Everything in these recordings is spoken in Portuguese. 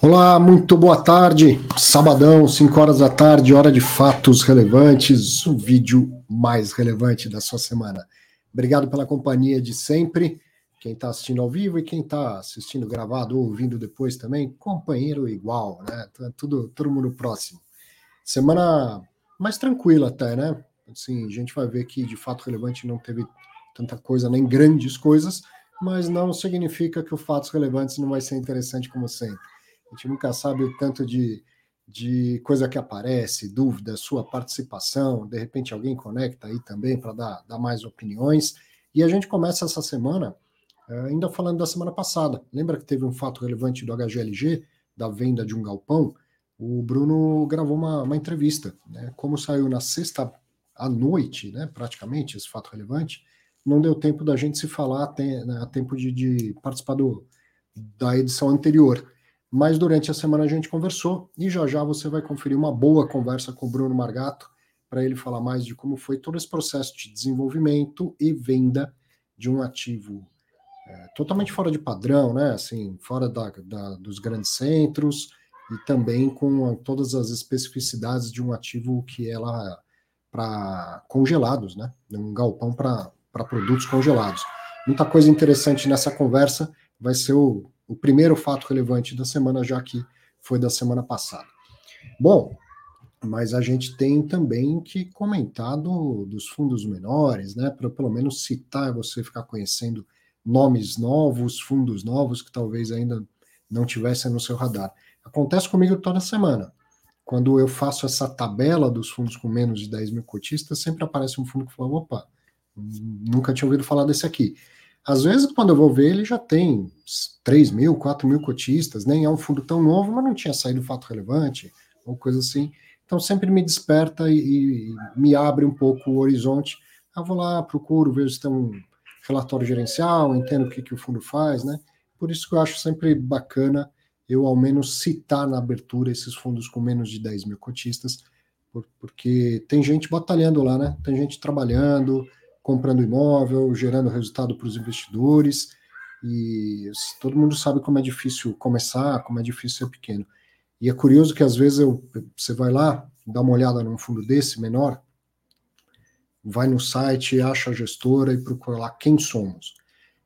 Olá, muito boa tarde. Sabadão, 5 horas da tarde, hora de fatos relevantes, o vídeo mais relevante da sua semana. Obrigado pela companhia de sempre. Quem está assistindo ao vivo e quem está assistindo gravado ou ouvindo depois também, companheiro igual, né? Tá tudo, todo mundo próximo. Semana mais tranquila até, né? Assim, a gente vai ver que de fato relevante não teve tanta coisa, nem grandes coisas, mas não significa que o fatos relevantes não vai ser interessante como sempre. A gente nunca sabe o tanto de, de coisa que aparece, dúvida, sua participação, de repente alguém conecta aí também para dar, dar mais opiniões. E a gente começa essa semana eh, ainda falando da semana passada. Lembra que teve um fato relevante do HGLG, da venda de um galpão? O Bruno gravou uma, uma entrevista. Né? Como saiu na sexta à noite, né, praticamente, esse fato relevante, não deu tempo da gente se falar né, a tempo de, de participar do, da edição anterior. Mas durante a semana a gente conversou e já já você vai conferir uma boa conversa com o Bruno Margato para ele falar mais de como foi todo esse processo de desenvolvimento e venda de um ativo é, totalmente fora de padrão, né? Assim, fora da, da, dos grandes centros e também com todas as especificidades de um ativo que ela para congelados, né? Um galpão para produtos congelados. Muita coisa interessante nessa conversa vai ser o o primeiro fato relevante da semana, já que foi da semana passada. Bom, mas a gente tem também que comentar do, dos fundos menores, né? Para pelo menos citar, você ficar conhecendo nomes novos, fundos novos que talvez ainda não tivessem no seu radar. Acontece comigo toda semana. Quando eu faço essa tabela dos fundos com menos de 10 mil cotistas, sempre aparece um fundo que fala: opa, nunca tinha ouvido falar desse aqui. Às vezes, quando eu vou ver, ele já tem 3 mil, 4 mil cotistas, nem é um fundo tão novo, mas não tinha saído fato relevante, ou coisa assim. Então, sempre me desperta e, e me abre um pouco o horizonte. Eu vou lá, procuro, vejo se tem um relatório gerencial, entendo o que, que o fundo faz, né? Por isso que eu acho sempre bacana eu, ao menos, citar na abertura esses fundos com menos de 10 mil cotistas, porque tem gente batalhando lá, né? Tem gente trabalhando, comprando imóvel, gerando resultado para os investidores. E todo mundo sabe como é difícil começar, como é difícil ser pequeno. E é curioso que às vezes eu, você vai lá, dá uma olhada num fundo desse menor, vai no site, acha a gestora e procura lá quem somos.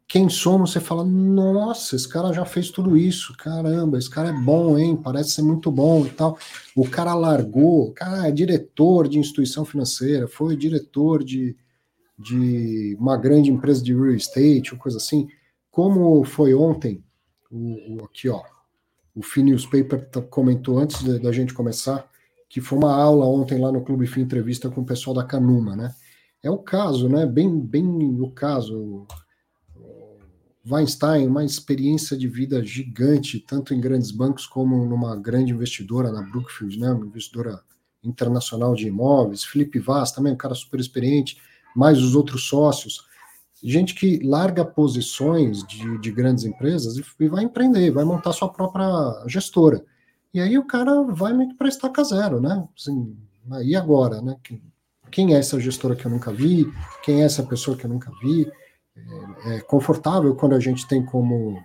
Quem somos, você fala, nossa, esse cara já fez tudo isso, caramba, esse cara é bom, hein? Parece ser muito bom e tal. O cara largou, o cara é diretor de instituição financeira, foi diretor de, de uma grande empresa de real estate ou coisa assim, como foi ontem, o, o aqui ó, o Fee Newspaper comentou antes da gente começar, que foi uma aula ontem lá no Clube Fim Entrevista com o pessoal da Canuma, né? É o caso, né? Bem, bem o caso. Weinstein, uma experiência de vida gigante, tanto em grandes bancos como numa grande investidora na Brookfield, né? Uma investidora internacional de imóveis. Felipe Vaz, também um cara super experiente mais os outros sócios, gente que larga posições de, de grandes empresas e, e, vai empreender, vai montar sua própria gestora. E aí o cara vai meio que para estaca zero, né? Assim, e agora, né? Quem, quem é essa gestora que eu nunca vi? Quem é essa pessoa que eu nunca vi? É, é confortável quando a gente tem como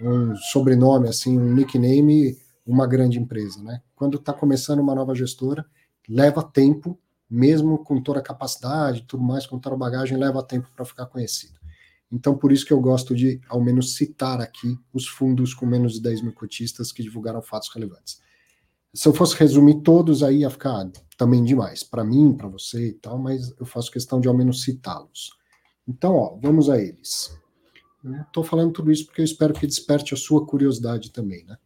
um sobrenome, assim, um nickname, uma grande empresa, né? Quando está começando uma nova gestora, leva tempo mesmo com toda a capacidade, tudo mais, com toda a bagagem, leva tempo para ficar conhecido. Então, por isso que eu gosto de, ao menos, citar aqui os fundos com menos de 10 mil cotistas que divulgaram fatos relevantes. Se eu fosse resumir todos, aí ia ficar também demais, para mim, para você e tal, mas eu faço questão de, ao menos, citá-los. Então, ó, vamos a eles. Estou falando tudo isso porque eu espero que desperte a sua curiosidade também, né?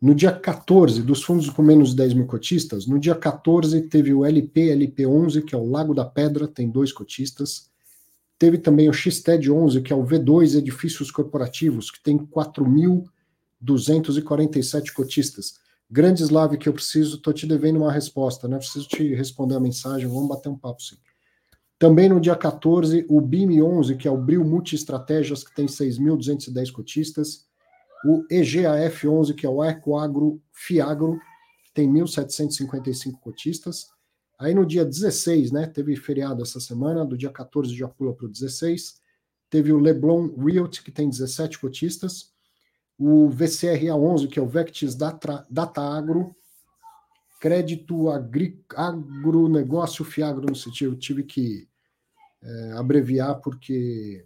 No dia 14, dos fundos com menos de 10 mil cotistas, no dia 14 teve o LP, LP11, que é o Lago da Pedra, tem dois cotistas. Teve também o XTED 11, que é o V2 Edifícios Corporativos, que tem 4.247 cotistas. Grande Slav que eu preciso, estou te devendo uma resposta, né? Preciso te responder a mensagem, vamos bater um papo sim. Também no dia 14, o BIM 11, que é o Bril Multi Estratégias, que tem 6.210 cotistas o EGAF11, que é o Ecoagro Fiagro, tem 1.755 cotistas. Aí no dia 16, né, teve feriado essa semana, do dia 14 já pula para o 16, teve o Leblon Realty, que tem 17 cotistas. o VCRA11, que é o Vectis Data, Data Agro, crédito agri, agronegócio Fiagro, não sei, eu tive que é, abreviar porque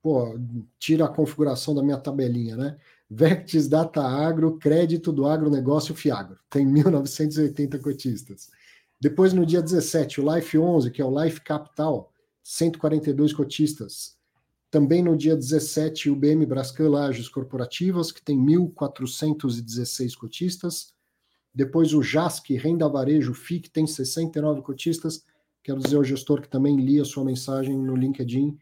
pô, tira a configuração da minha tabelinha, né? Vectis Data Agro, crédito do agronegócio Fiagro, tem 1.980 cotistas. Depois, no dia 17, o Life 11, que é o Life Capital, 142 cotistas. Também no dia 17, o BM Brascan Lages Corporativas, que tem 1.416 cotistas. Depois o JASC Renda Varejo FIC tem 69 cotistas. Quero dizer ao gestor que também li a sua mensagem no LinkedIn.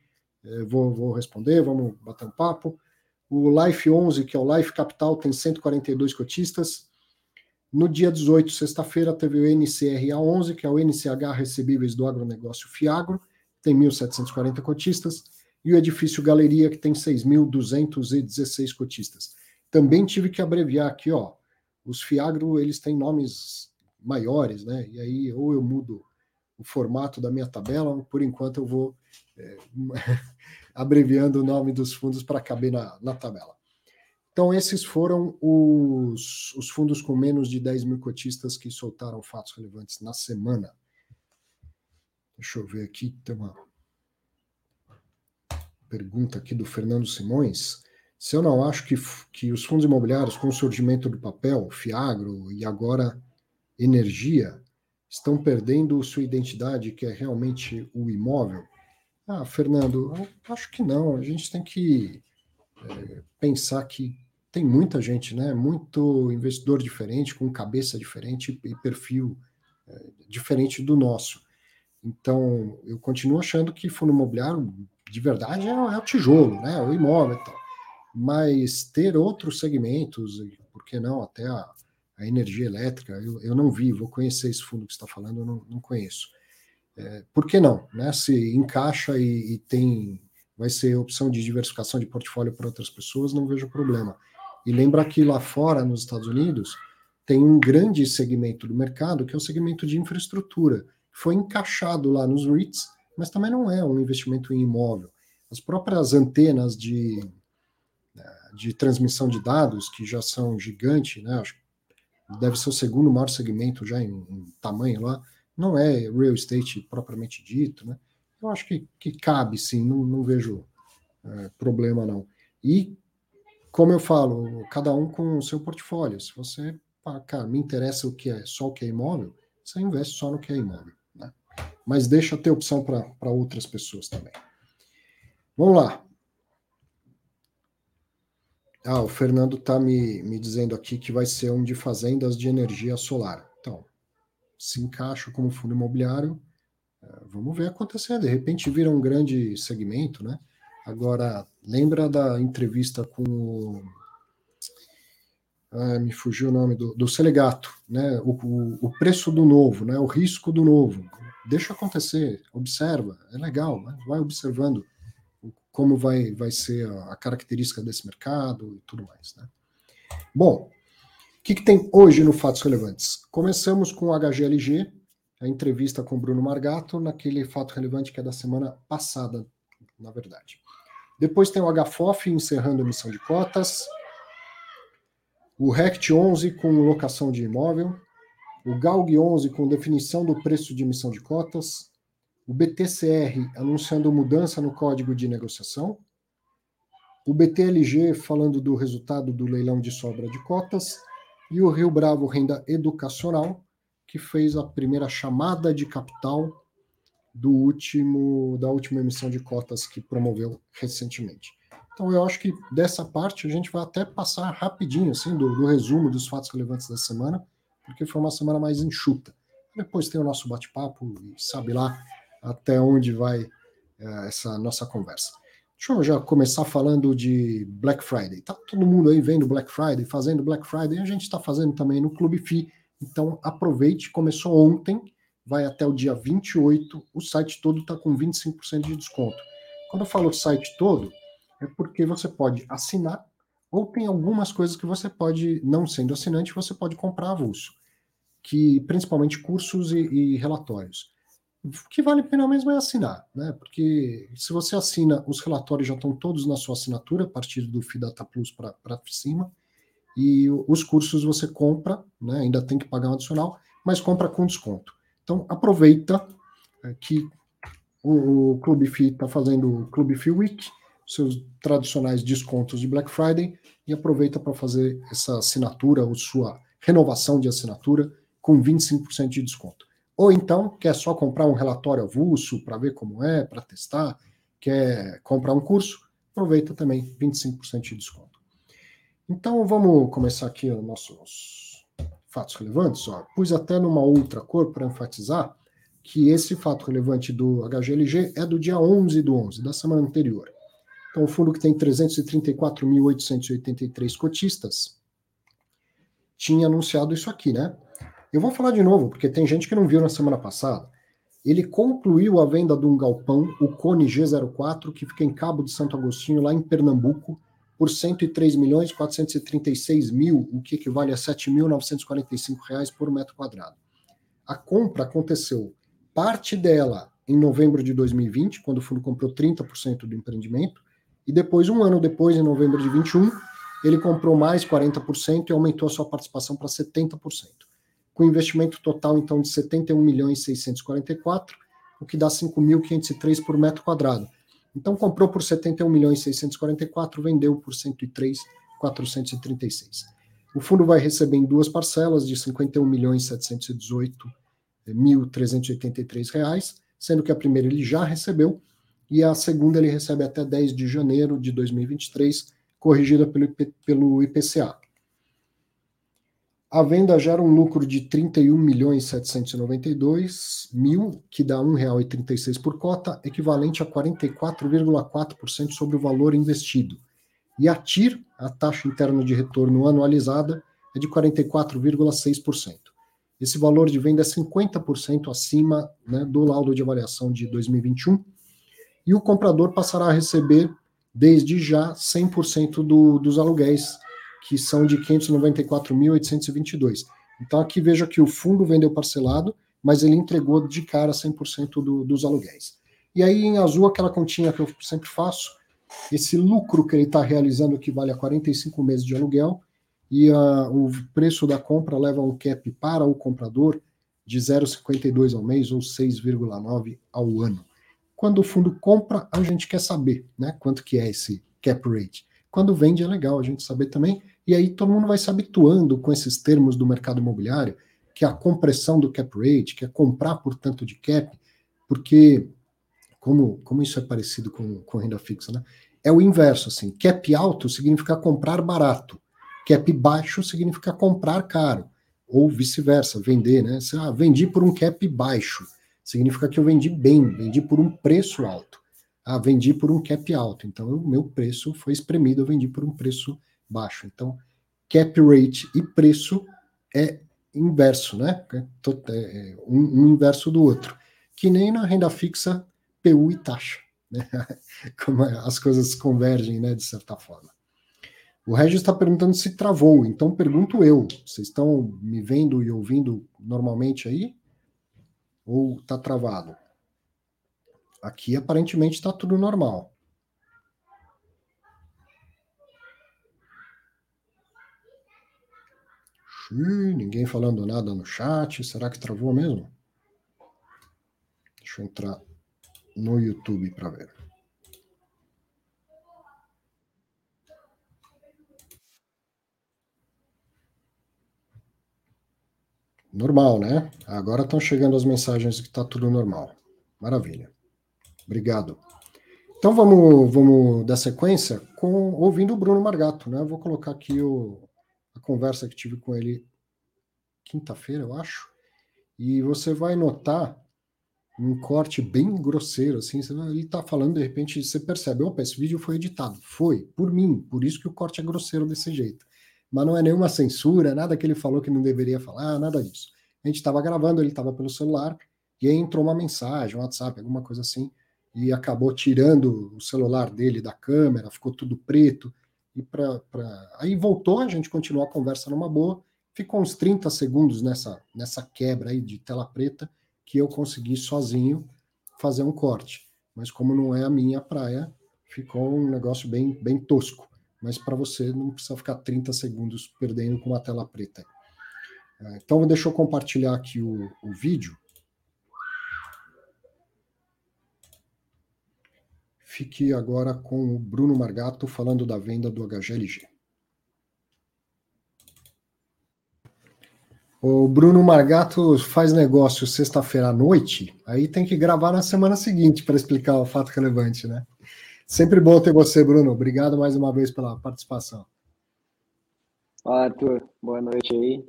É, vou, vou responder, vamos bater um papo. O Life 11, que é o Life Capital, tem 142 cotistas. No dia 18, sexta-feira, teve o NCRA 11, que é o NCH Recebíveis do Agronegócio Fiagro, tem 1.740 cotistas e o edifício Galeria, que tem 6.216 cotistas. Também tive que abreviar aqui, ó. Os Fiagro, eles têm nomes maiores, né? E aí, ou eu mudo o formato da minha tabela, ou por enquanto eu vou abreviando o nome dos fundos para caber na, na tabela. Então, esses foram os, os fundos com menos de 10 mil cotistas que soltaram fatos relevantes na semana. Deixa eu ver aqui, tem uma pergunta aqui do Fernando Simões, se eu não acho que, que os fundos imobiliários, com o surgimento do papel, Fiagro e agora energia, estão perdendo sua identidade, que é realmente o imóvel? Ah, Fernando, acho que não. A gente tem que é, pensar que tem muita gente, né? Muito investidor diferente, com cabeça diferente e perfil é, diferente do nosso. Então, eu continuo achando que fundo imobiliário de verdade é, é o tijolo, né? O imóvel e tal. Mas ter outros segmentos, por que não até a, a energia elétrica, eu, eu não vi, vou conhecer esse fundo que está falando, eu não, não conheço. É, por que não? Né? Se encaixa e, e, tem, vai ser opção de diversificação de portfólio para outras pessoas, não vejo problema. E lembra que lá fora, nos Estados Unidos, tem um grande segmento do mercado, que é o segmento de infraestrutura, foi encaixado lá nos REITs, mas também não é um investimento em imóvel. As próprias antenas de, de transmissão de dados, que já são gigantes, né? Deve ser o segundo maior segmento já em, em, tamanho lá, não é real estate propriamente dito, né? Eu acho que, que cabe sim, não, não vejo é, problema não. E, como eu falo, cada um com o seu portfólio. Se você, cara, me interessa o que é só o que é imóvel, você investe só no que é imóvel mas deixa ter opção para outras pessoas também. Vamos lá. Ah, o Fernando está me, me dizendo aqui que vai ser um de fazendas de energia solar. Se encaixa como fundo imobiliário, é, vamos ver acontecer. De repente vira um grande segmento, né? Agora, lembra da entrevista com o. Ah, me fugiu o nome do, do Selegato, né? O, o, o preço do novo, né? O risco do novo deixa acontecer, observa, é legal, né? vai observando como vai, vai ser a, a, característica desse mercado e tudo mais. Né? Bom, o que, que, tem hoje no Fatos Relevantes? Começamos com o HGLG, a entrevista com Bruno Margato, naquele fato relevante que é da semana passada, na verdade. Depois tem o HFOF encerrando a emissão de cotas, o RECT 11 com locação de imóvel, o GALG 11 com definição do preço de emissão de cotas, o BTCR anunciando mudança no código de negociação, o BTLG falando do resultado do leilão de sobra de cotas e o Rio Bravo Renda Educacional, que fez a primeira chamada de capital do último da última emissão de cotas que promoveu recentemente. Então eu acho que dessa parte a gente vai até passar rapidinho assim do, do resumo dos fatos relevantes da semana porque foi uma semana mais enxuta. Depois tem o nosso bate-papo e sabe lá até onde vai é, essa nossa conversa. Deixa eu já começar falando de Black Friday. Tá todo mundo aí vendo Black Friday, fazendo Black Friday, a gente está fazendo também no Clube FI. Então aproveite, começou ontem, vai até o dia 28, o site todo está com 25% de desconto. Quando eu falo site todo, é porque você pode assinar ou tem algumas coisas que você pode, não sendo assinante, você pode comprar avulso, que principalmente cursos e, e relatórios. O que vale a pena mesmo é assinar, né? Porque se você assina, os relatórios já estão todos na sua assinatura, a partir do Fidata Plus para cima, e os cursos você compra, né? Ainda tem que pagar um adicional, mas compra com desconto. Então aproveita é, que o, o Clube FI está fazendo o Clube FI Week, seus tradicionais descontos de Black Friday, e aproveita para fazer essa assinatura ou sua renovação de assinatura com 25% de desconto. Ou então quer só comprar um relatório avulso para ver como é, para testar, quer comprar um curso, aproveita também 25% de desconto. Então vamos começar aqui os nossos fatos relevantes. Ó. Pus até numa outra cor para enfatizar que esse fato relevante do HGLG é do dia 11 do 11, da semana anterior. Então, o fundo que tem 334.883 cotistas tinha anunciado isso aqui, né? Eu vou falar de novo, porque tem gente que não viu na semana passada. Ele concluiu a venda de um galpão, o Cone G04, que fica em Cabo de Santo Agostinho, lá em Pernambuco, por 103 milhões 436 mil, o que equivale a 7.945 reais por metro quadrado. A compra aconteceu, parte dela em novembro de 2020, quando o fundo comprou 30% do empreendimento, e depois, um ano depois, em novembro de 21, ele comprou mais 40% e aumentou a sua participação para 70% com investimento total então de 71 milhões 644, o que dá 5.503 por metro quadrado. Então comprou por 71 milhões 644, vendeu por 103 436. O fundo vai receber em duas parcelas de 51 milhões 718 mil 383 reais, sendo que a primeira ele já recebeu e a segunda ele recebe até 10 de janeiro de 2023, corrigida pelo, IP, pelo IPCA. A venda gera um lucro de 31 milhões 792 mil, que dá R$ 1,36 por cota, equivalente a 44,4% sobre o valor investido. E a TIR, a taxa interna de retorno anualizada, é de 44,6%. Esse valor de venda é 50% acima né, do laudo de avaliação de 2021, e o comprador passará a receber, desde já, 100% do, dos aluguéis que são de 594.822. Então aqui veja que o fundo vendeu parcelado, mas ele entregou de cara 100% do, dos aluguéis. E aí em azul aquela continha que eu sempre faço, esse lucro que ele está realizando equivale a 45 meses de aluguel e uh, o preço da compra leva um cap para o comprador de 0,52 ao mês ou 6,9 ao ano. Quando o fundo compra, a gente quer saber né, quanto que é esse cap rate. Quando vende é legal a gente saber também, e aí todo mundo vai se habituando com esses termos do mercado imobiliário, que é a compressão do cap rate, que é comprar por tanto de cap, porque como, como isso é parecido com, com renda fixa, né? É o inverso, assim, cap alto significa comprar barato, cap baixo significa comprar caro, ou vice-versa, vender, né? Se, ah, vendi por um cap baixo, significa que eu vendi bem, vendi por um preço alto. Ah, vendi por um cap alto, então o meu preço foi espremido, eu vendi por um preço baixo. Então, cap rate e preço é inverso, né? É, é um, inverso do outro. Que nem na renda fixa, PU e taxa. Né? Como as coisas convergem, né, de certa forma. O Regis está perguntando se travou, então pergunto eu. Vocês estão me vendo e ouvindo normalmente aí? Ou está travado? Aqui aparentemente está tudo normal. Ninguém falando nada no chat. Será que travou mesmo? Deixa eu entrar no YouTube para ver. Normal, né? Agora estão chegando as mensagens que está tudo normal. Maravilha. Obrigado. Então vamos, vamos dar sequência com ouvindo o Bruno Margato, né? Eu vou colocar aqui o, a conversa que tive com ele quinta-feira, eu acho. E você vai notar um corte bem grosseiro, assim, ele está falando, de repente, você percebe, opa, esse vídeo foi editado. Foi, por mim, por isso que o corte é grosseiro desse jeito. Mas não é nenhuma censura, nada que ele falou que não deveria falar, nada disso. A gente estava gravando, ele estava pelo celular, e aí entrou uma mensagem, um WhatsApp, alguma coisa assim, e acabou tirando o celular dele da câmera, ficou tudo preto, e pra, pra... aí voltou, a gente continuou a conversa numa boa, ficou uns 30 segundos nessa, nessa quebra aí de tela preta, que eu consegui sozinho fazer um corte. Mas como não é a minha praia, ficou um negócio bem, bem tosco. Mas para você não precisa ficar 30 segundos perdendo com uma tela preta. É, então, deixa eu compartilhar aqui o, o vídeo. Fique agora com o Bruno Margato falando da venda do HGLG. O Bruno Margato faz negócio sexta-feira à noite, aí tem que gravar na semana seguinte para explicar o fato relevante, né? Sempre bom ter você, Bruno. Obrigado mais uma vez pela participação. Olá, Arthur. Boa noite aí.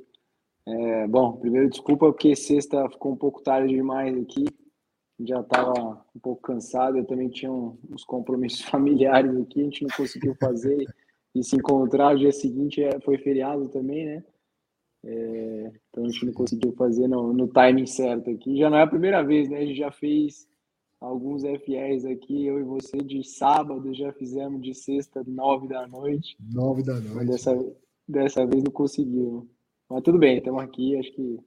É, bom, primeiro desculpa porque sexta ficou um pouco tarde demais aqui. Já estava um pouco cansado. Eu também tinha uns compromissos familiares aqui. A gente não conseguiu fazer e se encontrar. O dia seguinte é, foi feriado também, né? É, então a gente não conseguiu fazer no, no timing certo aqui. Já não é a primeira vez, né? A gente já fez alguns FRs aqui, eu e você, de sábado, já fizemos de sexta, nove da noite. Nove da noite. Dessa, dessa vez não conseguimos. Mas tudo bem, estamos aqui, acho que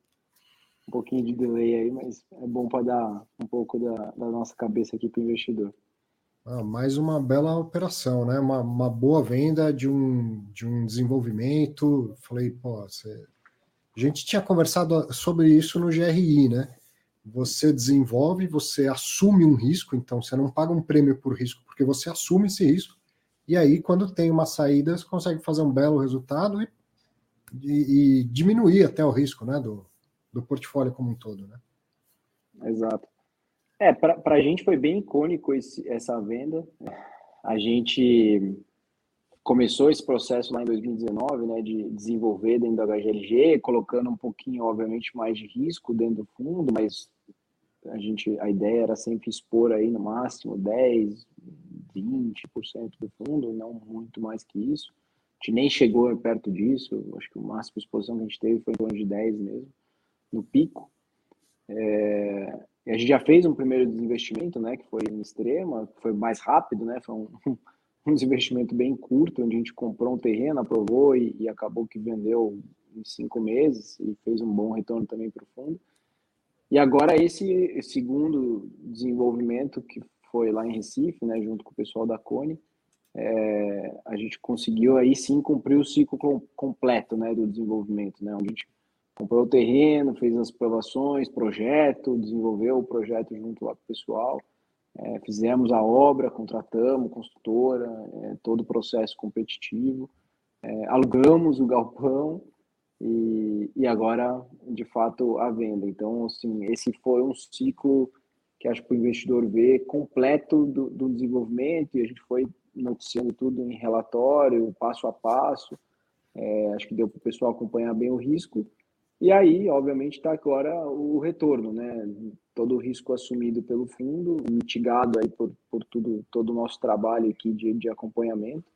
um pouquinho de delay aí, mas é bom para dar um pouco da, da nossa cabeça aqui para o investidor. Ah, mais uma bela operação, né? Uma, uma boa venda de um, de um desenvolvimento. Falei, pô, você a gente tinha conversado sobre isso no GRI, né? Você desenvolve, você assume um risco, então você não paga um prêmio por risco, porque você assume esse risco. E aí, quando tem uma saída, você consegue fazer um belo resultado e, e, e diminuir até o risco né, do, do portfólio como um todo. Né? Exato. É, para a gente foi bem icônico esse, essa venda. A gente começou esse processo lá em 2019, né, de desenvolver dentro da HGLG, colocando um pouquinho, obviamente, mais de risco dentro do fundo, mas a gente, a ideia era sempre expor aí no máximo 10, 20% do fundo, não muito mais que isso. A gente nem chegou perto disso, acho que o máximo de exposição que a gente teve foi em torno de 10 mesmo, no pico. É, a gente já fez um primeiro desinvestimento, né, que foi em extrema, foi mais rápido, né, foi um, um desinvestimento bem curto, onde a gente comprou um terreno, aprovou e, e acabou que vendeu em cinco meses e fez um bom retorno também para o fundo. E agora esse segundo desenvolvimento que foi lá em Recife, né, junto com o pessoal da Cone, é, a gente conseguiu aí sim cumprir o ciclo completo, né, do desenvolvimento, né, onde a gente comprou o terreno, fez as aprovações, projeto, desenvolveu o projeto junto lá com o pessoal, é, fizemos a obra, contratamos construtora, é, todo o processo competitivo, é, alugamos o galpão e, e agora, de fato, a venda. Então, assim, esse foi um ciclo que acho que o investidor vê completo do, do desenvolvimento e a gente foi noticiando tudo em relatório, passo a passo. É, acho que deu para o pessoal acompanhar bem o risco. E aí, obviamente, está agora o retorno, né? todo o risco assumido pelo fundo, mitigado aí por, por tudo, todo o nosso trabalho aqui de, de acompanhamento.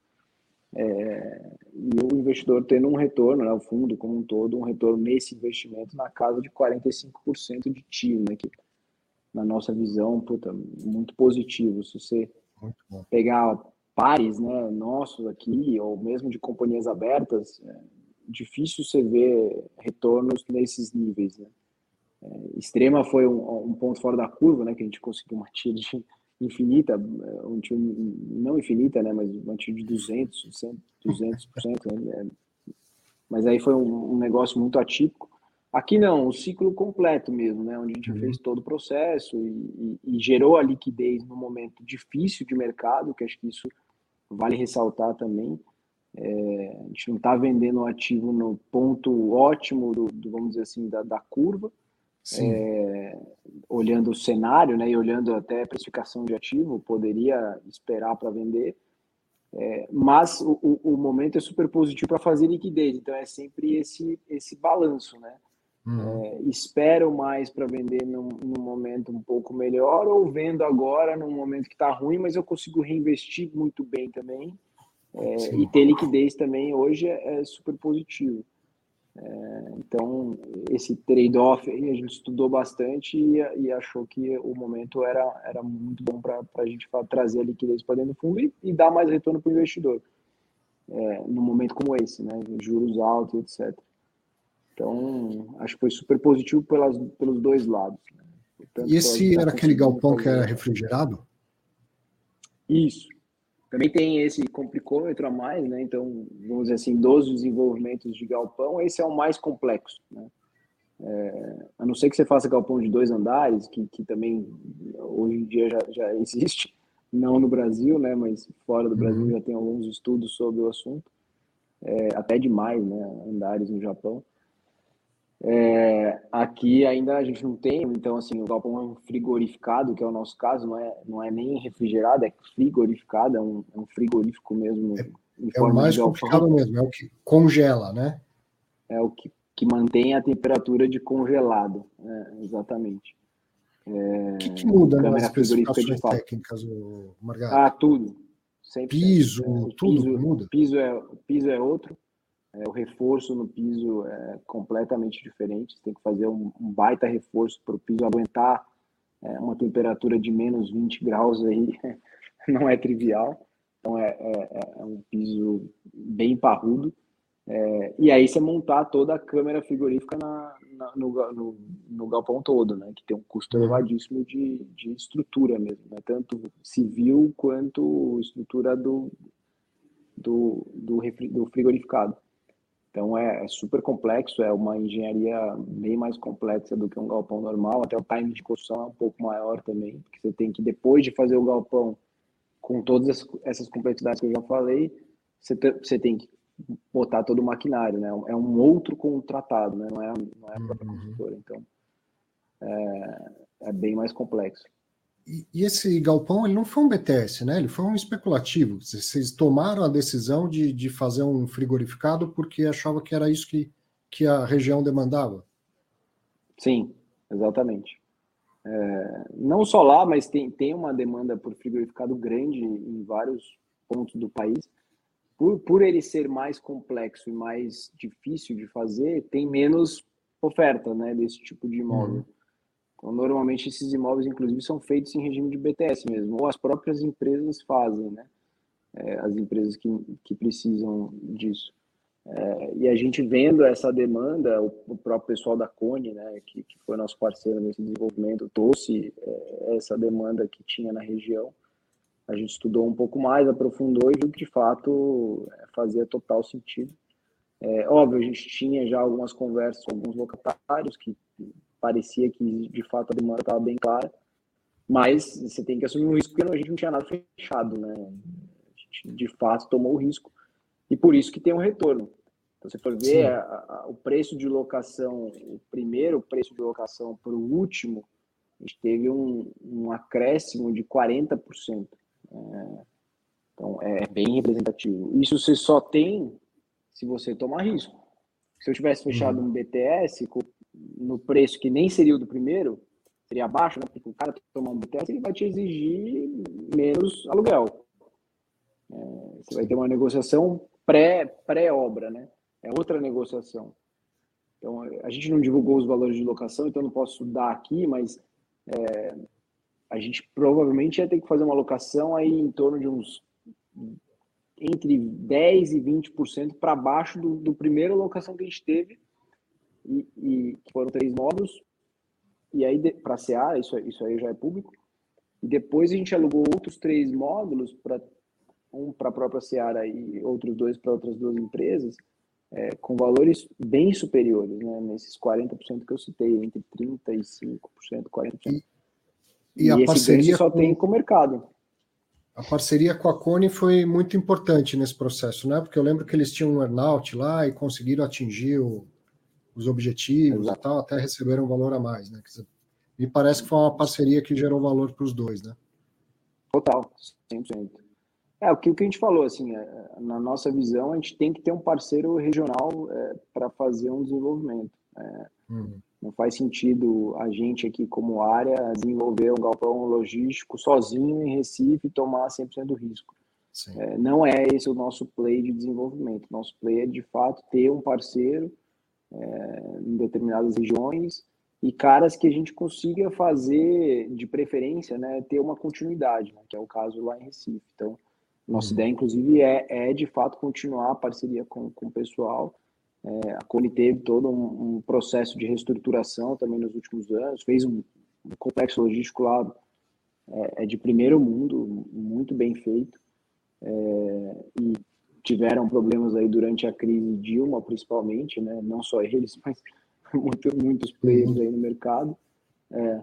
É, e o investidor tendo um retorno, né, o fundo como um todo, um retorno nesse investimento na casa de 45% de TIO, né, que na nossa visão, puta, muito positivo. Se você pegar pares né, nossos aqui, ou mesmo de companhias abertas, é difícil você ver retornos nesses níveis. Né? É, extrema foi um, um, ponto fora da curva, né, que a gente conseguiu uma tira de infinita, um tiro, não infinita, né, mas uma tira de 200, 200%, né, mas aí foi um, um, negócio muito atípico. Aqui não, o ciclo completo mesmo, né, onde a gente uhum. fez todo o processo e, e, e gerou a liquidez no momento difícil de mercado, que acho que isso vale ressaltar também. É, a gente não está vendendo o ativo no ponto ótimo do, do vamos dizer assim, da, da curva, é, olhando o cenário, né, e olhando até a precificação de ativo, poderia esperar para vender, é, mas o, o, momento é super positivo para fazer liquidez, então é sempre esse, esse balanço, né? Uhum. É, espero mais para vender num, num, momento um pouco melhor, ou vendo agora num momento que está ruim, mas eu consigo reinvestir muito bem também, é, e ter liquidez também hoje é, é super positivo. É, então, esse trade-off a gente estudou bastante e, e, achou que o momento era, era muito bom para a gente trazer a liquidez para dentro do fundo e, e dar mais retorno para o investidor, é, num momento como esse, né? Juros altos, etc. Então, acho que foi super positivo pelas, pelos dois lados. Né? Portanto, e esse era aquele galpão que era refrigerado? Isso. Também tem esse complicômetro a mais, né? Então, vamos dizer assim, dos desenvolvimentos de galpão, esse é o mais complexo, né? É, a não ser que você faça galpão de dois andares, que, que também hoje em dia já, já existe, não no Brasil, né? Mas fora do Brasil uhum. já tem alguns estudos sobre o assunto, é, até demais, né? Andares no Japão. É, aqui ainda a gente não tem, então assim, o galpão frigorificado, que é o nosso caso, não é, não é nem refrigerado, é frigorificado, é um, é um frigorífico mesmo. É, é o mais complicado mesmo, é o que congela, né? É o que, que mantém a temperatura de congelado, né? exatamente. É, o que, que muda nas especificações técnicas, Margarida? Ah, tudo. Sempre, piso, é, tudo piso, muda? Piso é, piso é outro, é, o reforço no piso é completamente diferente. Você tem que fazer um, um baita reforço para o piso aguentar é, uma temperatura de menos 20 graus aí, não é trivial. Então é, é, é um piso bem parrudo. É, e aí você montar toda a câmera frigorífica na, na, no, no, no, galpão todo, né? Que tem um custo uhum. elevadíssimo de, de estrutura mesmo, né? Tanto civil quanto estrutura do, do, do, do frigorificado. Então é, é, super complexo, é uma engenharia bem mais complexa do que um galpão normal, até o time de construção é um pouco maior também, porque você tem que, depois de fazer o galpão com todas essas complexidades que eu já falei, você, te, você tem que botar todo o maquinário, né? É um outro contratado, né? Não é, não é a própria uhum. construtora, então é, é bem mais complexo. E, e, esse galpão ele não foi um BTS, né? Ele foi um especulativo. Vocês tomaram a decisão de, de fazer um frigorificado porque achava que era isso que, que a região demandava. Sim, exatamente. É, não só lá, mas tem, tem uma demanda por frigorificado grande em vários pontos do país. Por, por ele ser mais complexo e mais difícil de fazer, tem menos oferta né, desse tipo de imóvel. Uhum. Então, normalmente esses imóveis, inclusive, são feitos em regime de BTS mesmo, ou as próprias empresas fazem, né? É, as empresas que, que precisam disso. É, e a gente vendo essa demanda, o, o, próprio pessoal da Cone, né, que, que foi nosso parceiro nesse desenvolvimento, trouxe é, essa demanda que tinha na região. A gente estudou um pouco mais, aprofundou e viu que de fato é, fazia total sentido. É, óbvio, a gente tinha já algumas conversas com alguns locatários que parecia que de fato a demanda estava bem clara, mas você tem que assumir um risco porque a gente não tinha nada fechado, né? A gente de fato tomou o risco e por isso que tem um retorno. Então, você for ver a, a, o preço de locação, o primeiro preço de locação para o último, a gente teve um, um acréscimo de 40%. É, então, é bem representativo. Isso você só tem se você tomar risco. Se eu tivesse fechado uhum. um BTS com no preço que nem seria o do primeiro, seria abaixo, né? Porque o cara tomar um BTS, ele vai te exigir menos aluguel. É, você vai ter uma negociação pré-obra, pré né? É outra negociação. Então, a gente não divulgou os valores de locação, então não posso dar aqui, mas é, a gente provavelmente ia ter que fazer uma locação aí em torno de uns entre 10% e 20% para baixo do, do primeiro locação que a gente teve e, e foram três módulos, e aí para a CA, isso, isso aí já é público, e depois a gente alugou outros três módulos, para um para a própria Seara e outros dois para outras duas empresas, é, com valores bem superiores, né, nesses 40% que eu citei, entre 35%, 40%. E, e, e a parceria só com... tem com o mercado. A parceria com a Cone foi muito importante nesse processo, né? Porque eu lembro que eles tinham um earnout lá e conseguiram atingir o, os objetivos Exato. e tal, até receberam um valor a mais, né? Dizer, me parece que foi uma parceria que gerou valor para os dois, né? Total, 100%. É, o que, o que a gente falou, assim, é, na nossa visão, a gente tem que ter um parceiro regional é, para fazer um desenvolvimento. É, uhum. Não faz sentido a gente aqui, como área, desenvolver um galpão logístico sozinho em Recife e tomar 100% do risco. É, não é esse o nosso play de desenvolvimento. Nosso play é, de fato, ter um parceiro é, em determinadas regiões e caras que a gente consiga fazer, de preferência, né, ter uma continuidade, né, que é o caso lá em Recife. Então, nossa uhum. ideia, inclusive, é, é de fato continuar a parceria com, com o pessoal. É, a Cone teve todo um, um, processo de reestruturação também nos últimos anos, fez um, o complexo logístico lá é, é, de primeiro mundo, muito bem feito. É, e tiveram problemas aí durante a crise Dilma, principalmente, né? Não só eles, mas muito, muitos players aí no mercado. É,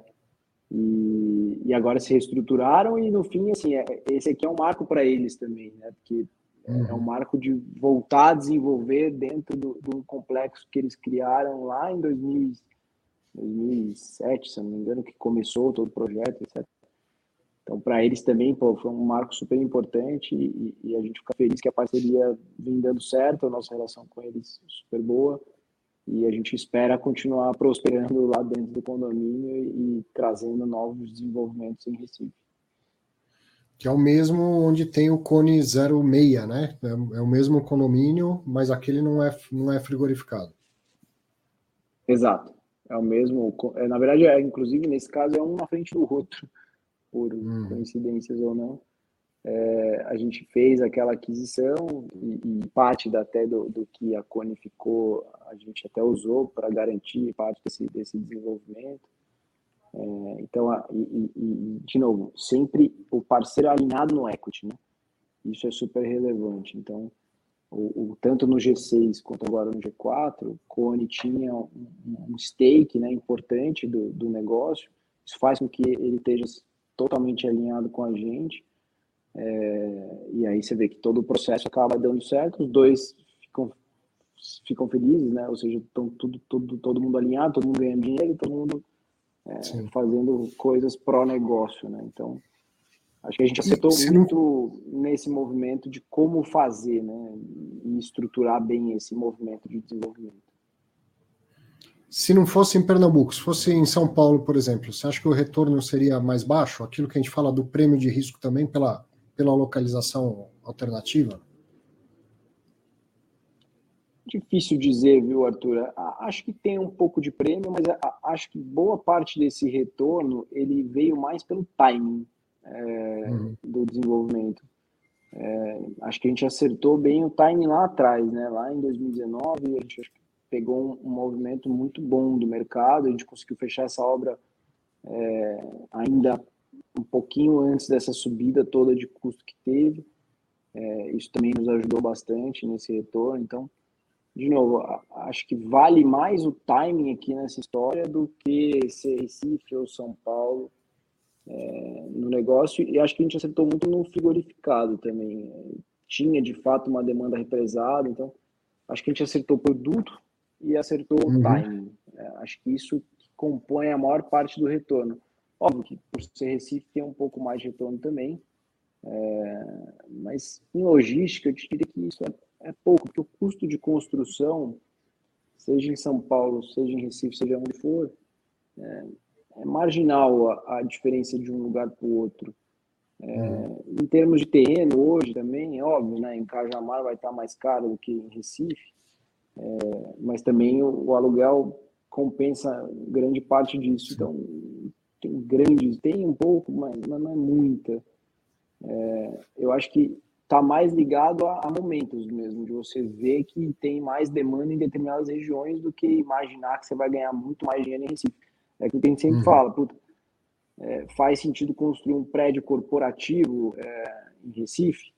e, e, agora se reestruturaram e no fim, assim, é, esse aqui é um marco para eles também, né? Porque é um uhum. marco de voltar a desenvolver dentro do, do complexo que eles criaram lá em 2000, 2007, se não me engano, que começou todo o projeto, etc. Então, para eles também, pô, foi um marco super importante e, e, a gente fica feliz que a parceria vem dando certo, a nossa relação com eles super boa e a gente espera continuar prosperando lá dentro do condomínio e, e trazendo novos desenvolvimentos em Recife. Que é o mesmo onde tem o Cone 06, né? É, é o mesmo condomínio, mas aquele não é, não é frigorificado. Exato. É o mesmo. É, na verdade, é, inclusive, nesse caso, é um na frente do outro, por hum. coincidências ou não. É, a gente fez aquela aquisição e, e parte da, até do, do, que a Cone ficou, a gente até usou para garantir parte desse, desse desenvolvimento. É, então, a, e, e, de novo, sempre o parceiro alinhado no equity, né? Isso é super relevante. Então, o, o, tanto no G6 quanto agora no G4, o Cone tinha um, um stake né, importante do, do negócio. Isso faz com que ele esteja totalmente alinhado com a gente. É, e aí você vê que todo o processo acaba dando certo, os dois ficam, ficam felizes, né? Ou seja, estão tudo, tudo, todo mundo alinhado, todo mundo ganhando dinheiro, todo mundo é, fazendo coisas pró-negócio, né? Então, acho que a gente acertou muito nesse movimento de como fazer, né? E estruturar bem esse movimento de desenvolvimento. Se não fosse em Pernambuco, se fosse em São Paulo, por exemplo, você acha que o retorno seria mais baixo? Aquilo que a gente fala do prêmio de risco também pela, pela localização alternativa? Difícil dizer, viu, Arthur? Acho que tem um pouco de prêmio, mas acho que boa parte desse retorno ele veio mais pelo timing é, uhum. do desenvolvimento. É, acho que a gente acertou bem o timing lá atrás, né? Lá em 2019, a gente pegou um, um movimento muito bom do mercado, a gente conseguiu fechar essa obra é, ainda um pouquinho antes dessa subida toda de custo que teve. É, isso também nos ajudou bastante nesse retorno. Então, de novo, acho que vale mais o timing aqui nessa história do que ser Recife ou São Paulo é, no negócio. E acho que a gente acertou muito no frigorificado também. Tinha, de fato, uma demanda represada. Então, acho que a gente acertou o produto e acertou uhum. o timing. É, acho que isso compõe a maior parte do retorno. Óbvio que por ser Recife tem um pouco mais de retorno também, é, mas em logística eu diria que isso é, é, pouco, porque o custo de construção, seja em São Paulo, seja em Recife, seja onde for, é, é marginal a, a, diferença de um lugar para o outro. Uhum. Em termos de terreno, hoje também, é óbvio, né, em Cajamar vai estar mais caro do que em Recife, é, mas também o, o, aluguel compensa grande parte disso. Então, tem grandes, tem um pouco, mas, mas não é muita. É, eu acho que está mais ligado a, a, momentos mesmo, de você ver que tem mais demanda em determinadas regiões do que imaginar que você vai ganhar muito mais dinheiro em Recife. É que a gente sempre uhum. fala, puta, é, faz sentido construir um prédio corporativo é, em Recife,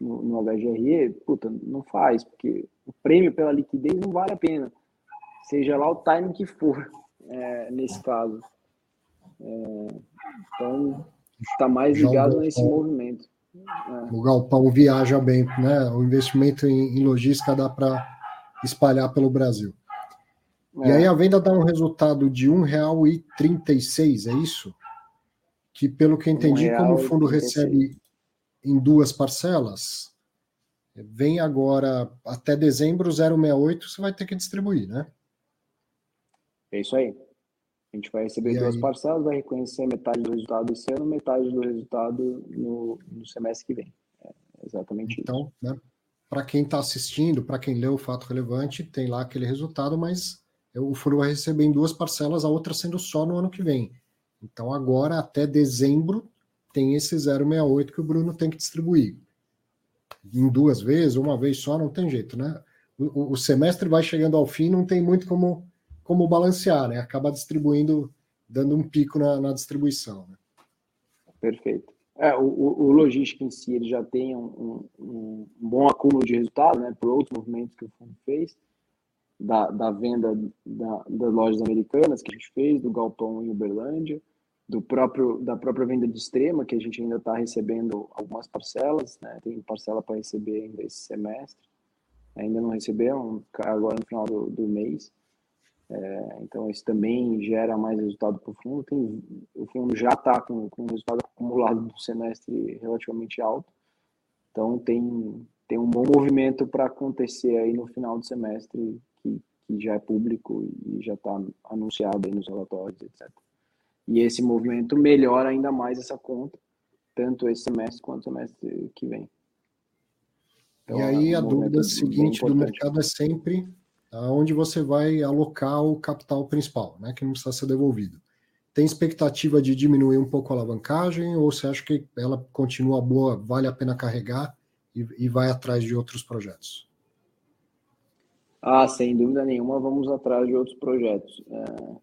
no, no HGRE? Puta, não faz, porque o prêmio pela liquidez não vale a pena, seja lá o time que for, é, nesse caso. É, então, está mais ligado nesse movimento. É. O galpão viaja bem, né? O investimento em, em logística dá para espalhar pelo Brasil. É. E aí a venda dá um resultado de R$ 1,36, é isso? Que, pelo que eu entendi, como o fundo recebe em duas parcelas, vem agora até dezembro 068, você vai ter que distribuir, né? É isso aí. A gente vai receber e duas aí? parcelas, vai reconhecer metade do resultado esse ano, metade do resultado no, no semestre que vem. É exatamente então, isso. Né, para quem está assistindo, para quem leu o fato relevante, tem lá aquele resultado, mas o fundo vai receber em duas parcelas, a outra sendo só no ano que vem. Então, agora, até dezembro, tem esse 068 que o Bruno tem que distribuir. Em duas vezes, uma vez só, não tem jeito, né? O, o, semestre vai chegando ao fim, não tem muito como como balancear, né? Acaba distribuindo dando um pico na, na distribuição. Né? Perfeito. É, o, o, logístico em si ele já tem um, um, um bom acúmulo de resultado, né, por outros movimentos que o fundo fez, da, da venda da, das lojas americanas que a gente fez, do galpão em Uberlândia, do próprio da própria venda de extrema que a gente ainda está recebendo algumas parcelas, né, tem parcela para receber ainda esse semestre, ainda não recebemos agora no final do, do mês. É, então, isso também gera mais resultado para o fundo. Tem, o fundo já está com, com um resultado acumulado do semestre relativamente alto. Então, tem, tem um bom movimento para acontecer aí no final do semestre, que, que já é público e já está anunciado aí nos relatórios, etc. E esse movimento melhora ainda mais essa conta, tanto esse semestre quanto o semestre que vem. Então, e aí, é um a dúvida seguinte do mercado é sempre onde você vai alocar o capital principal, né, que não precisa ser devolvido. Tem expectativa de diminuir um pouco a alavancagem ou você acha que ela continua boa, vale a pena carregar e, e vai atrás de outros projetos? Ah, sem dúvida nenhuma, vamos atrás de outros projetos. É,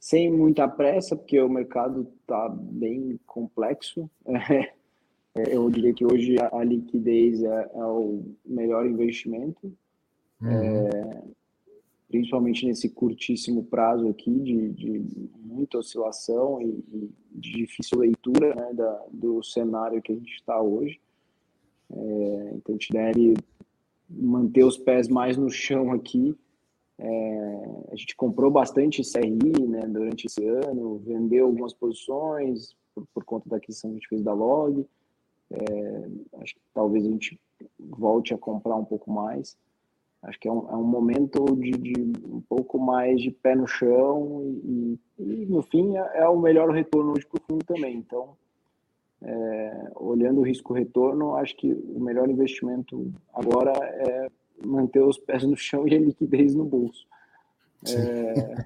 sem muita pressa, porque o mercado está bem complexo. É, eu diria que hoje a liquidez é, é o melhor investimento Uhum. É, principalmente nesse curtíssimo prazo aqui de, de muita oscilação e, e, difícil leitura né, da, do cenário que a gente está hoje. É, então a gente deve manter os pés mais no chão aqui. É, a gente comprou bastante CRI né, durante esse ano, vendeu algumas posições por, por conta da aquisição que a gente fez da Log. É, acho que talvez a gente volte a comprar um pouco mais. Acho que é um, é um momento de, de, um pouco mais de pé no chão e, e no fim, é, é, o melhor retorno hoje para o fundo também. Então, é, olhando o risco-retorno, acho que o melhor investimento agora é manter os pés no chão e a liquidez no bolso. É,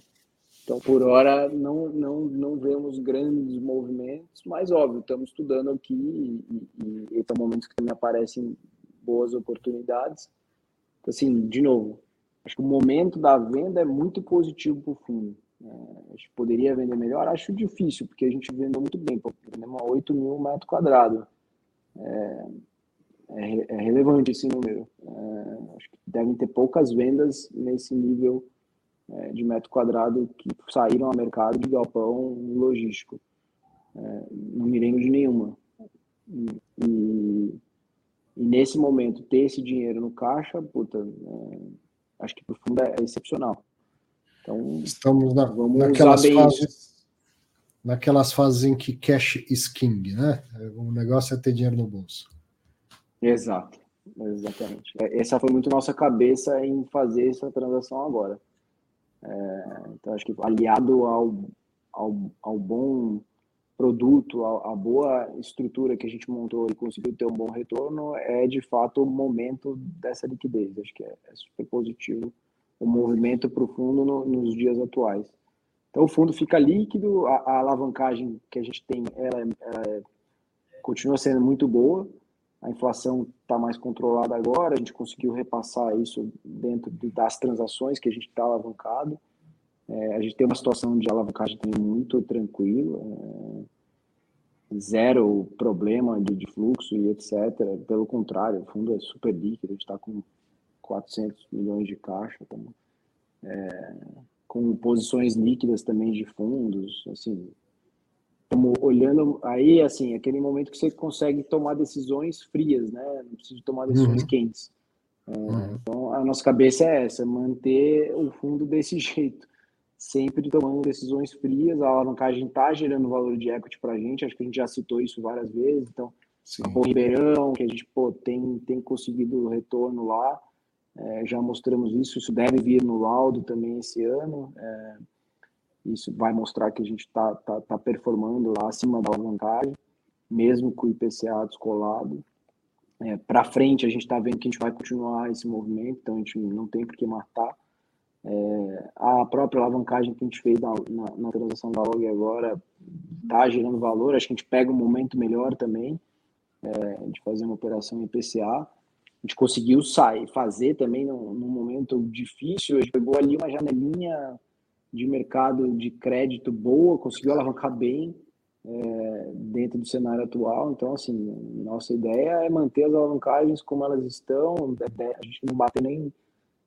então, por hora, não, não, não vemos grandes movimentos, mas óbvio, estamos estudando aqui e, e, e momentos que também aparecem boas oportunidades assim, de novo, acho que o momento da venda é muito positivo para o fundo. É, a gente poderia vender melhor? Acho difícil, porque a gente vendeu muito bem, vendemos 8 mil metros quadrados. É, é, é, relevante esse número. É, acho que devem ter poucas vendas nesse nível é, de metro quadrado que saíram ao mercado de galpão logístico. É, não me lembro de nenhuma. E, e e nesse momento, ter esse dinheiro no caixa, puta, é, acho que para o fundo é, excepcional. Então, estamos na, naquelas fases, naquelas fases em que cash is king, né? O negócio é ter dinheiro no bolso. Exato, exatamente. É, essa foi muito nossa cabeça em fazer essa transação agora. É, então, acho que aliado ao, ao, ao bom produto, a, a, boa estrutura que a gente montou e conseguiu ter um bom retorno, é de fato o momento dessa liquidez. Acho que é, é super positivo o movimento para o fundo no, nos dias atuais. Então o fundo fica líquido, a, a alavancagem que a gente tem, ela, ela é, continua sendo muito boa, a inflação está mais controlada agora, a gente conseguiu repassar isso dentro de, das transações que a gente está alavancado. É, a gente tem uma situação de alavancagem muito tranquila, é, zero problema de, de, fluxo e etc. Pelo contrário, o fundo é super líquido, a gente está com 400 milhões de caixa, é, com posições líquidas também de fundos, assim, como olhando aí, assim, aquele momento que você consegue tomar decisões frias, né? Não precisa tomar decisões uhum. quentes. É, uhum. Então, a nossa cabeça é essa, manter o fundo desse jeito sempre tomando decisões frias. A alavancagem está gerando valor de equity para a gente, acho que a gente já citou isso várias vezes. Então, o Ribeirão, que a gente pô, tem, tem conseguido retorno lá, é, já mostramos isso. Isso deve vir no laudo também esse ano. É, isso vai mostrar que a gente está tá, tá performando lá acima da alavancagem, mesmo com o IPCA descolado. É, para frente, a gente está vendo que a gente vai continuar esse movimento, então a gente não tem por que matar. É, a própria alavancagem que a gente fez na, na, na transação da log agora está gerando valor. Acho que a gente pega um momento melhor também é, de fazer uma operação em PCA. A gente conseguiu sair, fazer também num, num, momento difícil. A gente pegou ali uma janelinha de mercado de crédito boa, conseguiu alavancar bem é, dentro do cenário atual. Então, assim, nossa ideia é manter as alavancagens como elas estão, a gente não bate nem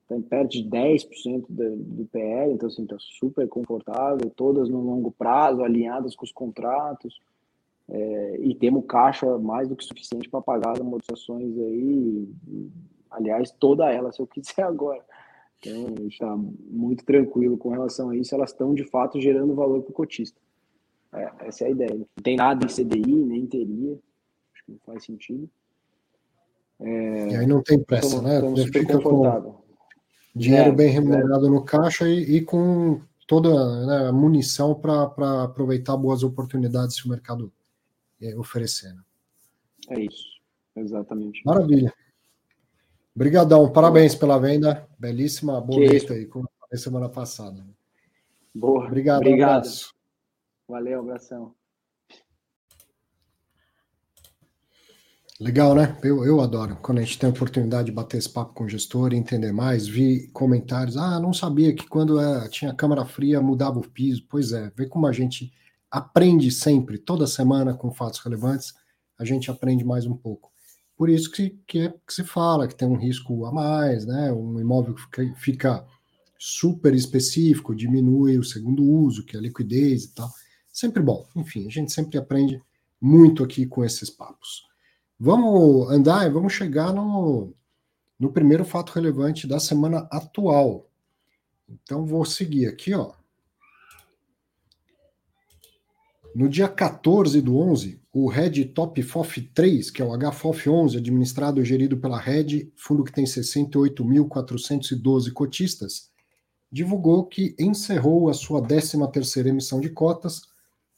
tá perto de 10% do, do PL, então, assim, está super confortável, todas no longo prazo, alinhadas com os contratos, é, e temos caixa mais do que suficiente para pagar as amortizações aí, aliás, toda ela, se eu quiser agora. Então, a gente está muito tranquilo com relação a isso, elas estão de fato gerando valor para o cotista. É, essa é a ideia. Não tem nada em CDI, nem teria, acho que não faz sentido. É, e aí não tem pressa, né? Você fica com dinheiro é, bem remunerado no caixa e, e com toda né, a munição para aproveitar boas oportunidades se o mercado é, oferecer. Né? É isso, exatamente. Maravilha. Obrigadão, parabéns pela venda. Belíssima, boa noite aí, como a semana passada. Boa. Obrigado. Obrigado. Um Valeu, abração. Legal, né? Eu, eu adoro. Quando a gente tem a oportunidade de bater esse papo com o gestor e entender mais, vi comentários. Ah, não sabia que quando é, tinha câmara fria mudava o piso. Pois é, vê como a gente aprende sempre, toda semana, com fatos relevantes, a gente aprende mais um pouco. Por isso que, que, é, que se fala que tem um risco a mais, né? Um imóvel que fica, fica super específico, diminui o segundo uso, que é a liquidez e tal. Sempre bom. Enfim, a gente sempre aprende muito aqui com esses papos. Vamos andar e vamos chegar no, no primeiro fato relevante da semana atual. Então, vou seguir aqui, ó. No dia 14 do 11, o Red Top FOF 3, que é o HFOF 11, administrado e gerido pela Red, fundo que tem 68.412 cotistas, divulgou que encerrou a sua 13ª emissão de cotas,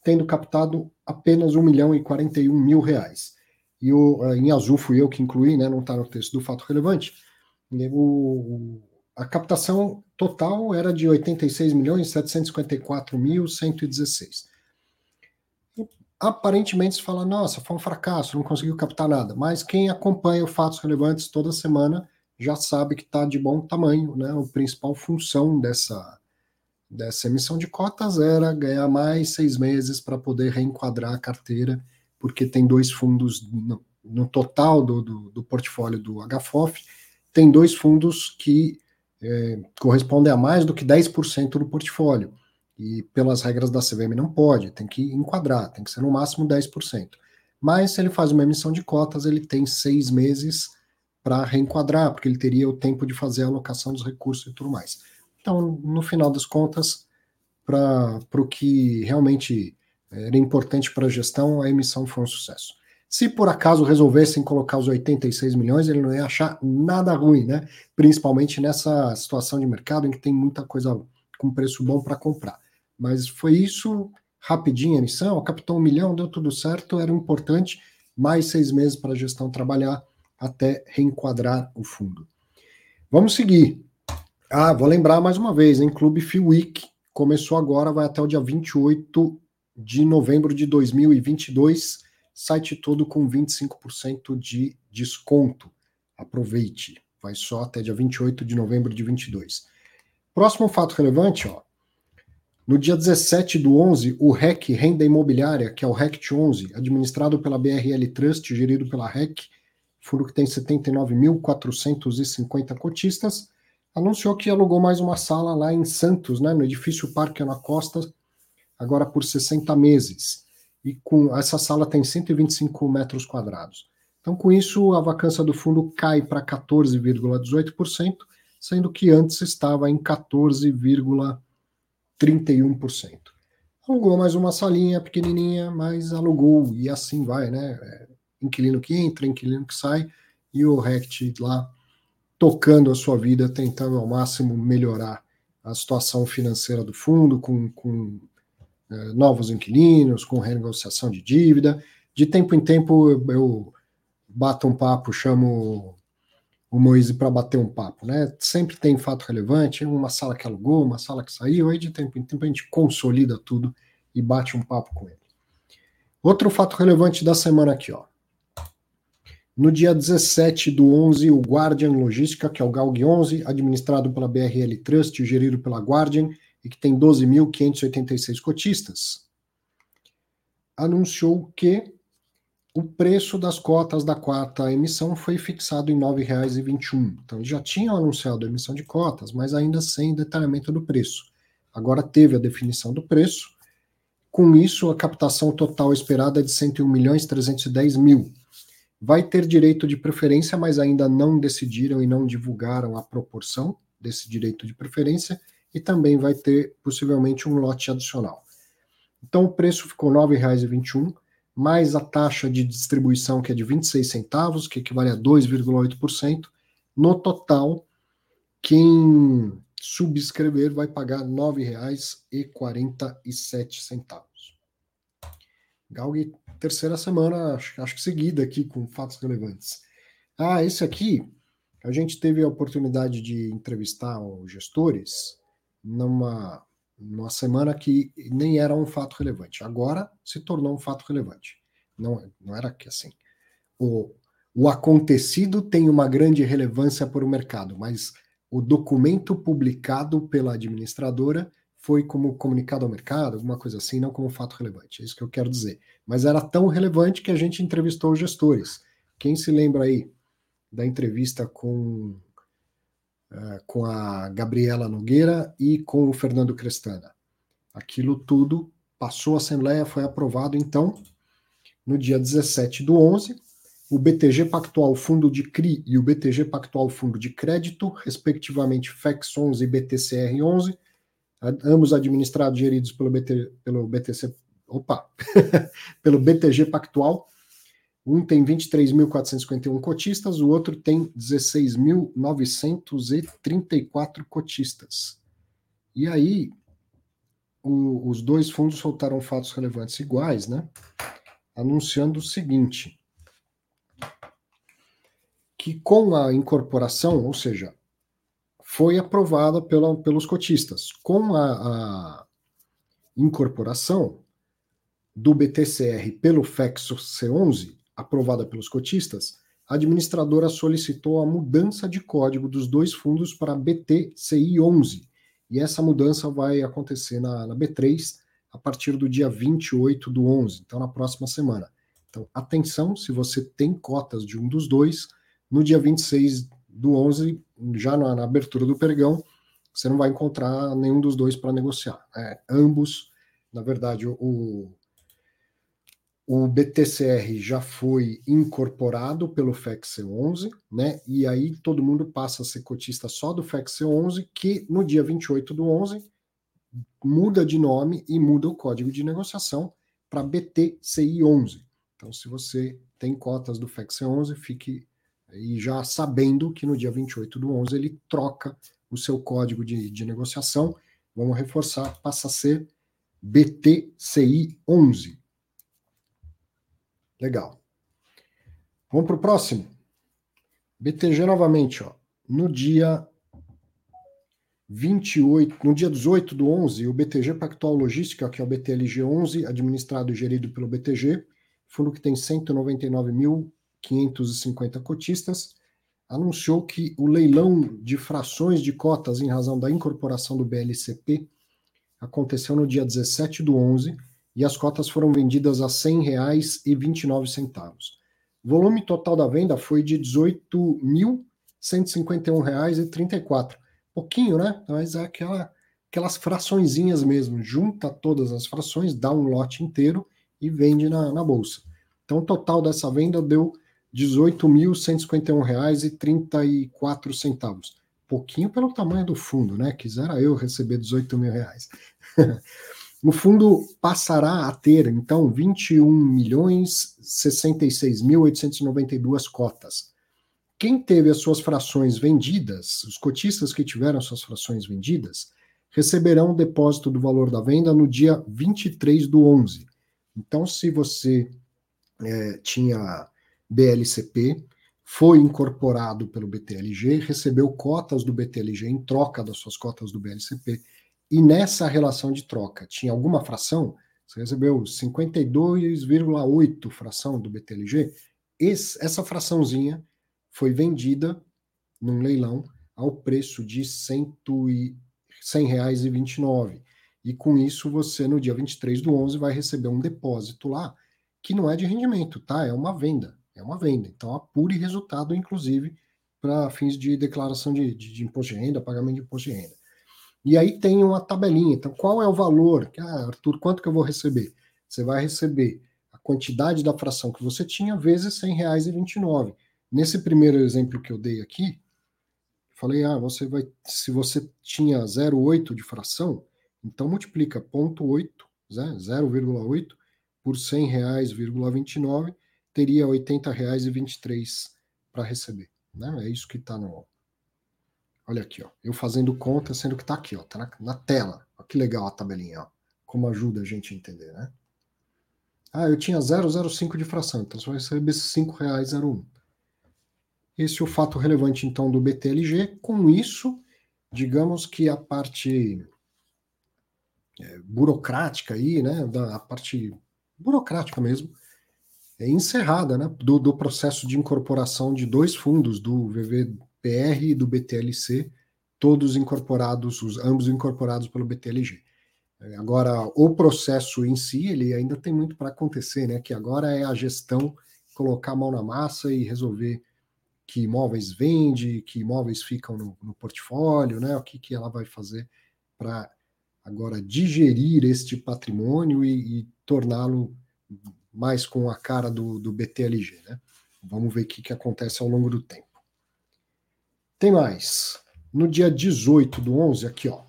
tendo captado apenas 1 milhão e 41 mil reais. E o, eh, em azul fui eu que incluí, né, não está no texto do fato relevante, o, a captação total era de 86 milhões 754 mil 116 aparentemente se fala, nossa, foi um fracasso, não conseguiu captar nada. Mas quem acompanha os fatos relevantes toda semana já sabe que está de bom tamanho, né? A principal função dessa, dessa emissão de cotas era ganhar mais seis meses para poder reenquadrar a carteira, porque tem dois fundos no, no total do, do, do, portfólio do HFOF, tem dois fundos que é, correspondem a mais do que 10% do portfólio e pelas regras da CVM não pode, tem que enquadrar, tem que ser no máximo 10%. Mas se ele faz uma emissão de cotas, ele tem seis meses para reenquadrar, porque ele teria o tempo de fazer a alocação dos recursos e tudo mais. Então, no final das contas, para o que realmente era importante para a gestão, a emissão foi um sucesso. Se por acaso resolvessem colocar os 86 milhões, ele não ia achar nada ruim, né? Principalmente nessa situação de mercado em que tem muita coisa com preço bom para comprar. Mas foi isso, rapidinho a emissão, captou um milhão, deu tudo certo, era importante, mais seis meses para a gestão trabalhar até reenquadrar o fundo. Vamos seguir. Ah, vou lembrar mais uma vez, hein? Clube Week começou agora, vai até o dia 28 de novembro de 2022, site todo com 25% de desconto. Aproveite, vai só até dia 28 de novembro de 22. Próximo fato relevante, ó, no dia 17 do 11, o REC Renda Imobiliária, que é o RECT 11, administrado pela BRL Trust, gerido pela REC, fundo que tem 79.450 cotistas, anunciou que alugou mais uma sala lá em Santos, né, no edifício Parque Ana Costa, agora por 60 meses. E com essa sala tem 125 metros quadrados. Então, com isso, a vacância do fundo cai para 14,18%, sendo que antes estava em 14,18%. 31%. Alugou mais uma salinha pequenininha, mas alugou e assim vai, né? É, inquilino que entra, inquilino que sai, e o Rect lá tocando a sua vida, tentando ao máximo melhorar a situação financeira do fundo, com, com é, novos inquilinos, com renegociação de dívida. De tempo em tempo eu, eu bato um papo, chamo o Moise para bater um papo, né? Sempre tem fato relevante, uma sala que alugou, uma sala que saiu, aí de tempo em tempo a gente consolida tudo e bate um papo com ele. Outro fato relevante da semana aqui, ó. No dia 17 do 11, o Guardian Logística, que é o GALG 11, administrado pela BRL Trust, gerido pela Guardian, e que tem 12.586 cotistas, anunciou que o preço das cotas da quarta emissão foi fixado em R$ 9,21. Então, eles já tinham anunciado a emissão de cotas, mas ainda sem detalhamento do preço. Agora teve a definição do preço. Com isso, a captação total esperada é de 101 milhões 310 mil. Vai ter direito de preferência, mas ainda não decidiram e não divulgaram a proporção desse direito de preferência, e também vai ter possivelmente um lote adicional. Então o preço ficou R$ 9,21 mais a taxa de distribuição, que é de 26 centavos, que equivale a 2,8%. No total, quem subscrever vai pagar R$ 9,47. Galg, terceira semana, acho, acho que seguida aqui com fatos relevantes. Ah, esse aqui, a gente teve a oportunidade de entrevistar os gestores numa numa semana que nem era um fato relevante. Agora se tornou um fato relevante. Não, não era que assim. O, o acontecido tem uma grande relevância para o mercado, mas o documento publicado pela administradora foi como comunicado ao mercado, alguma coisa assim, não como fato relevante. É isso que eu quero dizer. Mas era tão relevante que a gente entrevistou os gestores. Quem se lembra aí da entrevista com uh, com a Gabriela Nogueira e com o Fernando Crestana. Aquilo tudo passou a Assembleia, foi aprovado, então, no dia 17 do 11, o BTG Pactual Fundo de CRI e o BTG Pactual Fundo de Crédito, respectivamente FEX 11 e BTCR 11, ambos administrados e geridos pelo, BT, pelo BTC, opa, pelo BTG Pactual, um tem 23.451 cotistas, o outro tem 16.934 cotistas. E aí, o, os dois fundos soltaram fatos relevantes iguais, né? Anunciando o seguinte: que com a incorporação, ou seja, foi aprovada pela, pelos cotistas. Com a, a incorporação do BTCR pelo FEXO C11, aprovada pelos cotistas, a administradora solicitou a mudança de código dos dois fundos para BTCI 11, e essa mudança vai acontecer na, na B3 a partir do dia 28 do 11, então na próxima semana. Então, atenção, se você tem cotas de um dos dois, no dia 26 do 11, já na, na abertura do pregão, você não vai encontrar nenhum dos dois para negociar. É, ambos, na verdade, o, o BTCR já foi incorporado pelo FEXC11, né? E aí todo mundo passa a ser cotista só do FEXC11, que no dia 28 do 11 muda de nome e muda o código de negociação para BTCI11. Então, se você tem cotas do FEXC11, fique aí já sabendo que no dia 28 do 11 ele troca o seu código de, de negociação. Vamos reforçar, passa a ser BTCI11. Legal. Vamos para o próximo. BTG novamente, ó. No dia 28, no dia 18 do 11, o BTG Pactual Logística, que é o BTLG 11, administrado e gerido pelo BTG, fundo que tem 199.550 cotistas, anunciou que o leilão de frações de cotas em razão da incorporação do BLCP aconteceu no dia 17 do 11 e as cotas foram vendidas a R$ 100,29. O volume total da venda foi de R$ 18.151,34. Pouquinho, né? Mas é aquela, aquelas fraçõezinhas mesmo. Junta todas as frações, dá um lote inteiro e vende na, na bolsa. Então, o total dessa venda deu R$ 18.151,34. Pouquinho pelo tamanho do fundo, né? Quisera eu receber 18 mil reais. O fundo passará a ter, então, 21 milhões 66.892 cotas. Quem teve as suas frações vendidas, os cotistas que tiveram suas frações vendidas, receberão o depósito do valor da venda no dia 23 do 11. Então, se você é, tinha BLCP, foi incorporado pelo BTLG, recebeu cotas do BTLG em troca das suas cotas do BLCP, e nessa relação de troca tinha alguma fração, você recebeu 52,8 fração do BTLG, esse, essa fraçãozinha foi vendida num leilão ao preço de 100 R$ 100,29. E com isso, você, no dia 23 do 11, vai receber um depósito lá, que não é de rendimento, tá? É uma venda. É uma venda. Então, apure resultado, inclusive, para fins de declaração de, de, de, imposto de renda, pagamento de imposto de renda. E aí tem uma tabelinha. Então, qual é o valor? Ah, Arthur, quanto que eu vou receber? Você vai receber a quantidade da fração que você tinha vezes R$ 100,29. Nesse primeiro exemplo que eu dei aqui, falei, ah, você vai, se você tinha 0,8 de fração, então multiplica 0,8, 0,8 por 100 reais,29, teria 80 reais e 23 para receber. Né? É isso que está no. Olha aqui, ó. Eu fazendo conta, sendo que está aqui, ó. Tá na, na tela. Olha que legal a tabelinha, ó. Como ajuda a gente a entender, né? Ah, eu tinha 0,05 de fração, então você vai receber R$ 5,01. Esse é o fato relevante, então, do BTLG. Com isso, digamos que a parte é, burocrática aí, né, da parte burocrática mesmo, é encerrada, né, do, do processo de incorporação de dois fundos, do VVPR e do BTLC, todos incorporados, os, ambos incorporados pelo BTLG. É, agora, o processo em si, ele ainda tem muito para acontecer, né, que agora é a gestão, colocar a mão na massa e resolver que imóveis vende, que imóveis ficam no, no portfólio, né? O que, que ela vai fazer para agora digerir este patrimônio e, e torná-lo mais com a cara do, do BTLG, né? Vamos ver o que, que acontece ao longo do tempo. Tem mais. No dia 18 do 11, aqui ó.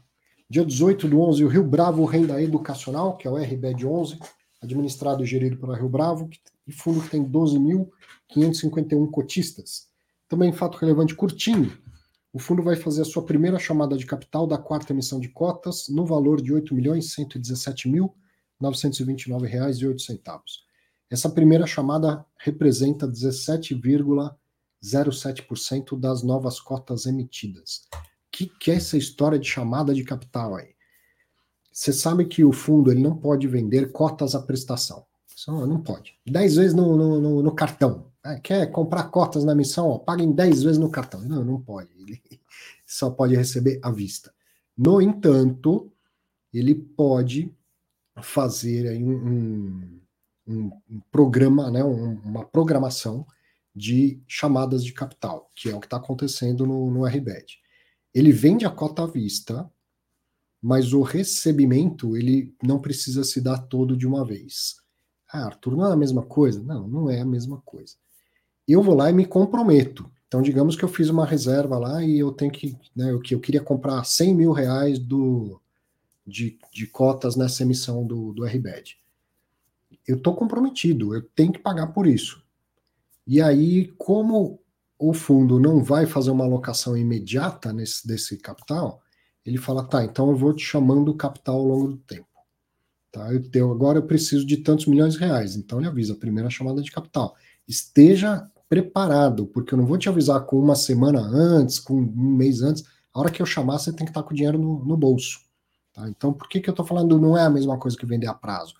Dia 18 do 11, o Rio Bravo Renda Educacional, que é o RBED 11, administrado e gerido pela Rio Bravo, e fundo que tem 12.551 cotistas também fato relevante curtinho. O fundo vai fazer a sua primeira chamada de capital da quarta emissão de cotas no valor de R$ 8.117.929,08. Essa primeira chamada representa 17,07% das novas cotas emitidas. Que, que é essa história de chamada de capital aí? Você sabe que o fundo ele não pode vender cotas à prestação. Não pode. Dez vezes no, no, no cartão. Ah, quer comprar cotas na missão? Ó, paga em 10 vezes no cartão. Não, não pode. Ele só pode receber à vista. No entanto, ele pode fazer aí um, um, um programa, né, um, uma programação de chamadas de capital, que é o que está acontecendo no, no RBED. Ele vende a cota à vista, mas o recebimento ele não precisa se dar todo de uma vez. Ah, Arthur, não é a mesma coisa? Não, não é a mesma coisa eu vou lá e me comprometo. Então, digamos que eu fiz uma reserva lá e eu tenho que, né, eu, eu queria comprar 100 mil reais do, de, de cotas nessa emissão do, do RBED. Eu estou comprometido, eu tenho que pagar por isso. E aí, como o fundo não vai fazer uma alocação imediata nesse, desse capital, ele fala, tá, então eu vou te chamando capital ao longo do tempo. Tá, eu tenho, agora eu preciso de tantos milhões de reais. Então ele avisa, primeira chamada de capital. Esteja preparado, porque eu não vou te avisar com uma semana antes, com um mês antes. A hora que eu chamar, você tem que estar com o dinheiro no, no bolso. Tá? Então, por que, que eu estou falando não é a mesma coisa que vender a prazo?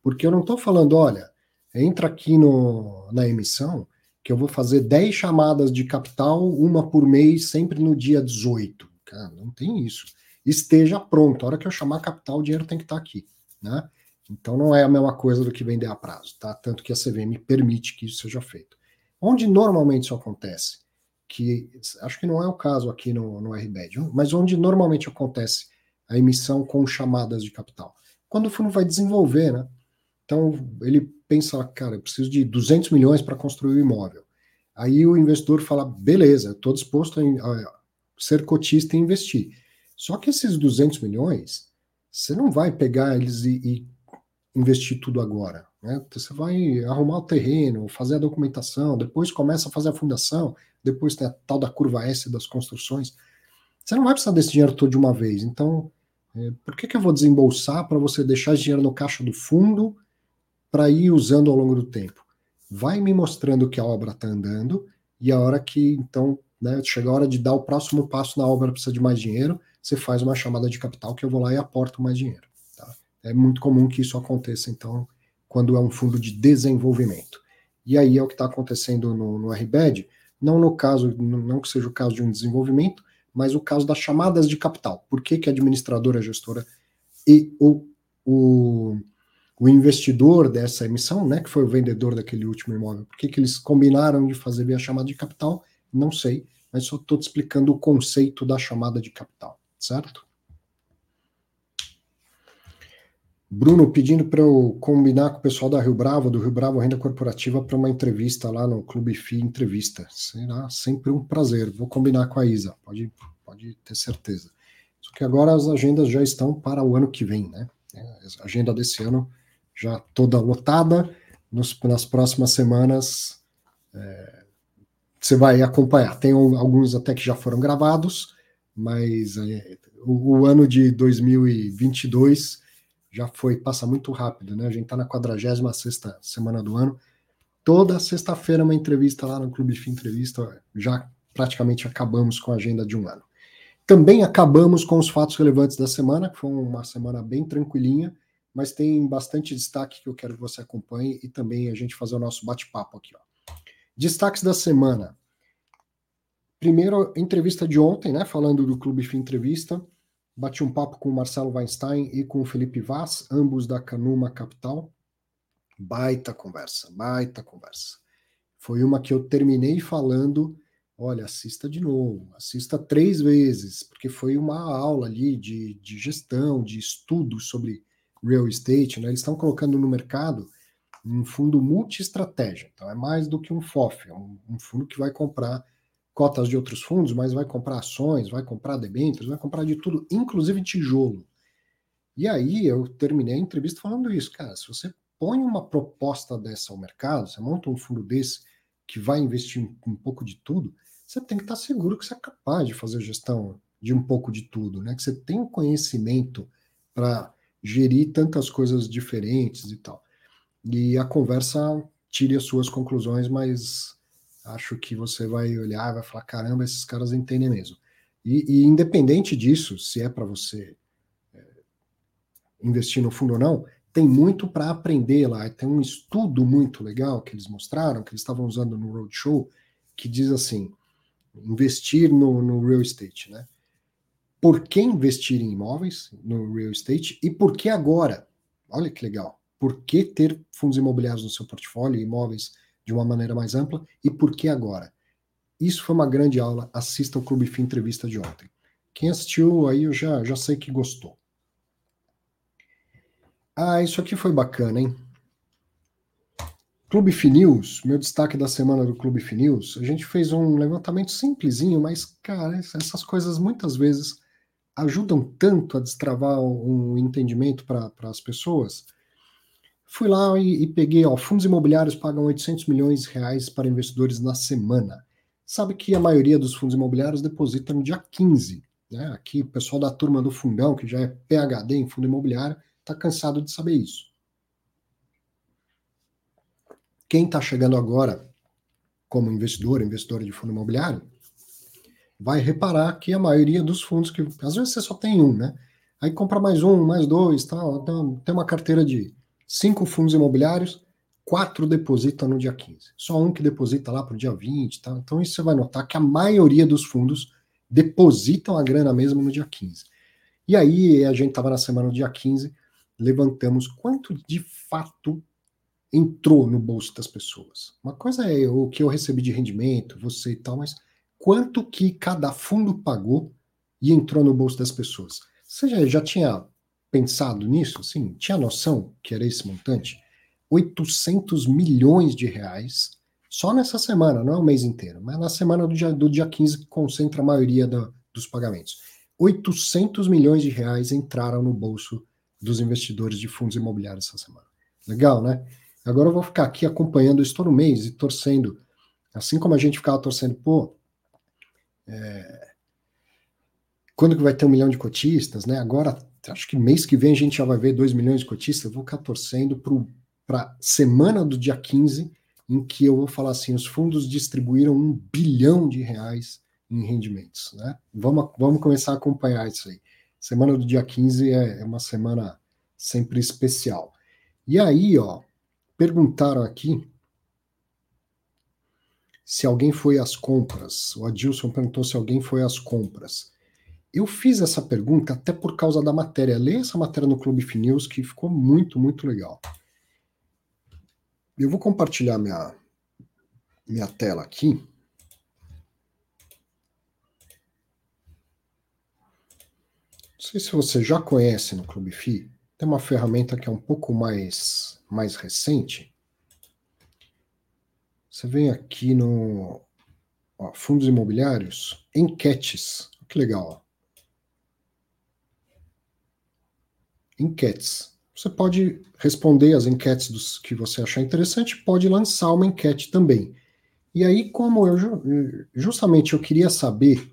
Porque eu não estou falando, olha, entra aqui no, na emissão, que eu vou fazer 10 chamadas de capital, uma por mês, sempre no dia 18. Cara, não tem isso. Esteja pronto. A hora que eu chamar capital, o dinheiro tem que estar aqui. Né? Então não é a mesma coisa do que vender a prazo, tá? Tanto que a CVM permite que isso seja feito. Onde normalmente isso acontece? Que acho que não é o caso aqui no, no RBED, mas onde normalmente acontece a emissão com chamadas de capital? Quando o fundo vai desenvolver, né? Então ele pensa, cara, eu preciso de 200 milhões para construir o imóvel. Aí o investidor fala, beleza, estou disposto a, ser cotista e investir. Só que esses 200 milhões, você não vai pegar eles e, e investir tudo agora. Né? Então, você vai arrumar o terreno, fazer a documentação, depois começa a fazer a fundação, depois tem a tal da curva S das construções. Você não vai precisar desse dinheiro todo de uma vez. Então, é, por que, que eu vou desembolsar para você deixar esse dinheiro no caixa do fundo para ir usando ao longo do tempo? Vai me mostrando que a obra está andando e a hora que, então, né, chega a hora de dar o próximo passo na obra, precisa de mais dinheiro, você faz uma chamada de capital que eu vou lá e aporto mais dinheiro. Tá? É muito comum que isso aconteça, então, quando é um fundo de desenvolvimento. E aí é o que está acontecendo no, no RBED, não no caso, não que seja o caso de um desenvolvimento, mas o caso das chamadas de capital. Por que, que a administradora, a gestora e o, o, o investidor dessa emissão, né, que foi o vendedor daquele último imóvel, por que, que eles combinaram de fazer via chamada de capital? Não sei, mas só estou te explicando o conceito da chamada de capital, certo? Bruno pedindo para eu combinar com o pessoal da Rio Bravo, do Rio Bravo Renda Corporativa, para uma entrevista lá no Clube FI Entrevista. Será sempre um prazer. Vou combinar com a Isa, pode, pode ter certeza. Só que agora as agendas já estão para o ano que vem, né? A agenda desse ano já toda lotada. Nos, nas próximas semanas é, você vai acompanhar. Tem alguns até que já foram gravados, mas é, o, o ano de 2022 já foi, passa muito rápido, né? A gente está na 46 semana do ano. Toda sexta-feira uma entrevista lá no Clube Fim Entrevista, já praticamente acabamos com a agenda de um ano. Também acabamos com os fatos relevantes da semana, que foi uma semana bem tranquilinha, mas tem bastante destaque que eu quero que você acompanhe e também a gente fazer o nosso bate-papo aqui. Ó. Destaques da semana. Primeiro, entrevista de ontem, né? Falando do Clube Fim Entrevista. Bati um papo com o Marcelo Weinstein e com o Felipe Vaz, ambos da Canuma Capital. Baita conversa, baita conversa. Foi uma que eu terminei falando, olha, assista de novo, assista três vezes, porque foi uma aula ali de, de gestão, de estudo sobre real estate, né? Eles estão colocando no mercado um fundo multi-estratégia, então é mais do que um FOF, é um, um fundo que vai comprar cotas de outros fundos, mas vai comprar ações, vai comprar debêntures, vai comprar de tudo, inclusive tijolo. E aí eu terminei a entrevista falando isso, cara, se você põe uma proposta dessa ao mercado, você monta um fundo desse que vai investir um, pouco de tudo, você tem que estar seguro que você é capaz de fazer gestão de um pouco de tudo, né? Que você tem conhecimento para gerir tantas coisas diferentes e tal. E a conversa tire as suas conclusões, mas acho que você vai olhar e vai falar: caramba, esses caras entendem mesmo. E, e independente disso, se é para você é, investir no fundo ou não, tem muito para aprender lá. Tem um estudo muito legal que eles mostraram, que eles estavam usando no Roadshow, que diz assim: investir no, no real estate, né? Por que investir em imóveis no real estate e por que agora? Olha que legal. Por que ter fundos imobiliários no seu portfólio, imóveis de uma maneira mais ampla e por que agora. Isso foi uma grande aula. Assista o Clube Fim Entrevista de ontem. Quem assistiu aí eu já, já sei que gostou. Ah, isso aqui foi bacana, hein? Clube Finews, meu destaque da semana do Clube Finews, a gente fez um levantamento simplesinho, mas, cara, essas coisas muitas vezes ajudam tanto a destravar um entendimento para as pessoas. Fui lá e, e, peguei, ó, fundos imobiliários pagam 800 milhões de reais para investidores na semana. Sabe que a maioria dos fundos imobiliários deposita no dia 15. Né? Aqui, o pessoal da turma do fundão, que já é PHD em fundo imobiliário, está cansado de saber isso. Quem está chegando agora como investidor, investidora de fundo imobiliário, vai reparar que a maioria dos fundos, que às vezes você só tem um, né? Aí compra mais um, mais dois, tal, então, tem uma carteira de cinco fundos imobiliários, quatro depositam no dia 15. Só um que deposita lá para o dia 20. Tá? Então, isso você vai notar que a maioria dos fundos depositam a grana mesmo no dia 15. E aí, a gente estava na semana do dia 15, levantamos quanto de fato entrou no bolso das pessoas. Uma coisa é o que eu recebi de rendimento, você e tal, mas quanto que cada fundo pagou e entrou no bolso das pessoas? Você já, já tinha pensado nisso? Sim, tinha noção que era esse montante? 800 milhões de reais só nessa semana, não é o mês inteiro, mas na semana do dia, do dia 15 que concentra a maioria da, dos pagamentos. 800 milhões de reais entraram no bolso dos investidores de fundos imobiliários essa semana. Legal, né? Agora eu vou ficar aqui acompanhando isso todo mês e torcendo, assim como a gente ficava torcendo, pô, é, quando que vai ter um milhão de cotistas, né? Agora acho que mês que vem a gente já vai ver 2 milhões de cotistas. Eu vou ficar torcendo para semana do dia 15, em que eu vou falar assim: os fundos distribuíram um bilhão de reais em rendimentos. Né? Vamos, vamos começar a acompanhar isso aí. Semana do dia 15 é, é uma semana sempre especial. E aí, ó, perguntaram aqui se alguém foi às compras. O Adilson perguntou se alguém foi às compras. Eu fiz essa pergunta até por causa da matéria. Leia essa matéria no Clube Finews que ficou muito, muito legal. Eu vou compartilhar minha, minha tela aqui. Não sei se você já conhece no Clube FI, tem uma ferramenta que é um pouco mais, mais recente. Você vem aqui no ó, fundos imobiliários, enquetes. Que legal. Ó. Enquetes. Você pode responder as enquetes dos que você achar interessante, pode lançar uma enquete também. E aí, como eu justamente eu queria saber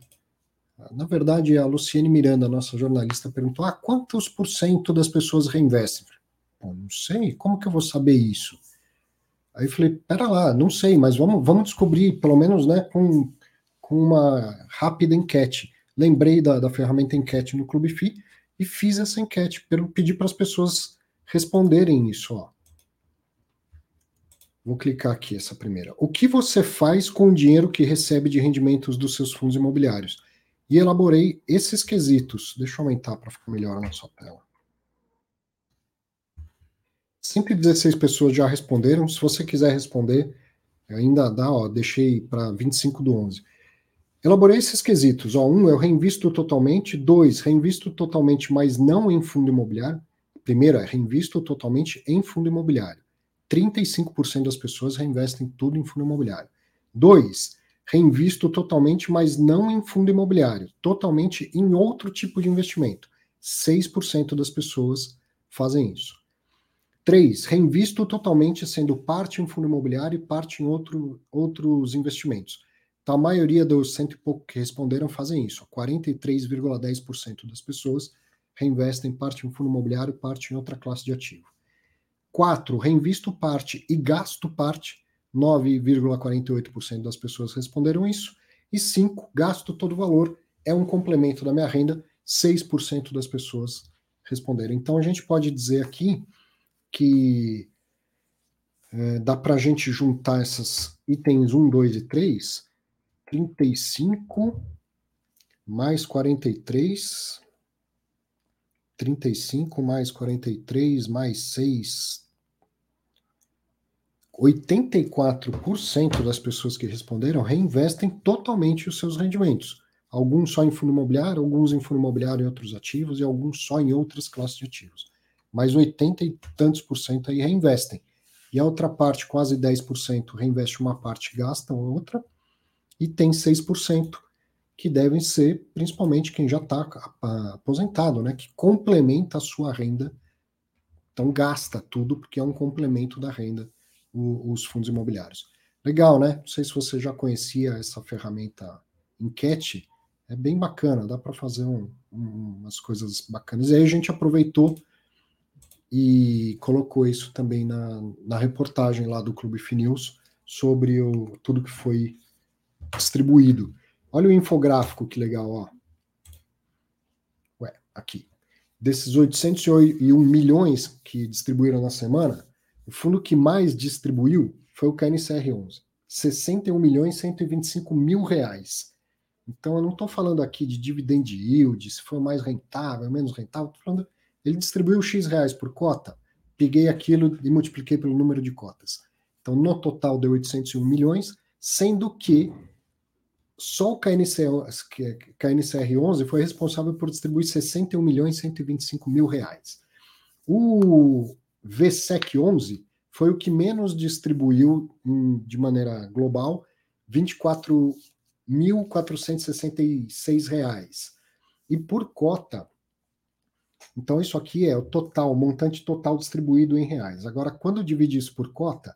na verdade, a Luciene Miranda, nossa jornalista, perguntou: ah, quantos por cento das pessoas reinvestem? Pô, não sei, como que eu vou saber isso? Aí eu falei: pera lá, não sei, mas vamos, vamos descobrir, pelo menos né, com, com uma rápida enquete. Lembrei da, da ferramenta enquete no Clube FI e fiz essa enquete, pedi para as pessoas responderem isso. Ó. Vou clicar aqui essa primeira. O que você faz com o dinheiro que recebe de rendimentos dos seus fundos imobiliários? e elaborei esses quesitos. Deixa eu aumentar para ficar melhor na sua tela. 116 pessoas já responderam. Se você quiser responder, ainda dá, ó, deixei para 25 do 11. Elaborei esses quesitos. Ó, um, eu reinvisto totalmente. Dois, reinvisto totalmente, mas não em fundo imobiliário. Primeiro, é reinvisto totalmente em fundo imobiliário. 35% das pessoas reinvestem tudo em fundo imobiliário. Dois, reinvisto totalmente, mas não em fundo imobiliário, totalmente em outro tipo de investimento. 6% das pessoas fazem isso. 3. Reinvisto totalmente, sendo parte em fundo imobiliário e parte em outro, outros investimentos. Então, a maioria dos cento e pouco que responderam fazem isso. 43,10% das pessoas reinvestem parte em fundo imobiliário, parte em outra classe de ativo. 4. Reinvisto parte e gasto parte 9,48% das pessoas responderam isso. E 5, gasto todo o valor, é um complemento da minha renda, 6% das pessoas responderam. Então a gente pode dizer aqui que é, dá para a gente juntar esses itens 1, 2 e 3, 35 mais 43, 35 mais 43 mais 6, 84% das pessoas que responderam reinvestem totalmente os seus rendimentos. Alguns só em fundo imobiliário, alguns em fundo imobiliário e outros ativos, e alguns só em outras classes de ativos. Mas 80 e tantos por cento aí reinvestem. E a outra parte, quase 10%, reinveste uma parte gasta outra. E tem 6% que devem ser principalmente quem já está aposentado, né? Que complementa a sua renda. Então gasta tudo porque é um complemento da renda o, os fundos imobiliários. Legal, né? Não sei se você já conhecia essa ferramenta enquete, é bem bacana, dá para fazer um, um, umas coisas bacanas. E aí a gente aproveitou e colocou isso também na, na reportagem lá do Clube Finews sobre o, tudo que foi distribuído. Olha o infográfico que legal, ó. Ué, aqui. Desses 801 milhões que distribuíram na semana, o fundo que mais distribuiu foi o KNCR11, 61 milhões e 125 mil reais. Então eu não estou falando aqui de dividend yield, se foi mais rentável, menos rentável, estou falando, ele distribuiu X reais por cota, peguei aquilo e multipliquei pelo número de cotas. Então no total deu 801 milhões, sendo que só o KNCR11 foi responsável por distribuir 61 milhões e 125 mil reais. O VSEC 11 foi o que menos distribuiu de maneira global, 24.466 reais. E por cota, então isso aqui é o total, o montante total distribuído em reais. Agora, quando divide isso por cota,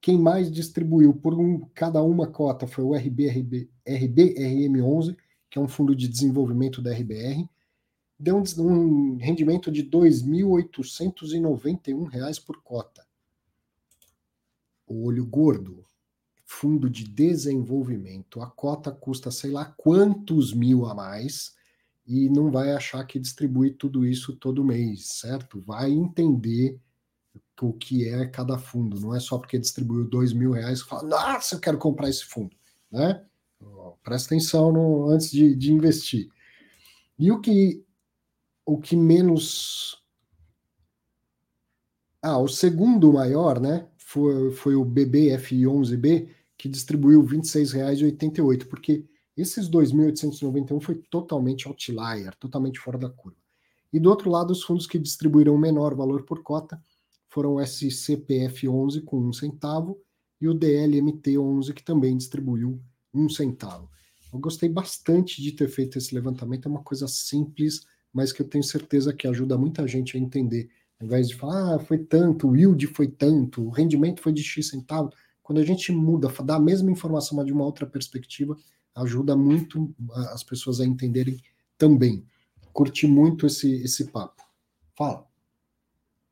quem mais distribuiu por um, cada uma cota foi o RB, RBRM11, que é um fundo de desenvolvimento da RBR, deu um, um rendimento de R$ 2.891 por cota. O olho gordo, fundo de desenvolvimento, a cota custa sei lá quantos mil a mais e não vai achar que distribui tudo isso todo mês, certo? Vai entender o que é cada fundo. Não é só porque distribuiu dois mil reais que fala, nossa, eu quero comprar esse fundo. Né? Presta atenção no, antes de, de investir. E o que, o que menos. Ah, o segundo maior, né? Foi, foi o BBFI11B, que distribuiu R$ 26,88, porque esses 2.891 foi totalmente outlier, totalmente fora da curva. E do outro lado, os fundos que distribuíram menor valor por cota foram o SCPF11 com um centavo e o DLMT11 que também distribuiu um centavo. Eu gostei bastante de ter feito esse levantamento, é uma coisa simples, mas que eu tenho certeza que ajuda muita gente a entender. Ao invés de falar, ah, foi tanto, o yield foi tanto, o rendimento foi de X centavo. Quando a gente muda, dá a mesma informação, mas de uma outra perspectiva, ajuda muito as pessoas a entenderem também. Curti muito esse, esse papo. Fala.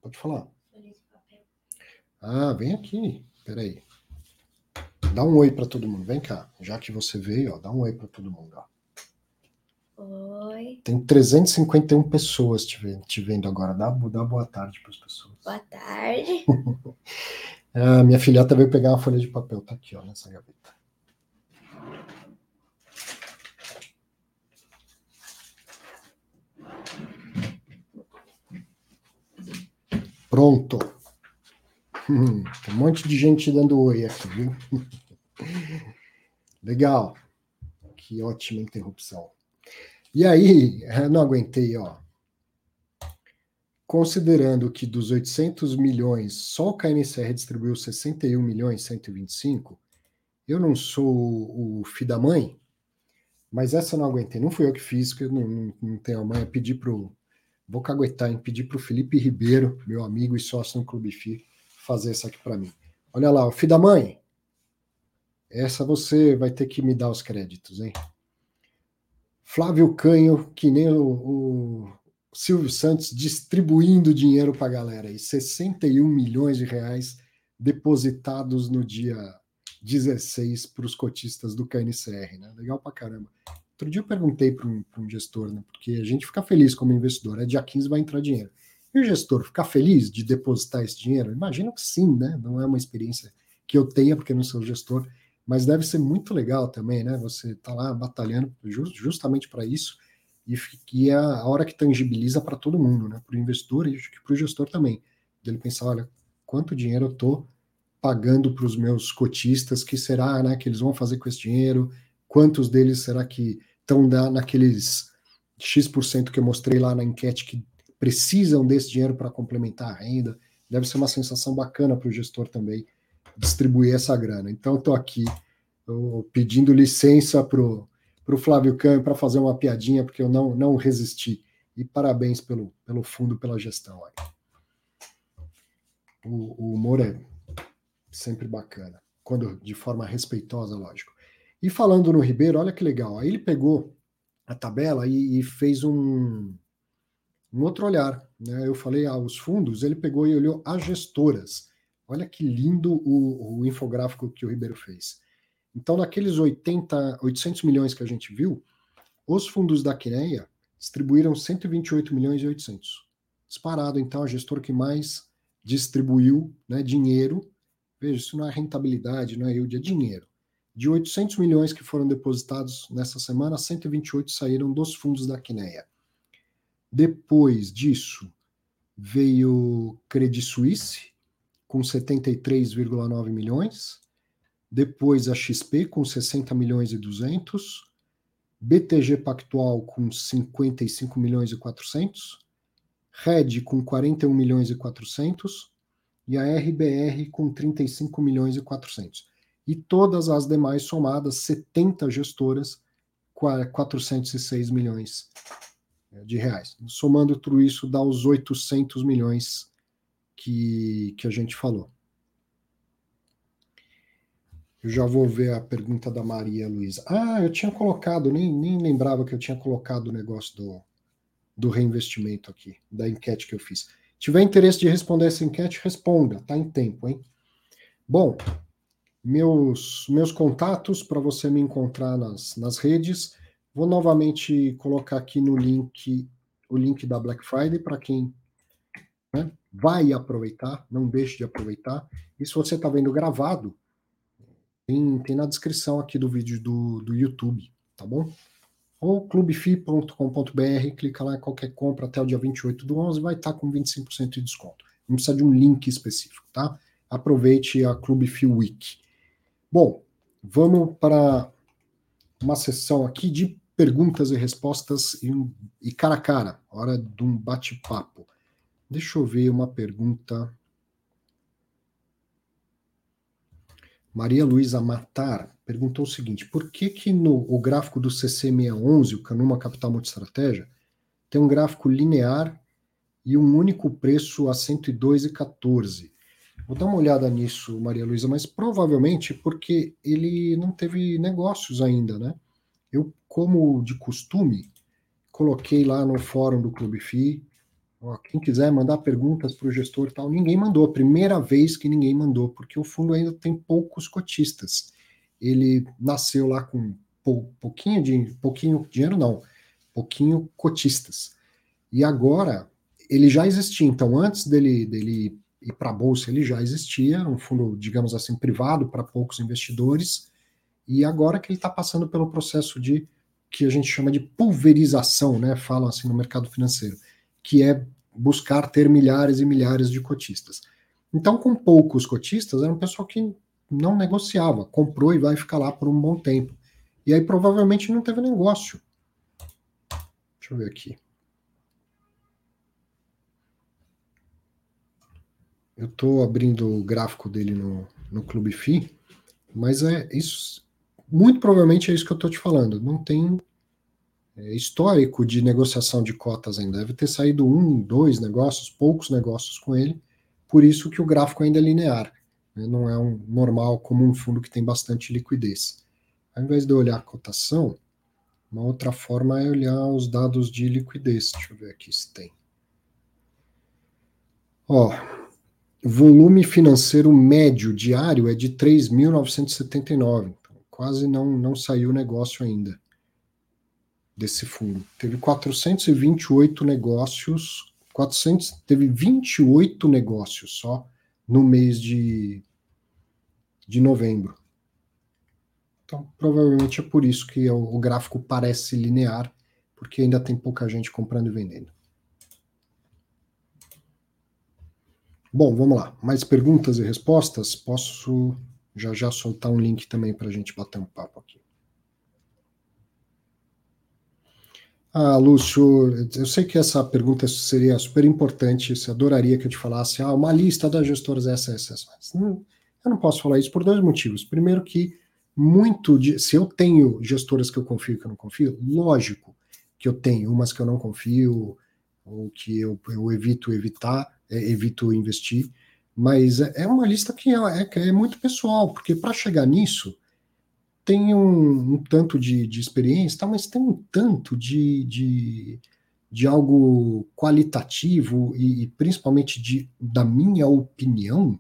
Pode falar. Ah, vem aqui. Peraí. Dá um oi para todo mundo. Vem cá. Já que você veio, ó, dá um oi para todo mundo. Ó. Oi. Tem 351 pessoas te vendo, te vendo agora. Dá, dá boa tarde para as pessoas. Boa tarde. ah, minha filhota veio pegar uma folha de papel. Tá aqui, ó, nessa gaveta. Pronto. Hum, um monte de gente dando oi aqui, viu? Legal. Que ótima interrupção. E aí, não aguentei, ó. Considerando que dos 800 milhões, só o KNCR distribuiu 61 milhões 125, eu não sou o filho da mãe, mas essa eu não aguentei. Não fui eu que fiz, que eu não, não, não tenho a mãe. Pedi pro. Vou caguetar, hein? Pedi pro Felipe Ribeiro, meu amigo e sócio no Clube FI, fazer isso aqui para mim. Olha lá, o filho da mãe. Essa você vai ter que me dar os créditos, hein? Flávio Canho, que nem o, o Silvio Santos, distribuindo dinheiro para a galera aí. 61 milhões de reais depositados no dia 16 para os cotistas do KNCR, né? Legal para caramba. Outro dia eu perguntei para um, um, gestor, né? Porque a gente fica feliz como investidor, é dia 15 vai entrar dinheiro. E o gestor ficar feliz de depositar esse dinheiro? Imagino que sim, né? Não é uma experiência que eu tenha, porque não sou gestor, mas deve ser muito legal também, né? Você tá lá batalhando justamente para isso e, que é a hora que tangibiliza para todo mundo, né? Para o investidor e para o gestor também. Ele pensar, olha, quanto dinheiro eu tô pagando para os meus cotistas, que será, né? Que eles vão fazer com esse dinheiro? Quantos deles será que estão naqueles X% que eu mostrei lá na enquete que precisam desse dinheiro para complementar a renda. Deve ser uma sensação bacana para o gestor também distribuir essa grana. Então, estou aqui pedindo licença para o Flávio Câmbio para fazer uma piadinha, porque eu não, não resisti. E parabéns pelo, pelo fundo, pela gestão. Aí. O, o humor é sempre bacana, quando de forma respeitosa, lógico. E falando no Ribeiro, olha que legal. Aí ele pegou a tabela e, e fez um, um outro olhar. Né? Eu falei aos ah, fundos, ele pegou e olhou as gestoras. Olha que lindo o, o infográfico que o Ribeiro fez. Então, naqueles 80, 800 milhões que a gente viu, os fundos da Quineia distribuíram 128 milhões e 800. Disparado, então, a gestora que mais distribuiu né, dinheiro. Veja, isso não é rentabilidade, não é yield, é dinheiro. De 800 milhões que foram depositados nessa semana, 128 saíram dos fundos da Quineia. Depois disso, veio Credit Suisse, com 73,9 milhões. Depois a XP, com 60 milhões e 200. BTG Pactual, com 55 milhões e 400. Red, com 41 milhões e 400. E a RBR, com 35 milhões e 400. E todas as demais somadas, 70 gestoras, 406 milhões de reais. Somando tudo isso, dá os 800 milhões que, que a gente falou. Eu já vou ver a pergunta da Maria Luísa. Ah, eu tinha colocado, nem, nem lembrava que eu tinha colocado o negócio do, do reinvestimento aqui, da enquete que eu fiz. Tiver interesse de responder essa enquete, responda, tá em tempo, hein? Bom, meus, meus contatos para você me encontrar nas, nas redes Vou novamente colocar aqui no link o link da Black Friday para quem né? vai aproveitar, não deixe de aproveitar. E se você está vendo gravado, tem, tem na descrição aqui do vídeo do, do YouTube, tá bom? Ou clubefi.com.br, clica lá em qualquer compra até o dia 28 do 11, vai estar tá com 25% de desconto. Não precisa de um link específico, tá? Aproveite a Clube Week. Bom, vamos para uma sessão aqui de perguntas e respostas e, e cara a cara, hora de um bate-papo. Deixa eu ver uma pergunta. Maria Luísa Matar perguntou o seguinte: por que, que no o gráfico do CC611, o Canuma Capital Multistratégia, tem um gráfico linear e um único preço a 102,14? Vou dar uma olhada nisso, Maria Luísa, mas provavelmente porque ele não teve negócios ainda, né? Eu, como de costume, coloquei lá no fórum do Clube FI, ó, quem quiser mandar perguntas para o gestor e tal, ninguém mandou, primeira vez que ninguém mandou, porque o fundo ainda tem poucos cotistas. Ele nasceu lá com pou, pouquinho de pouquinho dinheiro não, pouquinho cotistas. E agora ele já existia, então antes dele dele ir para a bolsa, ele já existia, um fundo, digamos assim, privado para poucos investidores e agora que ele está passando pelo processo de que a gente chama de pulverização, né? Falam assim no mercado financeiro, que é buscar ter milhares e milhares de cotistas. Então, com poucos cotistas, era um pessoal que não negociava, comprou e vai ficar lá por um bom tempo. E aí provavelmente não teve negócio. Deixa eu ver aqui. Eu estou abrindo o gráfico dele no, no Clube FI, mas é isso muito provavelmente é isso que eu estou te falando. Não tem é, histórico de negociação de cotas ainda. Deve ter saído um, dois negócios, poucos negócios com ele. Por isso que o gráfico ainda é linear. Né? Não é um normal como um fundo que tem bastante liquidez. Ao invés de eu olhar a cotação, uma outra forma é olhar os dados de liquidez. Deixa eu ver aqui se tem. Ó, volume financeiro médio diário é de 3.979 quase não, não saiu negócio ainda desse fundo. Teve 428 negócios, 400, teve 28 negócios só no mês de, de novembro. Então, provavelmente é por isso que o, o gráfico parece linear, porque ainda tem pouca gente comprando e vendendo. Bom, vamos lá. Mais perguntas e respostas? Posso já já soltar um link também para a gente bater um papo aqui. Ah, Lúcio, eu sei que essa pergunta seria super importante, você adoraria que eu te falasse ah, uma lista das gestoras essas, mas não, eu não posso falar isso por dois motivos. Primeiro que muito de, se eu tenho gestoras que eu confio e que eu não confio, lógico que eu tenho umas que eu não confio ou que eu, eu evito evitar, é, evito investir, mas é, é uma lista que é, é, muito pessoal, porque para chegar nisso tem um, um tanto de, de, experiência, tá, mas tem um tanto de, de, de algo qualitativo e, e, principalmente de, da minha opinião,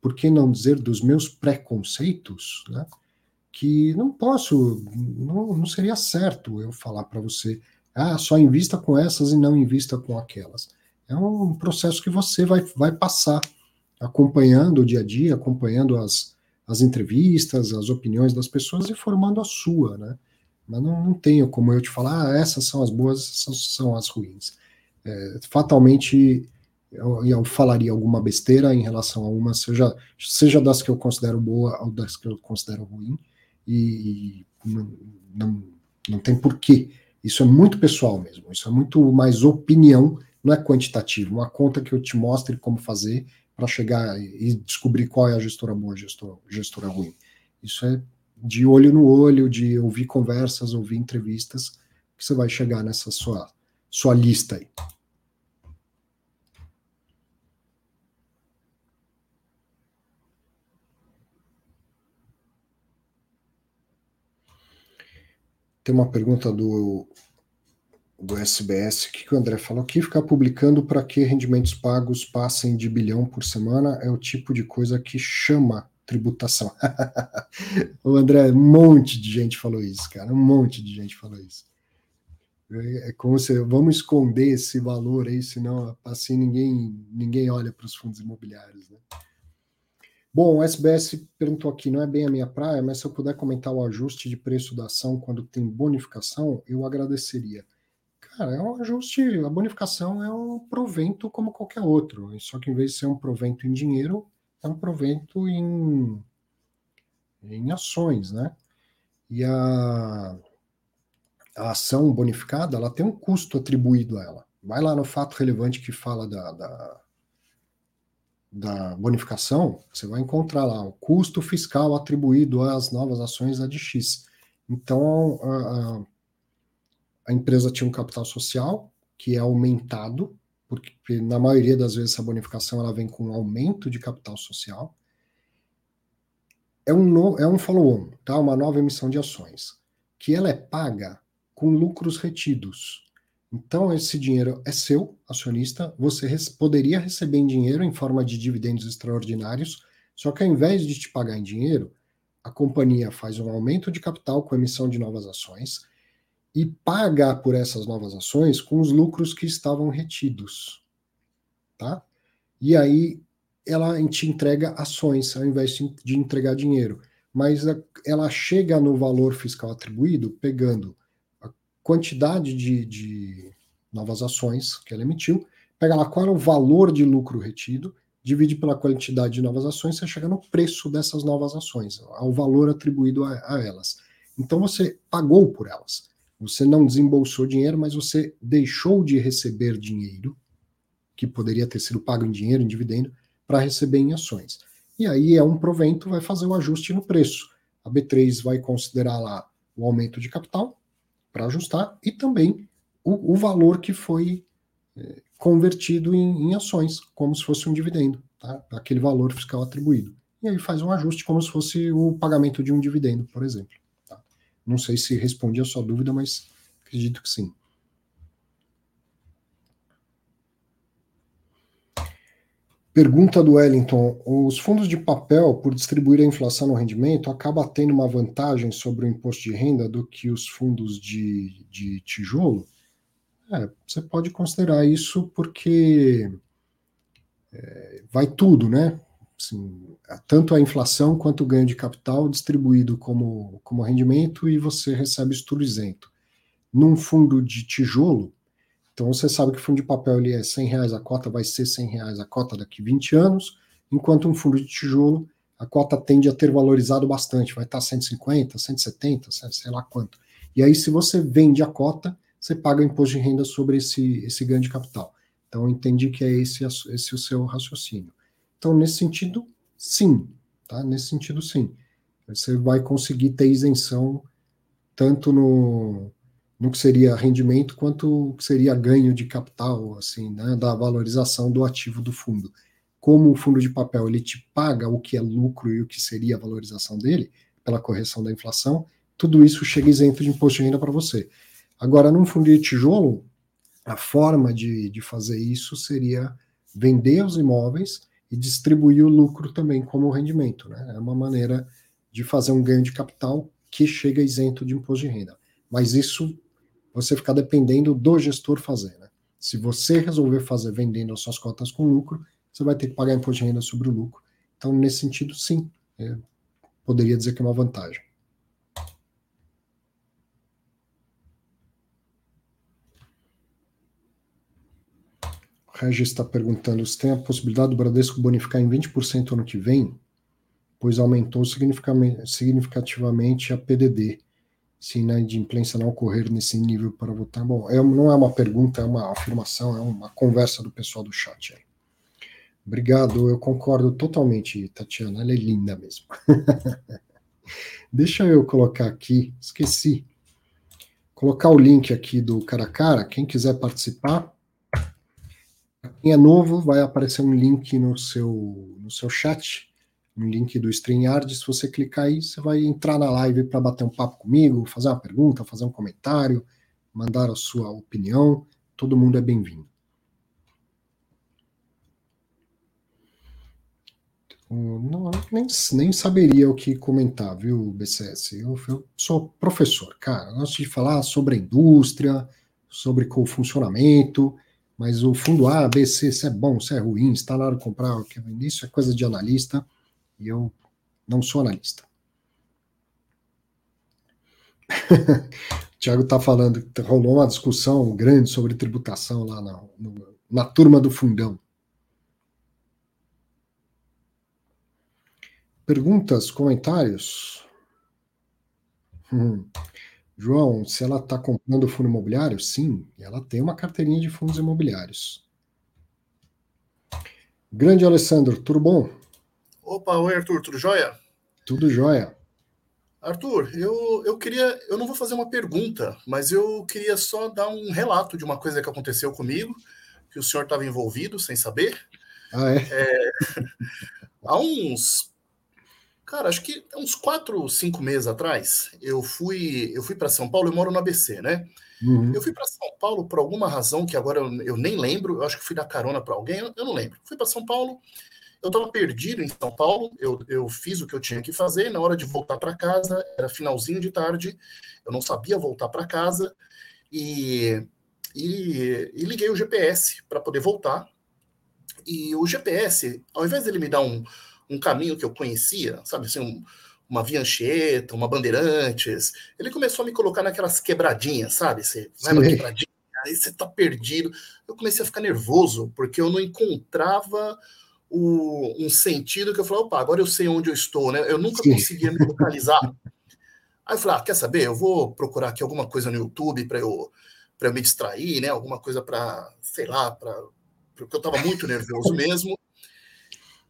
por que não dizer dos meus preconceitos, né? que não posso, não, não seria certo eu falar para você, ah, só invista com essas e não invista com aquelas. É um processo que você vai, vai passar acompanhando o dia a dia, acompanhando as, as entrevistas, as opiniões das pessoas e formando a sua, né? Mas não, não tenho como eu te falar, ah, essas são as boas, essas são as ruins. É, fatalmente eu, eu, falaria alguma besteira em relação a uma, seja, seja das que eu considero boa ou das que eu considero ruim, e, e não, não, não tem porquê. Isso é muito pessoal mesmo, isso é muito mais opinião, não é quantitativo. Uma conta que eu te mostre como fazer para chegar e descobrir qual é a gestora boa, a gestora, gestora ruim. Isso é de olho no olho, de ouvir conversas, ouvir entrevistas, que você vai chegar nessa sua, sua lista aí. Tem uma pergunta do do SBS, que, que o André falou aqui? Ficar publicando para que rendimentos pagos passem de bilhão por semana é o tipo de coisa que chama tributação. o André, um monte de gente falou isso, cara, um monte de gente falou isso. É, é como se vamos esconder esse valor aí, senão assim ninguém ninguém olha para os fundos imobiliários. Né? Bom, o SBS perguntou aqui, não é bem a minha praia, mas se eu puder comentar o ajuste de preço da ação quando tem bonificação, eu agradeceria. Cara, é um ajuste, a bonificação é um provento como qualquer outro, só que em vez de ser um provento em dinheiro, é um provento em, em ações, né? E a, a ação bonificada, ela tem um custo atribuído a ela. Vai lá no fato relevante que fala da, da, da bonificação, você vai encontrar lá o custo fiscal atribuído às novas ações a de X. Então, a, a a empresa tinha um capital social que é aumentado, porque na maioria das vezes essa bonificação ela vem com um aumento de capital social. É um, no, é um follow-on, tá? uma nova emissão de ações, que ela é paga com lucros retidos. Então, esse dinheiro é seu, acionista, você res, poderia receber em dinheiro em forma de dividendos extraordinários, só que ao invés de te pagar em dinheiro, a companhia faz um aumento de capital com emissão de novas ações, e pagar por essas novas ações com os lucros que estavam retidos. Tá? E aí ela te entrega ações ao invés de entregar dinheiro. Mas ela chega no valor fiscal atribuído pegando a quantidade de, de novas ações que ela emitiu, pega lá qual é o valor de lucro retido, divide pela quantidade de novas ações, você chega no preço dessas novas ações, ao valor atribuído a, a elas. Então você pagou por elas. Você não desembolsou dinheiro, mas você deixou de receber dinheiro, que poderia ter sido pago em dinheiro, em dividendo, para receber em ações. E aí é um provento, vai fazer o um ajuste no preço. A B3 vai considerar lá o aumento de capital para ajustar e também o, o valor que foi é, convertido em, em, ações, como se fosse um dividendo, tá? aquele valor fiscal atribuído. E aí faz um ajuste como se fosse o pagamento de um dividendo, por exemplo. Não sei se respondi a sua dúvida, mas acredito que sim. Pergunta do Wellington: os fundos de papel, por distribuir a inflação no rendimento, acaba tendo uma vantagem sobre o imposto de renda do que os fundos de, de tijolo? É, você pode considerar isso porque é, vai tudo, né? Assim, tanto a inflação quanto o ganho de capital distribuído como, como rendimento e você recebe isso tudo isento. Num fundo de tijolo, então você sabe que o fundo de papel ele é 100 reais a cota, vai ser 100 reais a cota daqui 20 anos, enquanto um fundo de tijolo, a cota tende a ter valorizado bastante, vai estar 150, 170, sei lá quanto. E aí, se você vende a cota, você paga imposto de renda sobre esse, esse ganho de capital. Então, entendi que é esse, esse o seu raciocínio. Então, nesse sentido, sim. Tá? Nesse sentido, sim. Você vai conseguir ter isenção tanto no, no que seria rendimento quanto o que seria ganho de capital, assim, né, da valorização do ativo do fundo. Como o fundo de papel ele te paga o que é lucro e o que seria a valorização dele pela correção da inflação, tudo isso chega isento de imposto de renda para você. Agora, num fundo de tijolo, a forma de, de fazer isso seria vender os imóveis e distribuir o lucro também como rendimento. Né? É uma maneira de fazer um ganho de capital que chega isento de imposto de renda. Mas isso você ficar dependendo do gestor fazer. Né? Se você resolver fazer vendendo as suas cotas com lucro, você vai ter que pagar imposto de renda sobre o lucro. Então, nesse sentido, sim, é, poderia dizer que é uma vantagem. Regis está perguntando se tem a possibilidade do Bradesco bonificar em 20% ano que vem, pois aumentou significativamente a PDD, se inadimplência não ocorrer nesse nível para votar. Bom, é, não é uma pergunta, é uma afirmação, é uma conversa do pessoal do chat. Aí. Obrigado, eu concordo totalmente, Tatiana, ela é linda mesmo. Deixa eu colocar aqui, esqueci, colocar o link aqui do cara a cara, quem quiser participar, quem é novo, vai aparecer um link no seu, no seu chat, um link do StreamYard. Se você clicar aí, você vai entrar na live para bater um papo comigo, fazer uma pergunta, fazer um comentário, mandar a sua opinião. Todo mundo é bem-vindo. Não, nem, nem saberia o que comentar, viu, BCS? Eu, eu sou professor, cara. Eu gosto de falar sobre a indústria, sobre o funcionamento, mas o fundo A, B, C, se é bom, se é ruim, de comprar, isso é coisa de analista, e eu não sou analista. Tiago está falando rolou uma discussão grande sobre tributação lá na, na turma do fundão. Perguntas, comentários? Hum. João, se ela está comprando fundo imobiliário, sim, ela tem uma carteirinha de fundos imobiliários. Grande Alessandro, tudo bom? Opa, oi Arthur, tudo jóia? Tudo jóia. Arthur, eu, eu queria, eu não vou fazer uma pergunta, mas eu queria só dar um relato de uma coisa que aconteceu comigo, que o senhor estava envolvido sem saber. Ah, é? é há uns Cara, acho que uns quatro, cinco meses atrás, eu fui, eu fui para São Paulo. Eu moro no ABC, né? Uhum. Eu fui para São Paulo por alguma razão que agora eu, eu, nem lembro. Eu acho que fui dar carona para alguém. Eu, eu, não lembro. Fui para São Paulo. Eu estava perdido em São Paulo. Eu, eu fiz o que eu tinha que fazer. Na hora de voltar para casa, era finalzinho de tarde. Eu não sabia voltar para casa e, e, e liguei o GPS para poder voltar. E o GPS, ao invés dele me dar um um caminho que eu conhecia, sabe assim, um, uma Viancheta, uma Bandeirantes. Ele começou a me colocar naquelas quebradinhas, sabe? Você vai uma quebradinha, aí você tá perdido. Eu comecei a ficar nervoso, porque eu não encontrava o, um sentido que eu falei, opa, agora eu sei onde eu estou, né? Eu nunca Sim. conseguia me localizar. Aí eu falei, ah, quer saber? Eu vou procurar aqui alguma coisa no YouTube para eu, eu me distrair, né? Alguma coisa para, sei lá, para porque eu estava muito nervoso mesmo.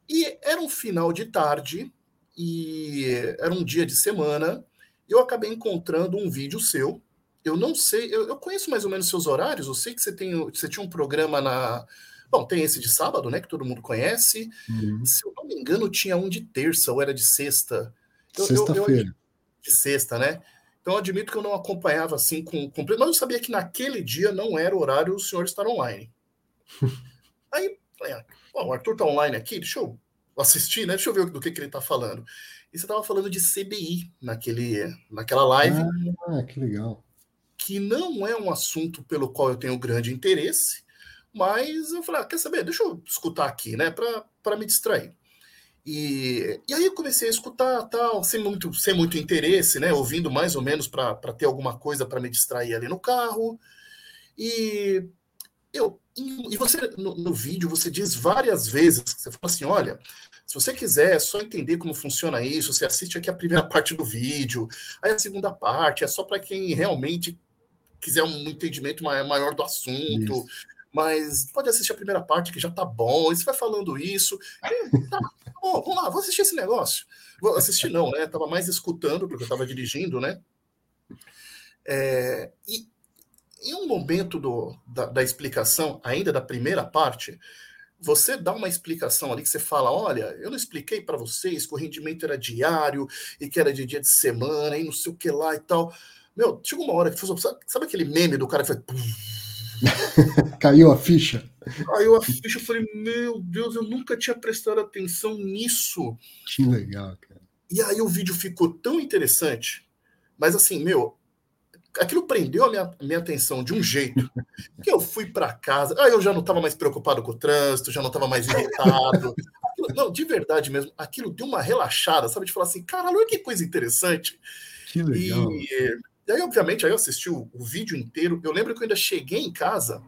E era um final de tarde e era um dia de semana. Eu acabei encontrando um vídeo seu. Eu não sei, eu, eu, conheço mais ou menos seus horários. Eu sei que você tem, você tinha um programa na, bom, tem esse de sábado, né, que todo mudo conhece. Uhum. Se eu não me engano, tinha um de terça ou era de sexta. Sexta-feira. De sexta, né? Então eu admito que eu não acompanhava assim com completo, mas eu sabia que naquele dia não era o horário o senhor estar online. Aí, ah, Bom, o Arthur tá online aqui, deixa eu assistir, né? Deixa eu ver do que, que ele tá falando. E você tava falando de CBI naquele, naquela live. Ah, que legal. Que não é um assunto pelo qual eu tenho grande interesse, mas eu falei, ah, quer saber? Deixa eu escutar aqui, né? Para me distrair. E, e aí eu comecei a escutar tal, sem muito, sem muito interesse, né? Ouvindo mais ou menos para ter alguma coisa para me distrair ali no carro. E eu e você, no, no, vídeo, você diz várias vezes, você fala assim, olha, se você quiser só entender como funciona isso, você assiste aqui a primeira parte do vídeo, aí a segunda parte é só para quem realmente quiser um entendimento maior do assunto, isso. mas pode assistir a primeira parte que já tá bom, e você vai falando isso, e, tá, bom, vamos lá, vou assistir esse negócio. Vou assistir não, né? Tava mais escutando, porque eu tava dirigindo, né? É, e, em um momento do, da, da, explicação, ainda da primeira parte, você dá uma explicação ali que você fala: olha, eu não expliquei para vocês que o rendimento era diário e que era de dia de semana e não sei o que lá e tal. Meu, chegou uma hora que sabe, sabe aquele meme do cara que foi. Caiu a ficha. Caiu a ficha. Eu falei, meu Deus, eu nunca tinha prestado atenção nisso. Que legal, cara. E aí o vídeo ficou tão interessante. Mas assim, meu, aquilo prendeu a minha, minha atenção de um jeito que eu fui para casa. Aí eu já não estava mais preocupado com o trânsito, já não estava mais irritado. Aquilo, não, de verdade mesmo, aquilo deu uma relaxada, sabe? De falar assim, caralho, olha que coisa interessante. Que legal. E, e aí, obviamente, aí eu assisti o, o, vídeo inteiro. Eu lembro que eu ainda cheguei em casa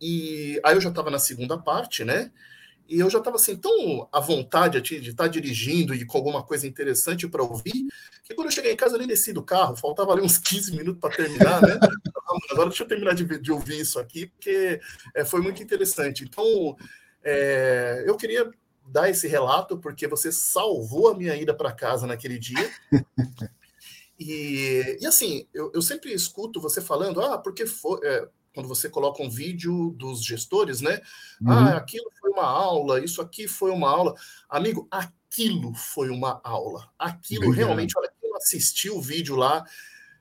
e aí eu já estava na segunda parte, né? E eu já estava assim, tão à vontade de estar tá dirigindo e com alguma coisa interessante para ouvir, que quando eu cheguei em casa eu nem desci do carro, faltava ali uns 15 minutos para terminar, né? Agora deixa eu terminar de, de ouvir isso aqui, porque é, foi muito interessante. Então, é, eu queria dar esse relato, porque você salvou a minha ida para casa naquele dia. E, e assim, eu, eu, sempre escuto você falando, ah, porque foi. É, quando você coloca um vídeo dos gestores, né? Uhum. Ah, aquilo foi uma aula, isso aqui foi uma aula. Amigo, aquilo foi uma aula. Aquilo realmente, olha, quem assistiu o vídeo lá,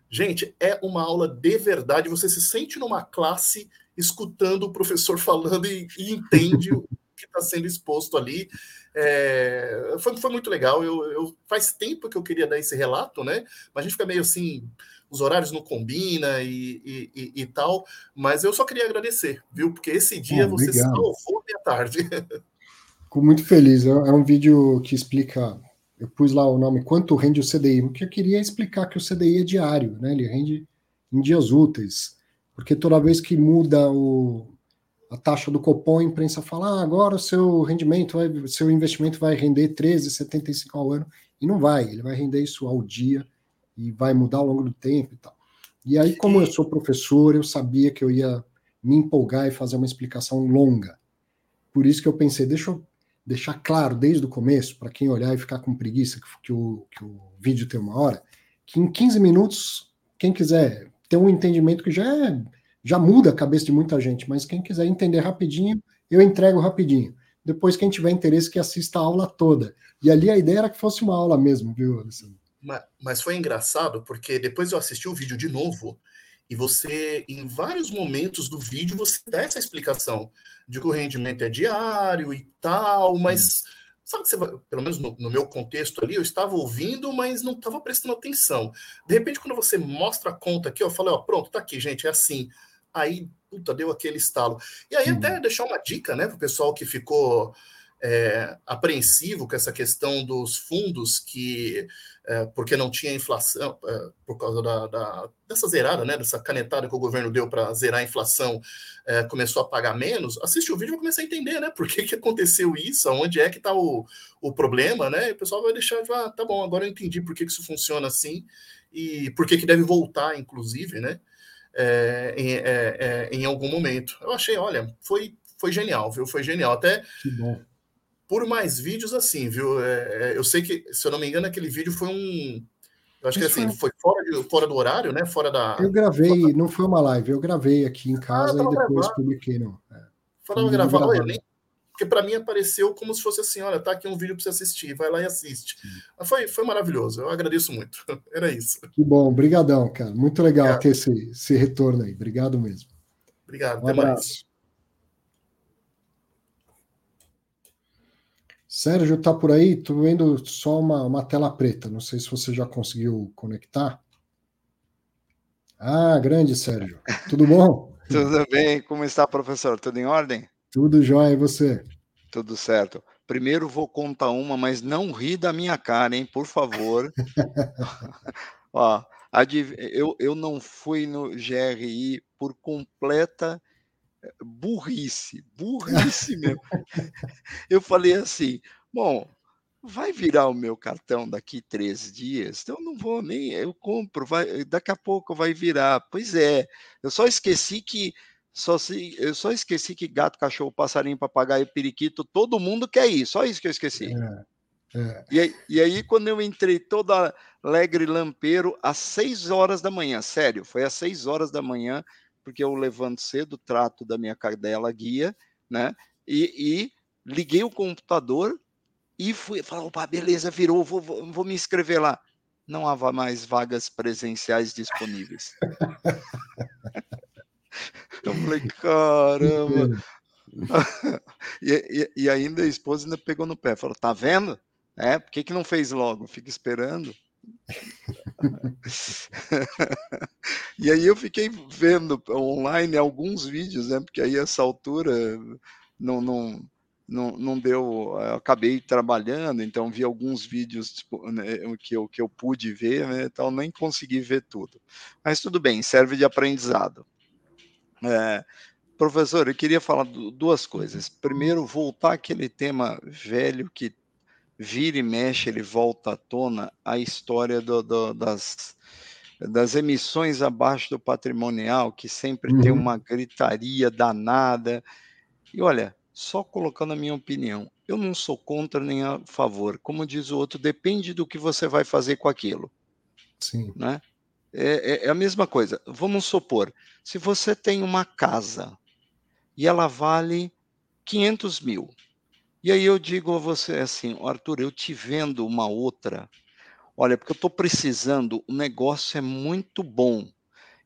gente, é uma aula de verdade. Você se sente numa classe escutando o professor falando e, e entende o que está sendo exposto ali. É, foi, foi muito legal. Eu, eu, faz tempo que eu queria dar esse relato, né? Mas a gente fica meio assim os horários não combinam e, e, e, tal, mas eu só queria agradecer, viu? Porque esse dia oh, você salvou minha tarde. Fico muito feliz. É, é um vídeo que explica. Eu pus lá o nome quanto rende o CDI, porque eu queria explicar que o CDI é diário, né? Ele rende em dias úteis, porque toda vez que muda o, a taxa do Copom, a imprensa fala: ah, agora o seu rendimento, vai, seu investimento vai render 13,75 ao ano, e não vai, ele vai render isso ao dia e vai mudar ao longo do tempo e tal. E aí, como eu sou professor, eu sabia que eu ia me empolgar e fazer uma explicação longa. Por isso que eu pensei, deixa eu deixar claro desde o começo, para quem olhar e ficar com preguiça, que o, que o vídeo tem uma hora, que em 15 minutos, quem quiser ter um entendimento que já é, já muda a cabeça de muita gente, mas quem quiser entender rapidinho, eu entrego rapidinho. Depois, quem tiver interesse, que assista a aula toda. E ali a ideia era que fosse uma aula mesmo, viu, Alessandro? Mas, mas foi engraçado, porque depois eu assisti o vídeo de novo, e você, em vários momentos do vídeo, você dá essa explicação de que o rendimento é diário e tal, mas sabe que você vai, pelo menos no, no, meu contexto ali, eu estava ouvindo, mas não estava prestando atenção. De repente, quando você mostra a conta aqui, eu falei, ó, pronto, tá aqui, gente, é assim. Aí, puta, deu aquele estalo. E aí, até deixar uma dica, né, para o pessoal que ficou é, apreensivo com essa questão dos fundos que, é, porque não tinha inflação, é, por causa da, da, dessa zerada, né, dessa canetada que o governo deu para zerar a inflação, é, começou a pagar menos, assiste o vídeo e vai começar a entender, né, por que, que aconteceu isso, onde é que está o, o problema, né, e o pessoal vai deixar, ah, tá bom, agora eu entendi por que, que isso funciona assim e por que, que deve voltar, inclusive, né, é, em, é, em algum momento. Eu achei, olha, foi foi genial, viu? Foi genial. Até por mais vídeos assim, viu? É, é, eu sei que, se eu não me engano, aquele vídeo foi um. Eu acho que assim, foi fora, de, fora do horário, né? Fora da. Eu gravei, fora... não foi uma live, eu gravei aqui em ah, casa ah, e depois gravado. publiquei. Não. É, Falava gravar, olha, nem, porque para mim apareceu como se fosse assim: olha, tá aqui um vídeo para você assistir, vai lá e assiste. Mas foi, foi maravilhoso, eu agradeço muito. Era isso. Que bom, obrigadão, cara. Muito legal Obrigado. ter esse, esse retorno aí. Obrigado mesmo. Obrigado, um até abraço. mais. Sérgio tá por aí? Tô vendo só uma, uma tela preta. Não sei se você já conseguiu conectar. Ah, grande Sérgio. Tudo bom? Tudo bem. Como está, professor? Tudo em ordem? Tudo jóia. E você? Tudo certo. Primeiro vou contar uma, mas não ri da minha cara, hein? Por favor. Ó, eu, eu não fui no GRI por completa burrice, burrice mesmo. Eu falei assim, bom, vai virar o meu cartão daqui três dias, então eu não vou nem, eu compro, vai, daqui a pouco vai virar. Pois é, eu só esqueci que só se, eu só esqueci que gato, cachorro, passarinho, papagaio, periquito, todo mundo quer ir, só isso que eu esqueci. É, é. E, aí, e aí, quando eu entrei toda alegre lampeiro, às seis horas da manhã, sério, foi às seis horas da manhã, porque eu levanto cedo, trato da minha cadela guia, né? E, e liguei o computador e fui, falei, opa, beleza, virou, vou, vou, vou me inscrever lá. Não há mais vagas presenciais disponíveis. eu falei, caramba. e, e, e, ainda a esposa ainda pegou no pé, falou, tá vendo? É, por que, que não fez logo? Fica esperando. e aí eu fiquei vendo online alguns vídeos, né? Porque aí essa altura não, não, não, não deu. Eu acabei trabalhando, então vi alguns vídeos tipo, né, que, eu, que eu pude ver, né? Então nem consegui ver tudo. Mas tudo bem, serve de aprendizado. É, professor, eu queria falar duas coisas. Primeiro, voltar aquele tema velho que vira e mexe, ele volta à tona a história do, do, das, das emissões abaixo do patrimonial, que sempre uhum. tem uma gritaria danada. E olha, só colocando a minha opinião, eu não sou contra nem a favor. Como diz o outro, depende do que você vai fazer com aquilo. Sim. Né? É, é, é a mesma coisa. Vamos supor, se você tem uma casa e ela vale 500 mil, e aí eu digo a você assim, Arthur, eu te vendo uma outra. Olha, porque eu estou precisando, o negócio é muito bom.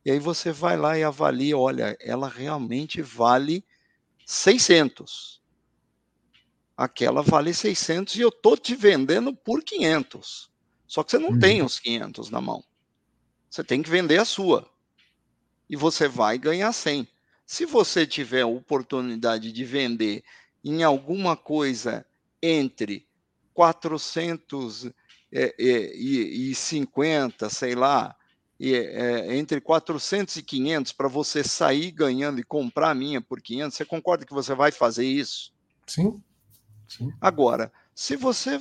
E aí você vai lá e avalia, olha, ela realmente vale 600. Aquela vale 600 e eu estou te vendendo por 500. Só que você não tem os 500 na mão. Você tem que vender a sua. E você vai ganhar 100. Se você tiver a oportunidade de vender em alguma coisa entre 450, é, sei lá, é, entre 400 e 500 para você sair ganhando e comprar a minha por 500, você concorda que você vai fazer isso? Sim. Sim. Agora, se você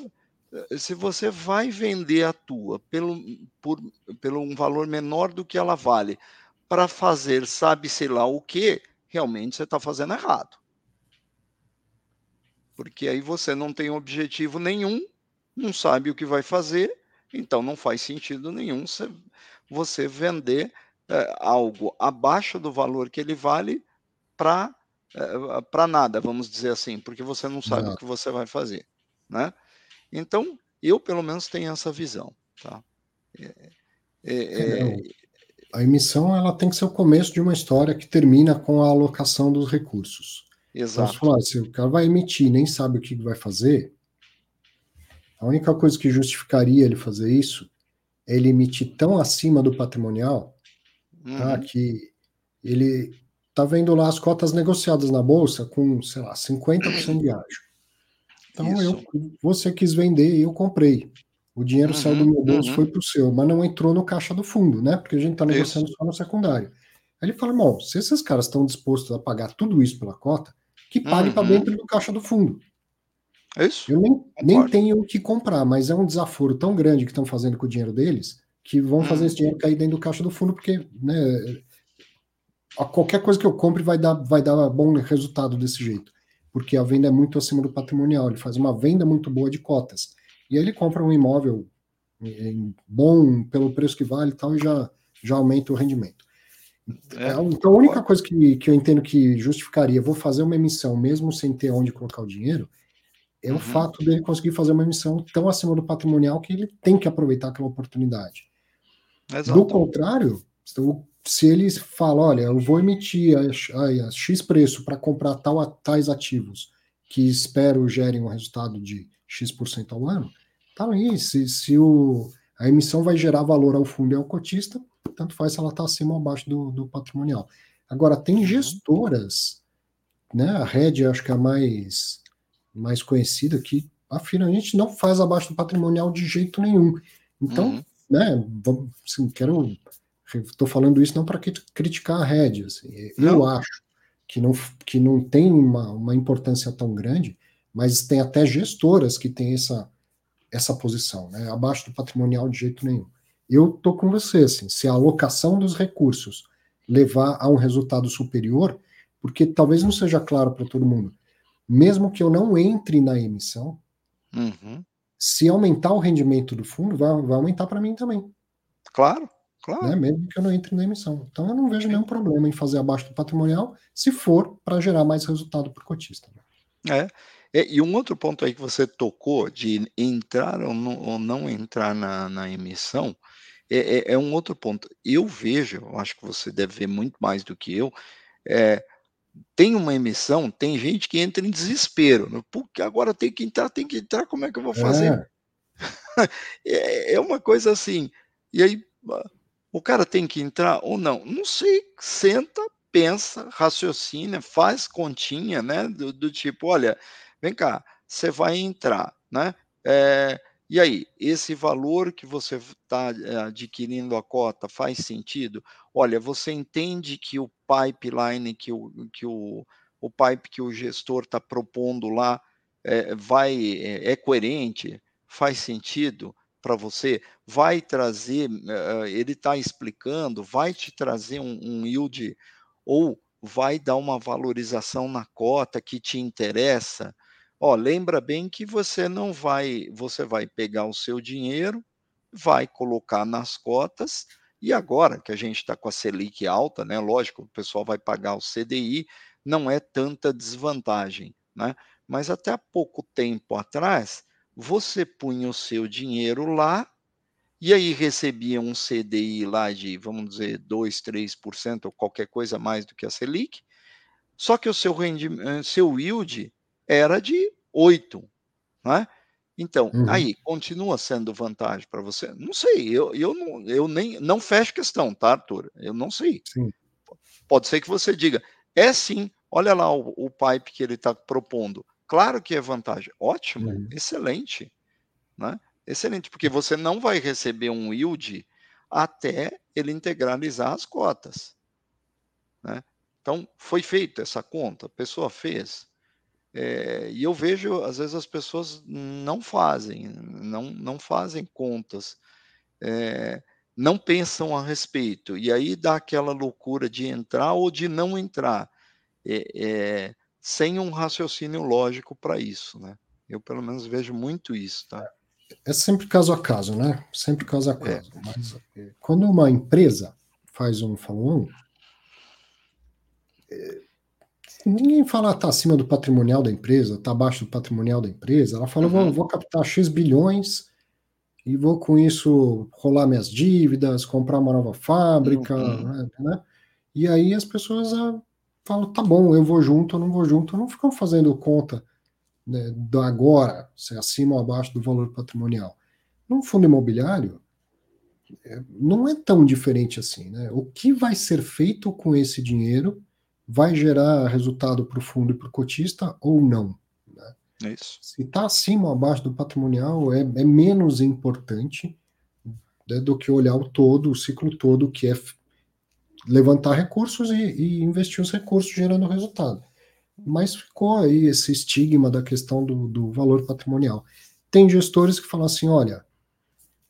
se você vai vender a tua pelo, por, pelo um valor menor do que ela vale para fazer sabe sei lá o que, realmente você está fazendo errado. Porque aí você não tem objetivo nenhum, não sabe o que vai fazer, então não faz sentido nenhum você, vender é, algo abaixo do valor que ele vale para é, para nada, vamos dizer assim, porque você não sabe não. o que você vai fazer, né? Então, eu pelo menos tenho essa visão, tá? É, é, é a emissão ela tem que ser o começo de uma história que termina com a alocação dos recursos. Então, Exato. Então, falar, se o cara vai emitir nem sabe o que vai fazer, a única coisa que justificaria ele fazer isso é ele emitir tão acima do patrimonial tá, uhum. tá, que ele tá vendo lá as cotas negociadas na bolsa com, sei lá, 50% de ágio. Então eu, você quis vender e eu comprei. O dinheiro uhum, saiu do meu bolso, uhum. foi para o seu, mas não entrou no caixa do fundo, né? Porque a gente está negociando isso. só no secundário. Aí ele fala, bom, se esses caras estão dispostos a pagar tudo isso pela cota, que pague uhum. para dentro do caixa do fundo. É isso. Eu nem, nem tenho o que comprar, mas é um desaforo tão grande que estão fazendo com o dinheiro deles que vão fazer esse uhum. dinheiro cair dentro do caixa do fundo, porque né, a qualquer coisa que eu compre vai dar, vai dar bom resultado desse jeito, porque a venda é muito acima do patrimonial. Ele faz uma venda muito boa de cotas. E aí ele compra um imóvel bom pelo preço que vale e tal, e já, já aumenta o rendimento. É, então a única coisa que, que eu entendo que justificaria, vou fazer uma emissão mesmo sem ter onde colocar o dinheiro, é uhum. o fato dele conseguir fazer uma emissão tão acima do patrimonial que ele tem que aproveitar aquela oportunidade. Exato. Do contrário, se ele fala, olha, eu vou emitir a, a, a X preço para comprar tal, tais ativos que espero gerem um resultado de X% ao ano, Tá aí, se, se o, a emissão vai gerar valor ao fundo e ao cotista, tanto faz se ela está acima ou abaixo do, do patrimonial. Agora, tem uhum. gestoras, né? A Red acho que é a mais, mais conhecida, que afirma a gente não faz abaixo do patrimonial de jeito nenhum. Então, uhum. né, assim, quero. Estou falando isso não para criticar a Red. Assim, eu acho que não, que não tem uma, uma importância tão grande, mas tem até gestoras que têm essa essa posição, né? abaixo do patrimonial de jeito nenhum. Eu tô com você, assim, se a alocação dos recursos levar a um resultado superior, porque talvez não seja claro para todo mundo, mesmo que eu não entre na emissão, uhum. se aumentar o rendimento do fundo, vai, vai aumentar para mim também. Claro, claro. Né? Mesmo que eu não entre na emissão. Então eu não vejo nenhum problema em fazer abaixo do patrimonial, se for para gerar mais resultado para o cotista. Né? É. É, e um outro ponto aí que você tocou de entrar ou não, ou não entrar na, na emissão é, é, é, um outro ponto. Eu vejo, eu acho que você deve ver muito mais do que eu, é, tem uma emissão, tem gente que entra em desespero. Né? Porque agora tem que entrar, tem que entrar, como é que eu vou fazer? É, é uma coisa assim. E aí, o cara tem que entrar ou não? Não sei, senta, pensa, raciocina, faz continha, né? Do, do tipo, olha, vem cá, você vai entrar, né? É, e aí, esse valor que você está é, adquirindo a cota faz sentido? Olha, você entende que o pipeline, que o, que o, o pipe que o gestor está propondo lá é, vai é, é coerente? Faz sentido? para você, vai trazer, ele está explicando, vai te trazer um, um, yield ou vai dar uma valorização na cota que te interessa, Ó, lembra bem que você não vai, você vai pegar o seu dinheiro, vai colocar nas cotas, e agora que a gente está com a Selic alta, né? Lógico, o pessoal vai pagar o CDI, não é tanta desvantagem, né? Mas até pouco tempo atrás, você punha o seu dinheiro lá, e aí recebia um CDI lá de, vamos dizer, 2, 3%, ou qualquer coisa mais do que a Selic, só que o seu, rendimento, seu yield era de 8. Né? Então, uhum. aí, continua sendo vantagem para você? Não sei, eu, eu, não, eu nem não fecho questão, tá, Arthur? Eu não sei. Sim. Pode ser que você diga, é sim, olha lá o, o pipe que ele está propondo. Claro que é vantagem. Ótimo, uhum. excelente. Né? Excelente, porque você não vai receber um yield até ele integralizar as cotas. Né? Então, foi feita essa conta, a pessoa fez. É, e eu vejo, às vezes, as pessoas não fazem, não, não fazem contas, é, não pensam a respeito, e aí dá aquela loucura de entrar ou de não entrar, é, sem um raciocínio lógico para isso, né? Eu, pelo menos, vejo muito isso, tá? É sempre caso a caso, né? Sempre caso a caso. Mas quando uma empresa faz um follow-on, ninguém fala tá acima do patrimonial da empresa, tá abaixo do patrimonial da empresa. Ela fala, uhum. vou, vou captar X bilhões e vou com isso rolar minhas dívidas, comprar uma nova fábrica, uhum. né, né? E aí as pessoas ah, falam, tá bom, eu vou junto, eu não vou junto, não ficam fazendo conta né, do agora, se é acima ou abaixo do valor patrimonial. Num fundo imobiliário, é, não é tão diferente assim, né? O que vai ser feito com esse dinheiro vai gerar resultado para o fundo e para o cotista ou não. Né? É isso. Se está acima ou abaixo do patrimonial, é, é menos importante né, do que olhar o todo, o ciclo todo, que é levantar recursos e, e, investir os recursos gerando resultado. Mas ficou aí esse estigma da questão do, do valor patrimonial. Tem gestores que falam assim: olha,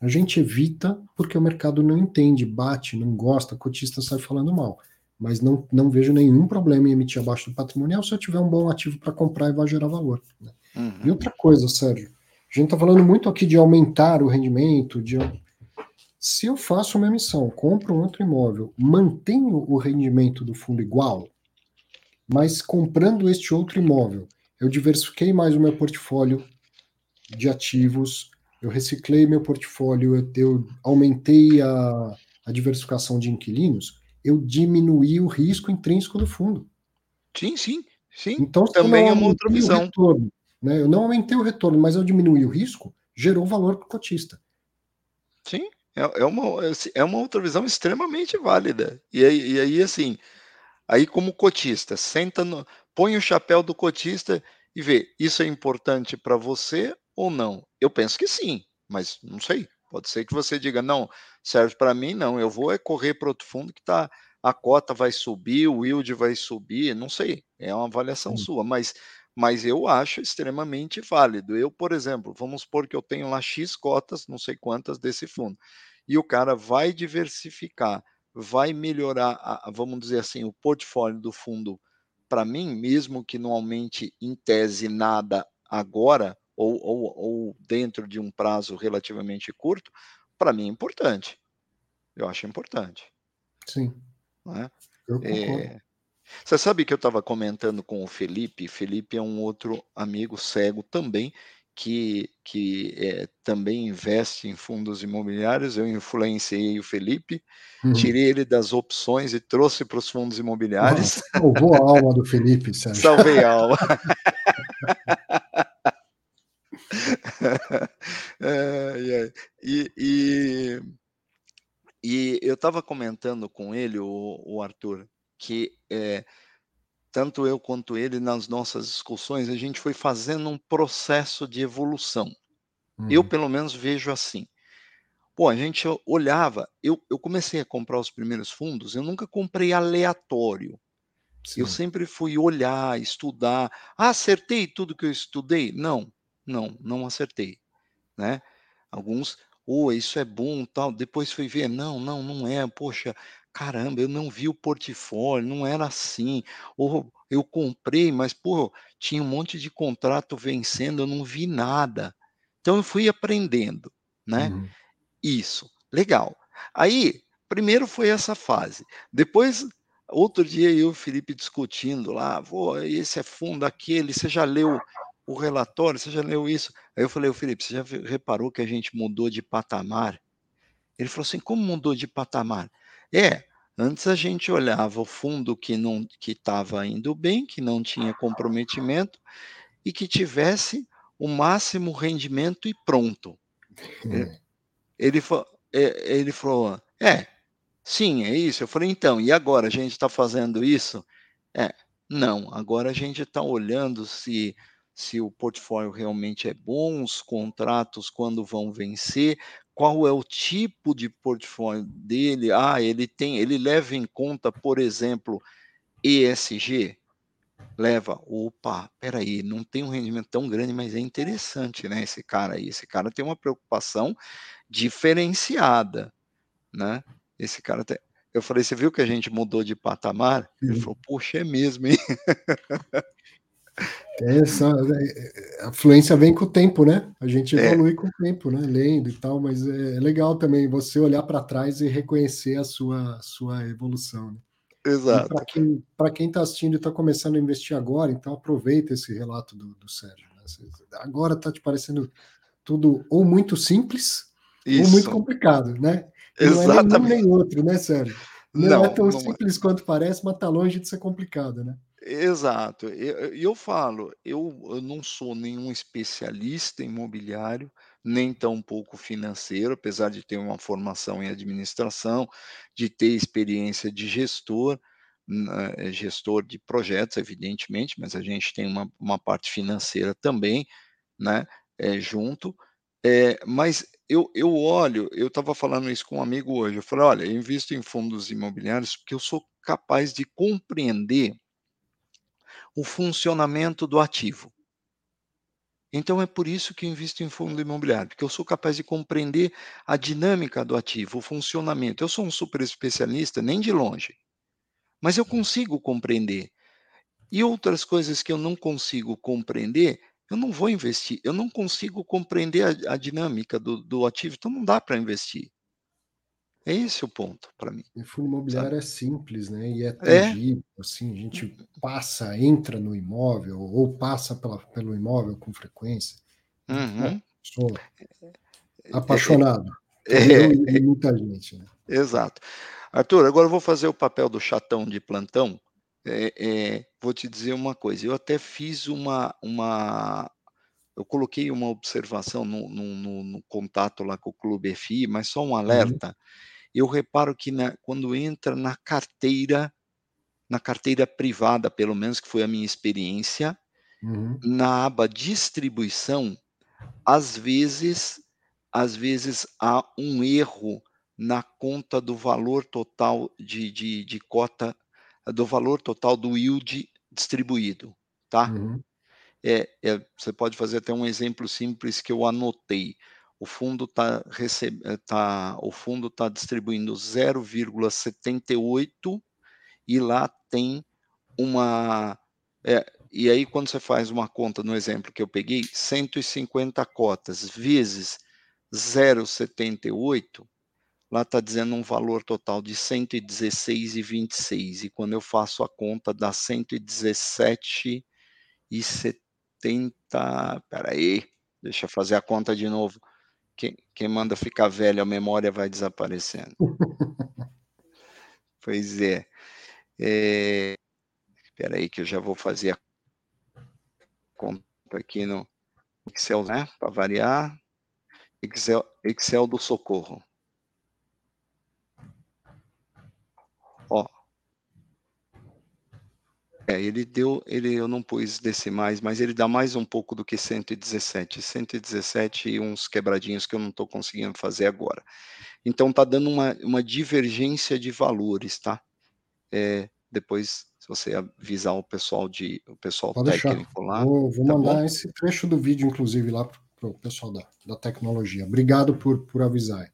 a gente evita porque o mercado não entende, bate, não gosta, cotista sai falando mal mas não, não vejo nenhum problema em emitir abaixo do patrimonial se eu tiver um bom ativo para comprar e vai gerar valor. Né? Uhum. E outra coisa, Sérgio, a gente está falando muito aqui de aumentar o rendimento, de se eu faço uma emissão, compro um outro imóvel, mantenho o rendimento do fundo igual, mas comprando este outro imóvel, eu diversifiquei mais o meu portfólio de ativos, eu reciclei meu portfólio, eu, eu aumentei a, a diversificação de inquilinos, eu diminuí o risco intrínseco do fundo. Sim, sim, sim. Então, também é uma outra visão. Retorno, né? Eu não aumentei o retorno, mas eu diminuí o risco, gerou valor para o cotista. Sim, é, é, uma, é uma outra visão extremamente válida. E aí, e aí, assim, aí como cotista, senta no, põe o chapéu do cotista e vê, isso é importante para você ou não? Eu penso que sim, mas não sei. Pode ser que você diga, não, serve para mim, não, eu vou é correr para outro fundo que tá, a cota vai subir, o yield vai subir, não sei, é uma avaliação sua, mas, mas eu acho extremamente válido. Eu, por exemplo, vamos supor que eu tenho lá X cotas, não sei quantas desse fundo, e o cara vai diversificar, vai melhorar, a, vamos dizer assim, o portfólio do fundo para mim, mesmo que não aumente em tese nada agora, ou, ou, ou dentro de um prazo relativamente curto, para mim é importante. Eu acho importante. Sim. Né? É, você sabe que eu estava comentando com o Felipe, Felipe é um outro amigo cego também, que, que é, também investe em fundos imobiliários. Eu influenciei o Felipe, uhum. tirei ele das opções e trouxe para os fundos imobiliários. salvou a alma do Felipe, Sérgio. Salvei a alma. é. E, e, e, eu estava comentando com ele, o, o Arthur, que é, tanto eu quanto ele, nas nossas discussões, a gente foi fazendo um processo de evolução. Uhum. Eu, pelo menos, vejo assim. Pô, a gente olhava, eu, eu comecei a comprar os primeiros fundos, eu nunca comprei aleatório. Sim. Eu sempre fui olhar, estudar. Ah, acertei tudo que eu estudei? Não, não, não acertei, né? Alguns, oh, isso é bom, tal. Depois fui ver, não, não, não é. Poxa, caramba, eu não vi o portfólio, não era assim. Ou eu comprei, mas pô, tinha um monte de contrato vencendo, eu não vi nada. Então eu fui aprendendo, né? Uhum. Isso, legal. Aí, primeiro foi essa fase. Depois, outro dia eu e o Felipe discutindo lá, vou, esse é fundo, aquele, você já leu o relatório, você já leu isso? Aí eu falei, o Felipe, você já reparou que a gente mudou de patamar? Ele falou assim, como mudou de patamar? É, antes a gente olhava o fundo que não que estava indo bem, que não tinha comprometimento e que tivesse o máximo rendimento e pronto. Hum. Ele, é, ele falou: É, sim, é isso. Eu falei: Então, e agora? A gente está fazendo isso? É, não, agora a gente está olhando se se o portfólio realmente é bom, os contratos quando vão vencer, qual é o tipo de portfólio dele. Ah, ele tem, ele leva em conta, por exemplo, ESG. Leva, opa, peraí, não tem um rendimento tão grande, mas é interessante, né? Esse cara aí, esse cara tem uma preocupação diferenciada, né? Esse cara tem, eu falei, você viu que a gente mudou de patamar? Ele falou, poxa, é mesmo, hein? É essa, a fluência vem com o tempo, né? A gente é. evolui é. com o tempo, né? Lendo e tal, mas é, é legal também você olhar para trás e reconhecer a sua, sua evolução. Né? Exato. Para quem está assistindo e está começando a investir agora, então aproveita esse relato do, do Sérgio. Né? Agora está te parecendo tudo ou muito simples Isso. ou muito complicado, né? Exatamente. Não é nenhum nem outro, né, Sérgio? Não, não é tão não é. simples é. quanto parece, mas está longe de ser complicado, né? Exato. E eu, eu falo, eu, eu não sou nenhum especialista imobiliário, nem tampouco financeiro, apesar de ter uma formação em administração, de ter experiência de gestor, né, gestor de projetos, evidentemente, mas a gente tem uma, uma parte financeira também, né, é, junto. É, mas eu, eu olho, eu estava falando isso com um amigo hoje, eu falei, olha, eu invisto em fundos imobiliários porque eu sou capaz de compreender o funcionamento do ativo. Então é por isso que eu invisto em fundo imobiliário, porque eu sou capaz de compreender a dinâmica do ativo, o funcionamento. Eu sou um super especialista, nem de longe, mas eu consigo compreender. E outras coisas que eu não consigo compreender, eu não vou investir. Eu não consigo compreender a, a dinâmica do, do ativo, então não dá para investir. É esse o ponto para mim. E fundo imobiliário sabe? é simples, né? E é, é. tangível, é. assim, a gente passa, entra no imóvel ou passa pela, pelo imóvel com frequência. Uhum. sou apaixonado. É, é, muita gente, né? Exato. Arthur, agora eu vou fazer o papel do chatão de plantão. É, é, vou te dizer uma coisa. Eu até fiz uma, uma eu coloquei uma observação no, no, no, no, contato lá com o Clube FI, mas só um uhum. alerta. Uhum eu reparo que na, quando entra na carteira, na carteira privada, pelo menos que foi a minha experiência, uhum. na aba distribuição, às vezes, às vezes há um erro na conta do valor total de, de, de cota, do valor total do yield distribuído, tá? Uhum. É, é, você pode fazer até um exemplo simples que eu anotei o fundo está eh, tá, o fundo tá distribuindo 0,78 e lá tem uma é, e aí quando você faz uma conta no exemplo que eu peguei 150 cotas vezes 0,78 lá está dizendo um valor total de 116,26 e quando eu faço a conta dá 117,70 peraí deixa eu fazer a conta de novo quem, quem manda ficar velho, a memória vai desaparecendo. pois é. é. Espera aí que eu já vou fazer a conta aqui no Excel, né? Para variar. Excel, Excel do socorro. É, ele deu, ele, eu não pus decimais, mas ele dá mais um pouco do que 117. 117 e uns quebradinhos que eu não estou conseguindo fazer agora. Então tá dando uma, uma divergência de valores, tá? É, depois, se você avisar o pessoal de o pessoal Pode técnico deixar. lá. Vou, vou tá mandar bom? esse trecho do vídeo, inclusive, lá para o pessoal da, da tecnologia. Obrigado por, por avisar.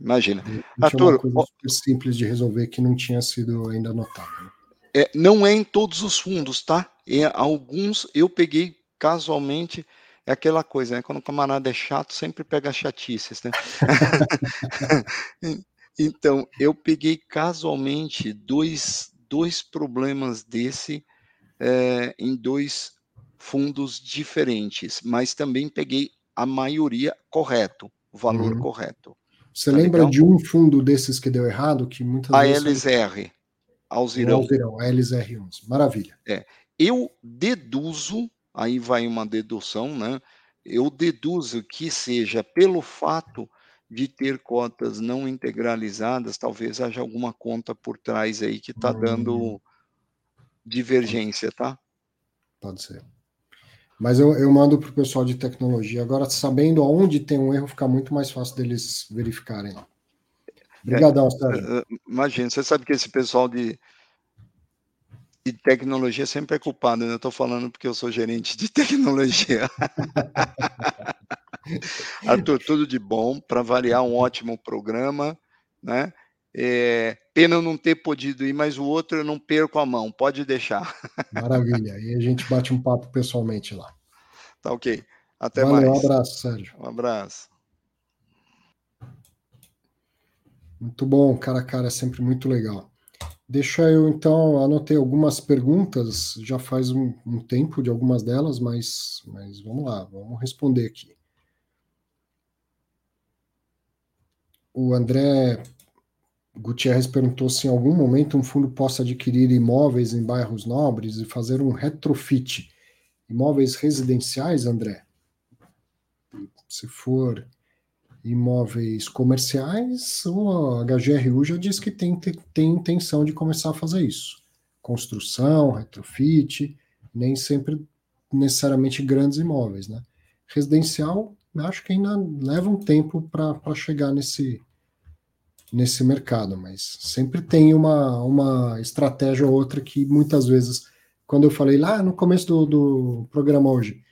Imagina. Arthur, uma coisa super simples de resolver que não tinha sido ainda anotado. Né? É, não é em todos os fundos, tá? Em alguns eu peguei casualmente é aquela coisa, né? Quando o camarada é chato, sempre pega chatices, né? então, eu peguei casualmente dois, dois problemas desse é, em dois fundos diferentes, mas também peguei a maioria correto, o valor uhum. correto. Você tá lembra legal? de um fundo desses que deu errado? que muitas A vezes... LZR. Alzirão. Alzirão, LZR11. Maravilha. É. Eu deduzo, aí vai uma dedução, né? eu deduzo que seja pelo fato de ter cotas não integralizadas, talvez haja alguma conta por trás aí que está dando hum. divergência, tá? Pode ser. Mas eu, eu mando para o pessoal de tecnologia. Agora, sabendo aonde tem um erro, fica muito mais fácil deles verificarem lá. Obrigadão, é, Sérgio. É, imagina, você sabe que esse pessoal de, de tecnologia sempre é culpado, né? Eu estou falando porque eu sou gerente de tecnologia. Arthur, tudo de bom, para variar um ótimo programa, né? É, pena eu não ter podido ir, mas o outro eu não perco a mão, pode deixar. Maravilha, e a gente bate um papo pessoalmente lá. Tá ok. Até Valeu, mais. Um abraço, Sérgio. Um abraço. Muito bom, cara a cara, é sempre muito legal. Deixa eu então, anotei algumas perguntas, já faz um, um tempo de algumas delas, mas, mas vamos lá, vamos responder aqui. O André Gutierrez perguntou se em algum momento um fundo possa adquirir imóveis em bairros nobres e fazer um retrofit. Imóveis residenciais, André? Se for imóveis comerciais, o HGRU já diz que tem, tem intenção de começar a fazer isso. Construção, retrofit, nem sempre necessariamente grandes imóveis, né? Residencial, acho que ainda leva um tempo para chegar nesse, nesse mercado, mas sempre tem uma, uma estratégia ou outra que muitas vezes, quando eu falei lá no começo do, do programa hoje,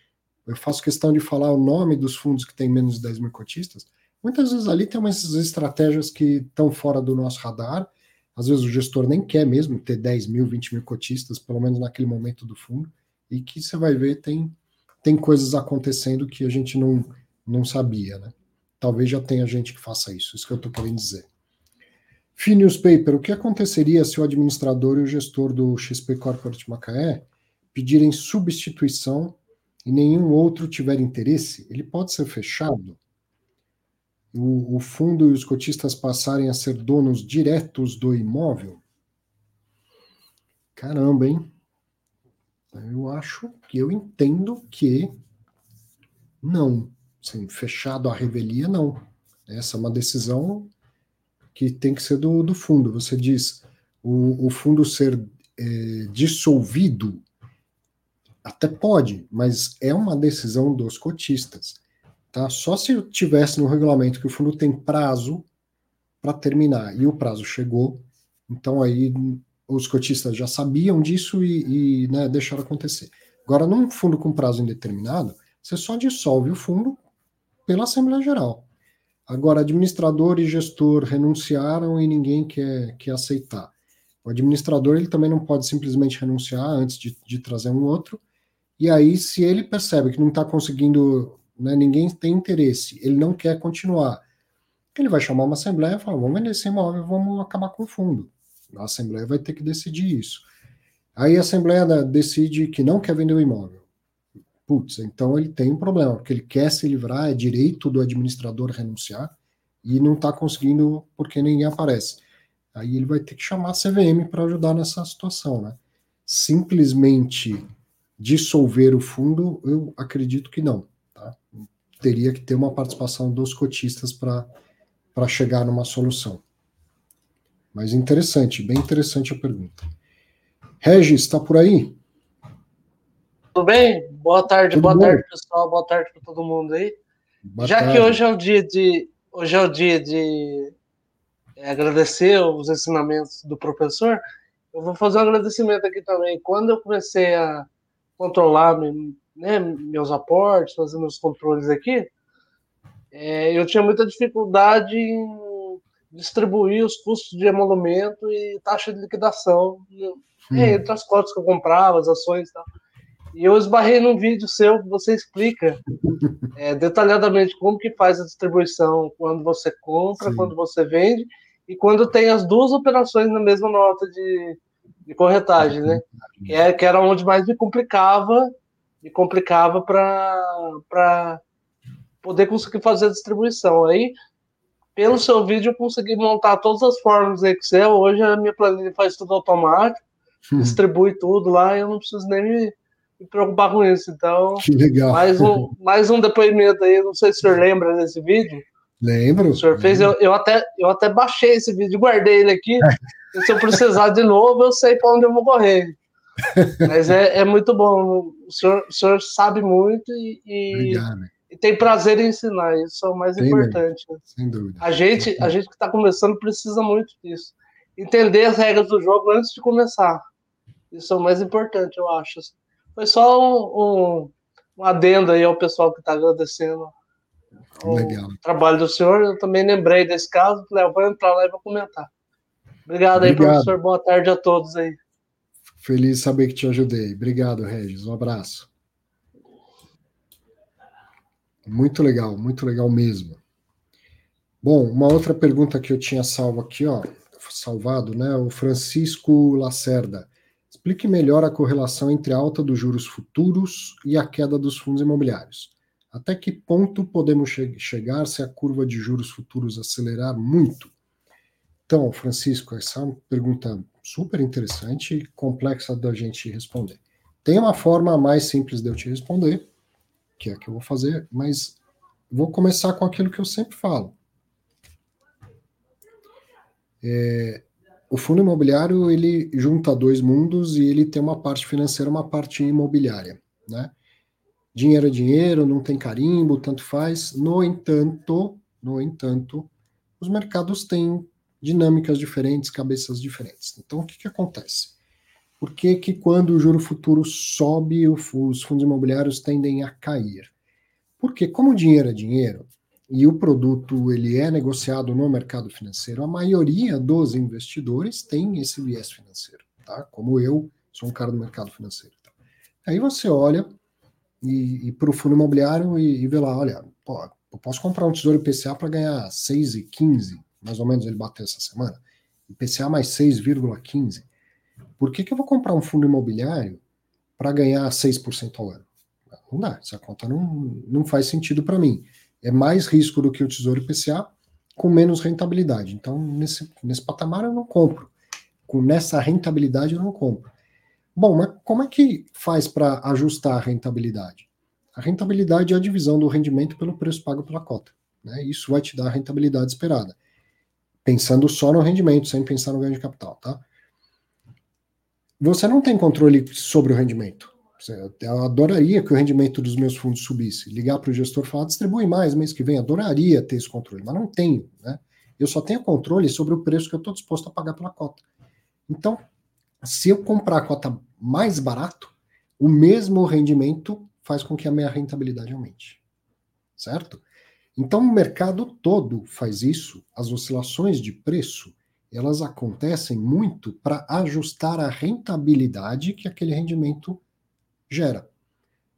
eu faço questão de falar o nome dos fundos que tem menos de 10 mil cotistas, muitas vezes ali tem umas estratégias que estão fora do nosso radar, às vezes o gestor nem quer mesmo ter 10 mil, 20 mil cotistas, pelo menos naquele momento do fundo, e que você vai ver tem, tem coisas acontecendo que a gente não, não sabia, né? Talvez já tenha gente que faça isso, isso que eu estou querendo dizer. Phineas Paper, o que aconteceria se o administrador e o gestor do XP Corporate Macaé pedirem substituição e nenhum outro tiver interesse? Ele pode ser fechado? O, o fundo e os cotistas passarem a ser donos diretos do imóvel? Caramba, hein? Eu acho que eu entendo que não. Assim, fechado a revelia, não. Essa é uma decisão que tem que ser do, do fundo. Você diz o, o fundo ser é, dissolvido, até pode, mas é uma decisão dos cotistas. Tá? Só se tivesse no regulamento que o fundo tem prazo para terminar e o prazo chegou, então aí os cotistas já sabiam disso e, e né, deixaram acontecer. Agora, num fundo com prazo indeterminado, você só dissolve o fundo pela Assembleia Geral. Agora, administrador e gestor renunciaram e ninguém quer, quer aceitar. O administrador ele também não pode simplesmente renunciar antes de, de trazer um outro. E aí, se ele percebe que não está conseguindo, né, ninguém tem interesse, ele não quer continuar, ele vai chamar uma assembleia e falar: vamos vender esse imóvel, vamos acabar com o fundo. A assembleia vai ter que decidir isso. Aí a assembleia decide que não quer vender o imóvel putz, então ele tem um problema, porque ele quer se livrar, é direito do administrador renunciar, e não está conseguindo porque ninguém aparece. Aí ele vai ter que chamar a CVM para ajudar nessa situação, né? Simplesmente dissolver o fundo, eu acredito que não. Tá? Teria que ter uma participação dos cotistas para chegar numa solução. Mas interessante, bem interessante a pergunta. Regis, está por aí? Tudo bem? Boa tarde, Tudo boa bom? tarde, pessoal. Boa tarde para todo mundo aí. Boa Já tarde. que hoje é o dia de hoje é o dia de é, agradecer os ensinamentos do professor, eu vou fazer um agradecimento aqui também. Quando eu comecei a controlar né, meus aportes, fazer meus controles aqui, é, eu tinha muita dificuldade em distribuir os custos de emolumento e taxa de liquidação hum. entre as cotas que eu comprava, as ações e tal. E eu esbarrei num vídeo seu que você explica é, detalhadamente como que faz a distribuição quando você compra, Sim. quando você vende e quando tem as duas operações na mesma nota de, de corretagem, né? Que, é, que era onde mais me complicava, me complicava para poder conseguir fazer a distribuição. Aí, pelo seu vídeo, eu consegui montar todas as formas do Excel. Hoje a minha planilha faz tudo automático, hum. distribui tudo lá, eu não preciso nem me me preocupar com isso. Então. Mais um, mais um depoimento aí. Não sei se o senhor lembra desse vídeo. Lembro. O senhor fez, eu, eu, até, eu até baixei esse vídeo, guardei ele aqui. se eu precisar de novo, eu sei para onde eu vou correr. Mas é, é muito bom. O senhor, o senhor sabe muito e, e, e, tem prazer em ensinar. Isso é o mais importante. Sem dúvida. A gente, a gente que está começando precisa muito disso. Entender as regras do jogo antes de começar. Isso é o mais importante, eu acho. Foi só um, um, um adendo aí ao pessoal que está agradecendo Legal. o trabalho do senhor. Eu também lembrei desse caso. Eu vou entrar lá e vou comentar. Obrigado, Obrigado aí, professor. Boa tarde a todos aí. Feliz saber que te ajudei. Obrigado, Regis. Um abraço. Muito legal, muito legal mesmo. Bom, uma outra pergunta que eu tinha salvo aqui, ó, salvado, né? O Francisco Lacerda. Explique melhor a correlação entre a alta dos juros futuros e a queda dos fundos imobiliários. Até que ponto podemos che chegar se a curva de juros futuros acelerar muito? Então, Francisco, essa é uma pergunta super interessante e complexa da gente responder. Tem uma forma mais simples de eu te responder, que é a que eu vou fazer, mas vou começar com aquilo que eu sempre falo. É, o fundo imobiliário ele junta dois mundos e ele tem uma parte financeira, uma parte imobiliária, né? Dinheiro é dinheiro, não tem carimbo, tanto faz. No entanto, no entanto, os mercados têm dinâmicas diferentes, cabeças diferentes. Então, o que, que acontece? Por que, que quando o juro futuro sobe, os fundos imobiliários tendem a cair? Porque como dinheiro é dinheiro, e o produto ele é negociado no mercado financeiro, a maioria dos investidores tem esse viés financeiro, tá? Como eu sou um cara do mercado financeiro. Tá? Aí você olha e, e para o fundo imobiliário e, e, vê lá, olha, pô, eu posso comprar um tesouro IPCA para ganhar 6,15, mais ou menos ele bateu essa semana. IPCA mais 6,15. Por que, que eu vou comprar um fundo imobiliário para ganhar 6% ao ano? Não dá, essa conta não, não faz sentido para mim é mais risco do que o Tesouro IPCA, com menos rentabilidade. Então, nesse, nesse patamar eu não compro. Com nessa rentabilidade eu não compro. Bom, mas como é que faz para ajustar a rentabilidade? A rentabilidade é a divisão do rendimento pelo preço pago pela cota. Né? Isso vai te dar a rentabilidade esperada. Pensando só no rendimento, sem pensar no ganho de capital, tá? Você não tem controle sobre o rendimento. Eu adoraria que o rendimento dos meus fundos subisse. Ligar para o gestor e falar, distribui mais mês que vem. Adoraria ter esse controle, mas não tenho. Né? Eu só tenho controle sobre o preço que eu estou disposto a pagar pela cota. Então, se eu comprar a cota mais barato, o mesmo rendimento faz com que a minha rentabilidade aumente. Certo? Então, o mercado todo faz isso. As oscilações de preço elas acontecem muito para ajustar a rentabilidade que aquele rendimento gera.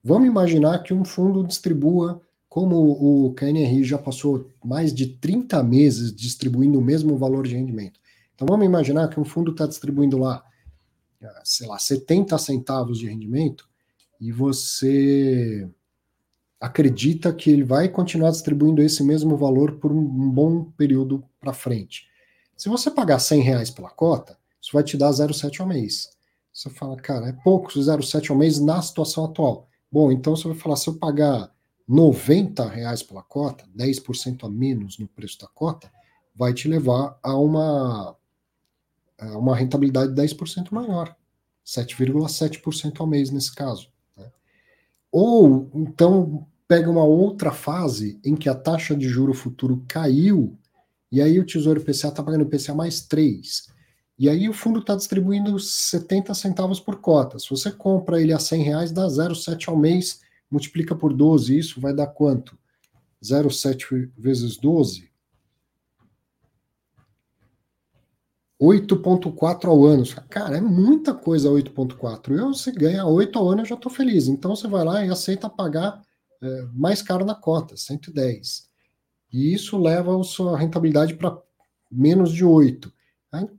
Vamos imaginar que um fundo distribua, como o KNRI já passou mais de 30 meses distribuindo o mesmo valor de rendimento. Então vamos imaginar que um fundo está distribuindo lá, sei lá, 70 centavos de rendimento e você acredita que ele vai continuar distribuindo esse mesmo valor por um bom período para frente. Se você pagar 100 reais pela cota, isso vai te dar 0,7 ao mês. Você fala, cara, é pouco 0,7 ao mês na situação atual. Bom, então você vai falar, se eu pagar 90 reais pela cota, 10% a menos no preço da cota, vai te levar a uma, a uma rentabilidade 10% maior, 7,7% ao mês nesse caso. Né? Ou, então, pega uma outra fase em que a taxa de juro futuro caiu, e aí o Tesouro IPCA está pagando IPCA mais 3. E aí o fundo está distribuindo 70 centavos por cota. Se você compra ele a 100 reais, dá 0,7 ao mês, multiplica por 12, isso vai dar quanto? 0,7 vezes 12? 8,4 ao ano. Cara, é muita coisa 8,4. Eu, se ganhar 8 ao ano, eu já estou feliz. Então você vai lá e aceita pagar é, mais caro na cota, 110. E isso leva a sua rentabilidade para menos de 8.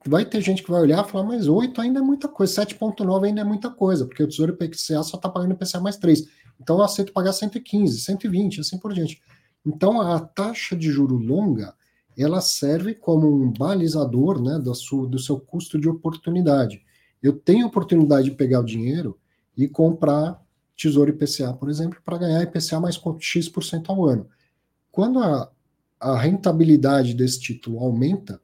Vai ter gente que vai olhar e falar, mas 8 ainda é muita coisa, 7,9 ainda é muita coisa, porque o Tesouro IPCA só está pagando IPCA mais 3. Então eu aceito pagar 115, 120, assim por diante. Então a taxa de juro longa, ela serve como um balizador né, do, seu, do seu custo de oportunidade. Eu tenho oportunidade de pegar o dinheiro e comprar Tesouro IPCA, por exemplo, para ganhar IPCA mais X% ao ano. Quando a, a rentabilidade desse título aumenta,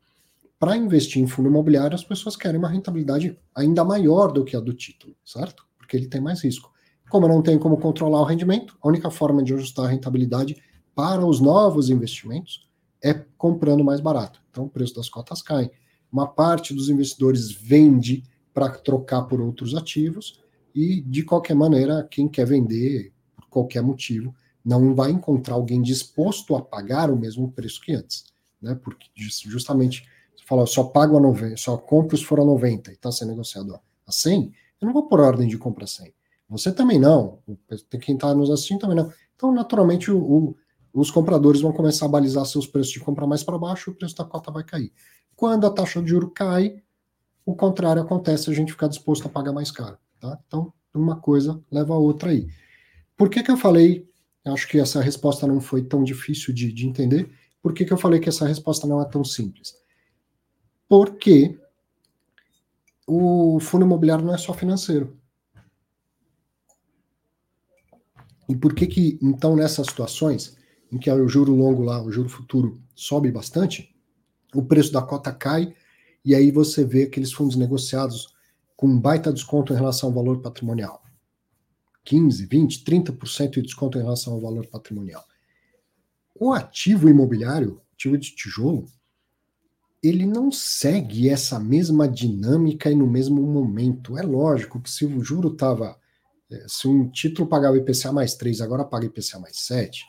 para investir em fundo imobiliário, as pessoas querem uma rentabilidade ainda maior do que a do título, certo? Porque ele tem mais risco. Como eu não tenho como controlar o rendimento, a única forma de ajustar a rentabilidade para os novos investimentos é comprando mais barato. Então o preço das cotas cai. Uma parte dos investidores vende para trocar por outros ativos e, de qualquer maneira, quem quer vender, por qualquer motivo, não vai encontrar alguém disposto a pagar o mesmo preço que antes. Né? Porque justamente você fala, só pago a 90, só compro se for a 90 e está sendo negociado a 100, eu não vou por ordem de compra 100. Você também não. Quem está nos assistindo também não. Então, naturalmente, o, o, os compradores vão começar a balizar seus preços de compra mais para baixo, o preço da cota vai cair. Quando a taxa de juro cai, o contrário acontece, a gente ficar disposto a pagar mais caro. Tá? Então, uma coisa leva a outra aí. Por que, que eu falei? Acho que essa resposta não foi tão difícil de, de entender. Por que, que eu falei que essa resposta não é tão simples? Porque o fundo imobiliário não é só financeiro. E por que que, então, nessas situações em que o juro longo lá, o juro futuro sobe bastante, o preço da cota cai e aí você vê aqueles fundos negociados com um baita desconto em relação ao valor patrimonial. 15, 20, 30% de desconto em relação ao valor patrimonial. O ativo imobiliário, ativo de tijolo, ele não segue essa mesma dinâmica e no mesmo momento. É lógico que se o juro estava é, se um título pagava IPCA mais 3, agora paga IPCA mais 7,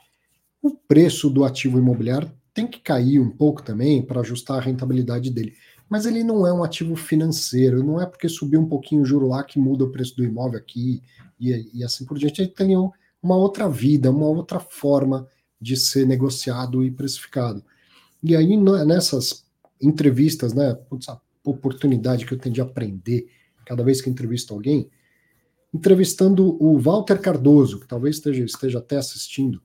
o preço do ativo imobiliário tem que cair um pouco também para ajustar a rentabilidade dele. Mas ele não é um ativo financeiro, não é porque subiu um pouquinho o juro lá que muda o preço do imóvel aqui e, e assim por diante. Ele tem uma outra vida, uma outra forma de ser negociado e precificado. E aí, nessas entrevistas, né, a oportunidade que eu tenho de aprender cada vez que entrevisto alguém, entrevistando o Walter Cardoso, que talvez esteja, esteja até assistindo.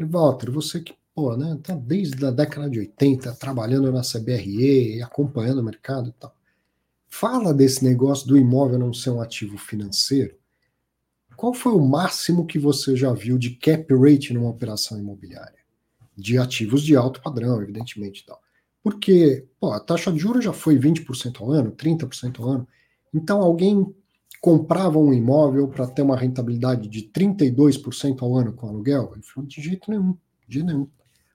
Walter, você que, pô, né, tá desde a década de 80 trabalhando na CBRE, acompanhando o mercado e tal. Fala desse negócio do imóvel não ser um ativo financeiro. Qual foi o máximo que você já viu de cap rate numa operação imobiliária? De ativos de alto padrão, evidentemente e tal. Porque, pô, a taxa de juros já foi 20% ao ano, 30% ao ano. Então, alguém comprava um imóvel para ter uma rentabilidade de 32% ao ano com aluguel? Ele falou, de jeito nenhum, de nenhum.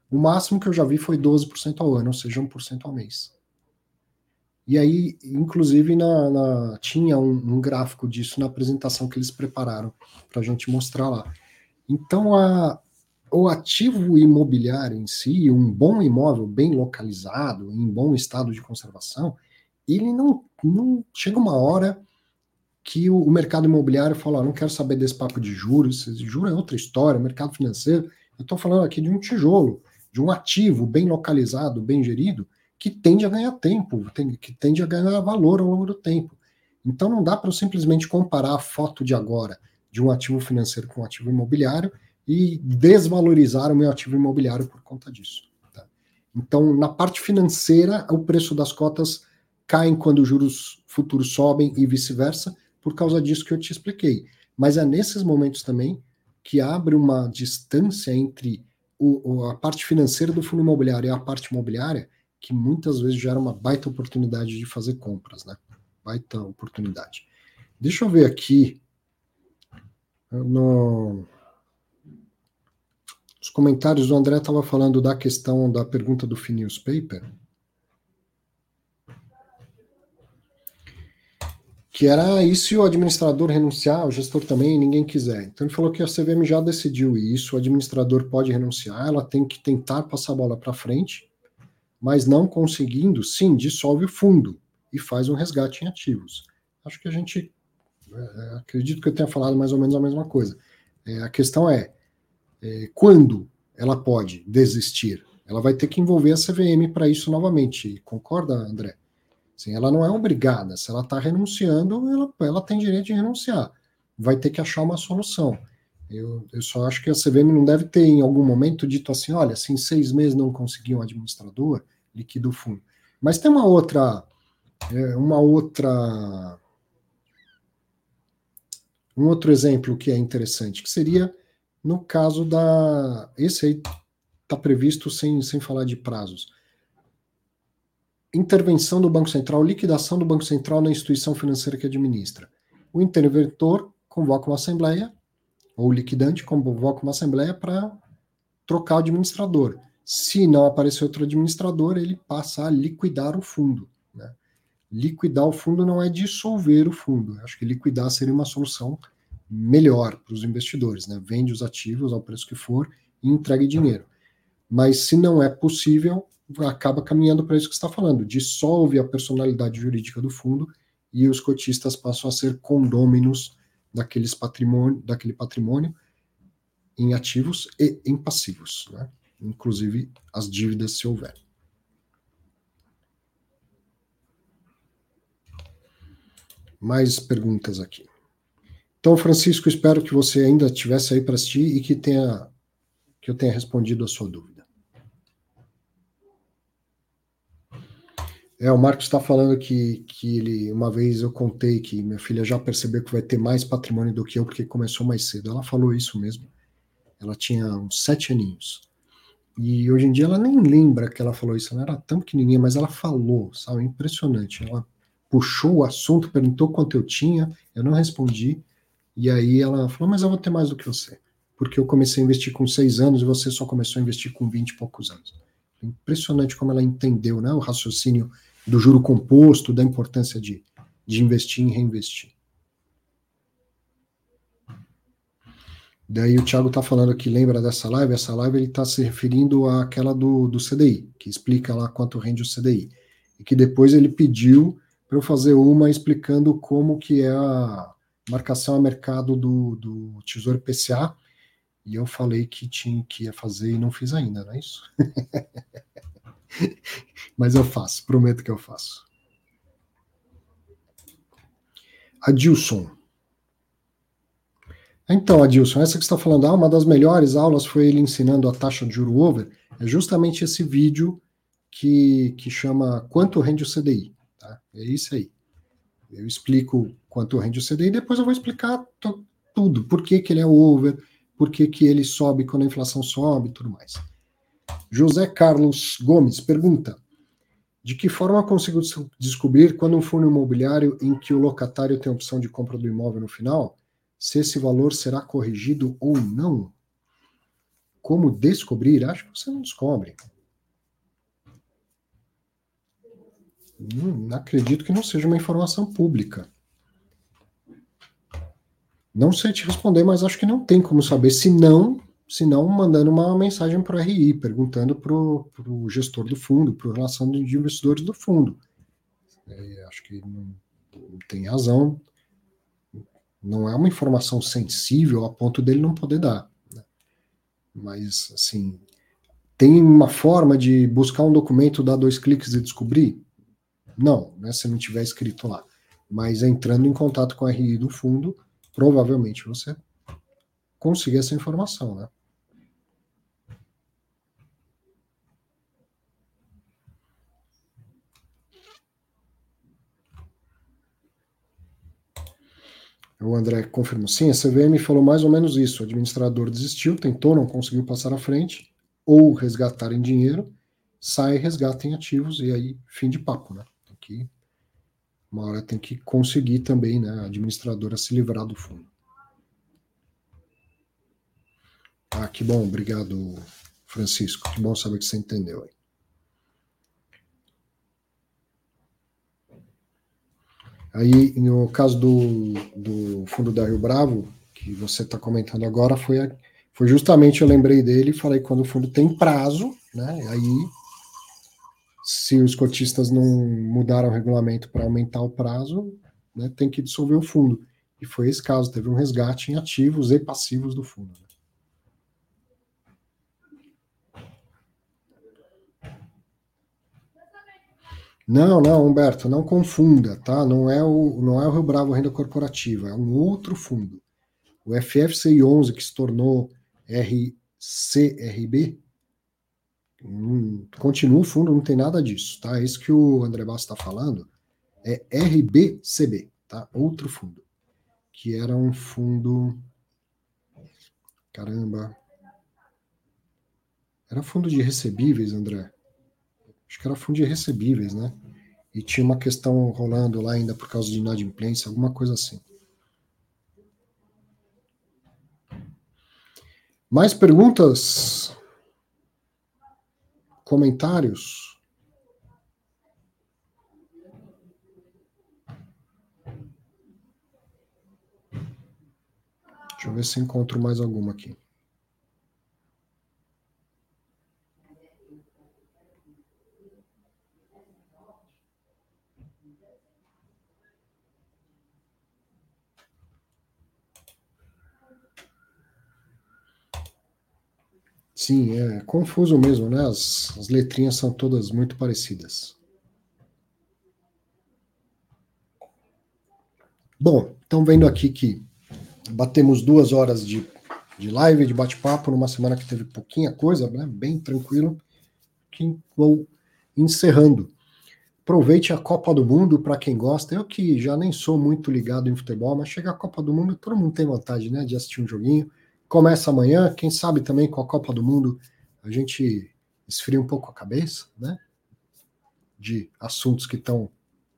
O máximo que eu já vi foi 12% ao ano, ou seja, 1% ao mês. E aí, inclusive, na, na tinha um, um, gráfico disso na apresentação que eles prepararam para a gente mostrar lá. Então, a, o ativo imobiliário em si, um bom imóvel bem localizado, em bom estado de conservação, ele não, não chega uma hora que o, o mercado imobiliário fala: não quero saber desse papo de juros, juros é outra história, mercado financeiro. Eu estou falando aqui de um tijolo, de um ativo bem localizado, bem gerido, que tende a ganhar tempo, tem, que tende a ganhar valor ao longo do tempo. Então não dá para eu simplesmente comparar a foto de agora de um ativo financeiro com um ativo imobiliário e desvalorizar o meu ativo imobiliário por conta disso. Tá? Então, na parte financeira, o preço das cotas caem quando os juros futuros sobem e vice-versa, por causa disso que eu te expliquei. Mas é nesses momentos também que abre uma distância entre o, a parte financeira do fundo imobiliário e a parte imobiliária, que muitas vezes gera uma baita oportunidade de fazer compras, né? Baita oportunidade. Deixa eu ver aqui no os comentários, o André estava falando da questão da pergunta do Paper. Que era e se o administrador renunciar, o gestor também, ninguém quiser. Então ele falou que a CVM já decidiu isso, o administrador pode renunciar, ela tem que tentar passar a bola para frente, mas não conseguindo, sim, dissolve o fundo e faz um resgate em ativos. Acho que a gente, é, acredito que eu tenha falado mais ou menos a mesma coisa. É, a questão é, é, quando ela pode desistir? Ela vai ter que envolver a CVM para isso novamente. Concorda, André? Assim, ela não é obrigada. Se ela está renunciando, ela, ela tem direito de renunciar. Vai ter que achar uma solução. Eu, eu só acho que a CVM não deve ter, em algum momento, dito assim: olha, se em seis meses não conseguir um administrador, liquida o fundo. Mas tem uma outra. É, uma outra. Um outro exemplo que é interessante, que seria no caso da. Esse aí está previsto sem, sem falar de prazos. Intervenção do Banco Central, liquidação do Banco Central na instituição financeira que administra. O interventor convoca uma assembleia, ou o liquidante convoca uma assembleia para trocar o administrador. Se não aparecer outro administrador, ele passa a liquidar o fundo. Né? Liquidar o fundo não é dissolver o fundo. Acho que liquidar seria uma solução melhor para os investidores. Né? Vende os ativos ao preço que for e entregue dinheiro. Mas se não é possível, acaba caminhando para isso que está falando. Dissolve a personalidade jurídica do fundo e os cotistas passam a ser condôminos daqueles patrimônio, daquele patrimônio em ativos e em passivos, né? inclusive as dívidas se houver. Mais perguntas aqui. Então, Francisco, espero que você ainda estivesse aí para assistir e que tenha que eu tenha respondido a sua dúvida. É, o Marcos está falando que, que ele, uma vez eu contei que minha filha já percebeu que vai ter mais patrimônio do que eu, porque começou mais cedo. Ela falou isso mesmo. Ela tinha uns sete aninhos. E hoje em dia ela nem lembra que ela falou isso. Ela era tão pequenininha, mas ela falou, sabe? Impressionante. Ela puxou o assunto, perguntou quanto eu tinha, eu não respondi. E aí ela falou, mas eu vou ter mais do que você. Porque eu comecei a investir com seis anos e você só começou a investir com vinte e poucos anos. Impressionante como ela entendeu né, o raciocínio do juro composto, da importância de, de investir e reinvestir. Daí o Thiago está falando aqui, lembra dessa live? Essa live ele está se referindo àquela do, do CDI, que explica lá quanto rende o CDI. E que depois ele pediu para eu fazer uma explicando como que é a marcação a mercado do, do Tesouro PCA. E eu falei que tinha que ia fazer e não fiz ainda, não é isso? Mas eu faço, prometo que eu faço. Adilson. Então, Adilson, essa que está falando, ah, uma das melhores aulas foi ele ensinando a taxa de juro over, é justamente esse vídeo que, que chama Quanto Rende o CDI. Tá? É isso aí. Eu explico quanto rende o CDI depois eu vou explicar tudo, por que, que ele é over, por que, que ele sobe quando a inflação sobe e tudo mais. José Carlos Gomes pergunta: de que forma consigo descobrir quando um fundo imobiliário em que o locatário tem a opção de compra do imóvel no final, se esse valor será corrigido ou não? Como descobrir? Acho que você não descobre. Hum, acredito que não seja uma informação pública. Não sei te responder, mas acho que não tem como saber. Se não, se não mandando uma mensagem para o RI, perguntando para o gestor do fundo, para a relação de investidores do fundo. É, acho que não, tem razão. Não é uma informação sensível a ponto dele não poder dar. Né? Mas, assim, tem uma forma de buscar um documento, dar dois cliques e descobrir? Não, né, se não tiver escrito lá. Mas entrando em contato com a RI do fundo, provavelmente você consiga essa informação, né? O André confirmou. Sim, a CVM falou mais ou menos isso. O administrador desistiu, tentou, não conseguiu passar à frente, ou resgatar em dinheiro, sai, resgata em ativos, e aí fim de papo, né? Tem que, uma hora tem que conseguir também, né, a administradora se livrar do fundo. Ah, que bom, obrigado, Francisco. Que bom saber que você entendeu aí. Aí, no caso do, do fundo da Rio Bravo, que você está comentando agora, foi, a, foi justamente eu lembrei dele e falei quando o fundo tem prazo, né? Aí, se os cotistas não mudaram o regulamento para aumentar o prazo, né, tem que dissolver o fundo. E foi esse caso, teve um resgate em ativos e passivos do fundo. Né? Não, não, Humberto, não confunda, tá? Não é o, não é o Rio Bravo Renda Corporativa, é um outro fundo. O FFCI 11, que se tornou RCRB, hum, continua o fundo, não tem nada disso, tá? Esse que o André Bassi está falando é RBCB, tá? Outro fundo, que era um fundo. Caramba. Era fundo de recebíveis, André. Acho que era fundo de recebíveis, né? E tinha uma questão rolando lá ainda por causa de inadimplência, alguma coisa assim. Mais perguntas? Comentários? Deixa eu ver se encontro mais alguma aqui. Sim, é confuso mesmo, né? As, as letrinhas são todas muito parecidas. Bom, estão vendo aqui que batemos duas horas de, de live, de bate-papo, numa semana que teve pouquinha coisa, né? Bem tranquilo. Que vou encerrando. Aproveite a Copa do Mundo para quem gosta. Eu que já nem sou muito ligado em futebol, mas chega a Copa do Mundo, todo mundo tem vontade, né? De assistir um joguinho começa amanhã, quem sabe também com a Copa do Mundo a gente esfria um pouco a cabeça, né? De assuntos que estão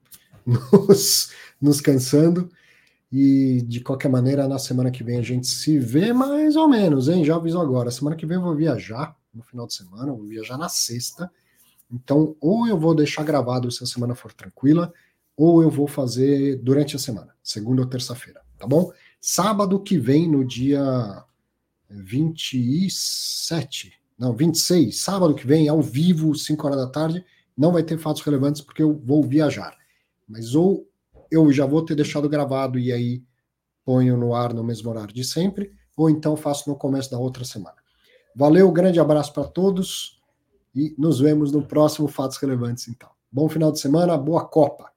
nos, nos cansando. E de qualquer maneira, na semana que vem a gente se vê mais ou menos, hein? Já aviso agora. Semana que vem eu vou viajar no final de semana, vou viajar na sexta. Então, ou eu vou deixar gravado se a semana for tranquila, ou eu vou fazer durante a semana, segunda ou terça-feira, tá bom? Sábado que vem, no dia 27, não, 26, sábado que vem, ao vivo, 5 horas da tarde, não vai ter fatos relevantes porque eu vou viajar. Mas ou eu já vou ter deixado gravado e aí ponho no ar no mesmo horário de sempre, ou então faço no começo da outra semana. Valeu, grande abraço para todos e nos vemos no próximo Fatos Relevantes, então. Bom final de semana, boa Copa!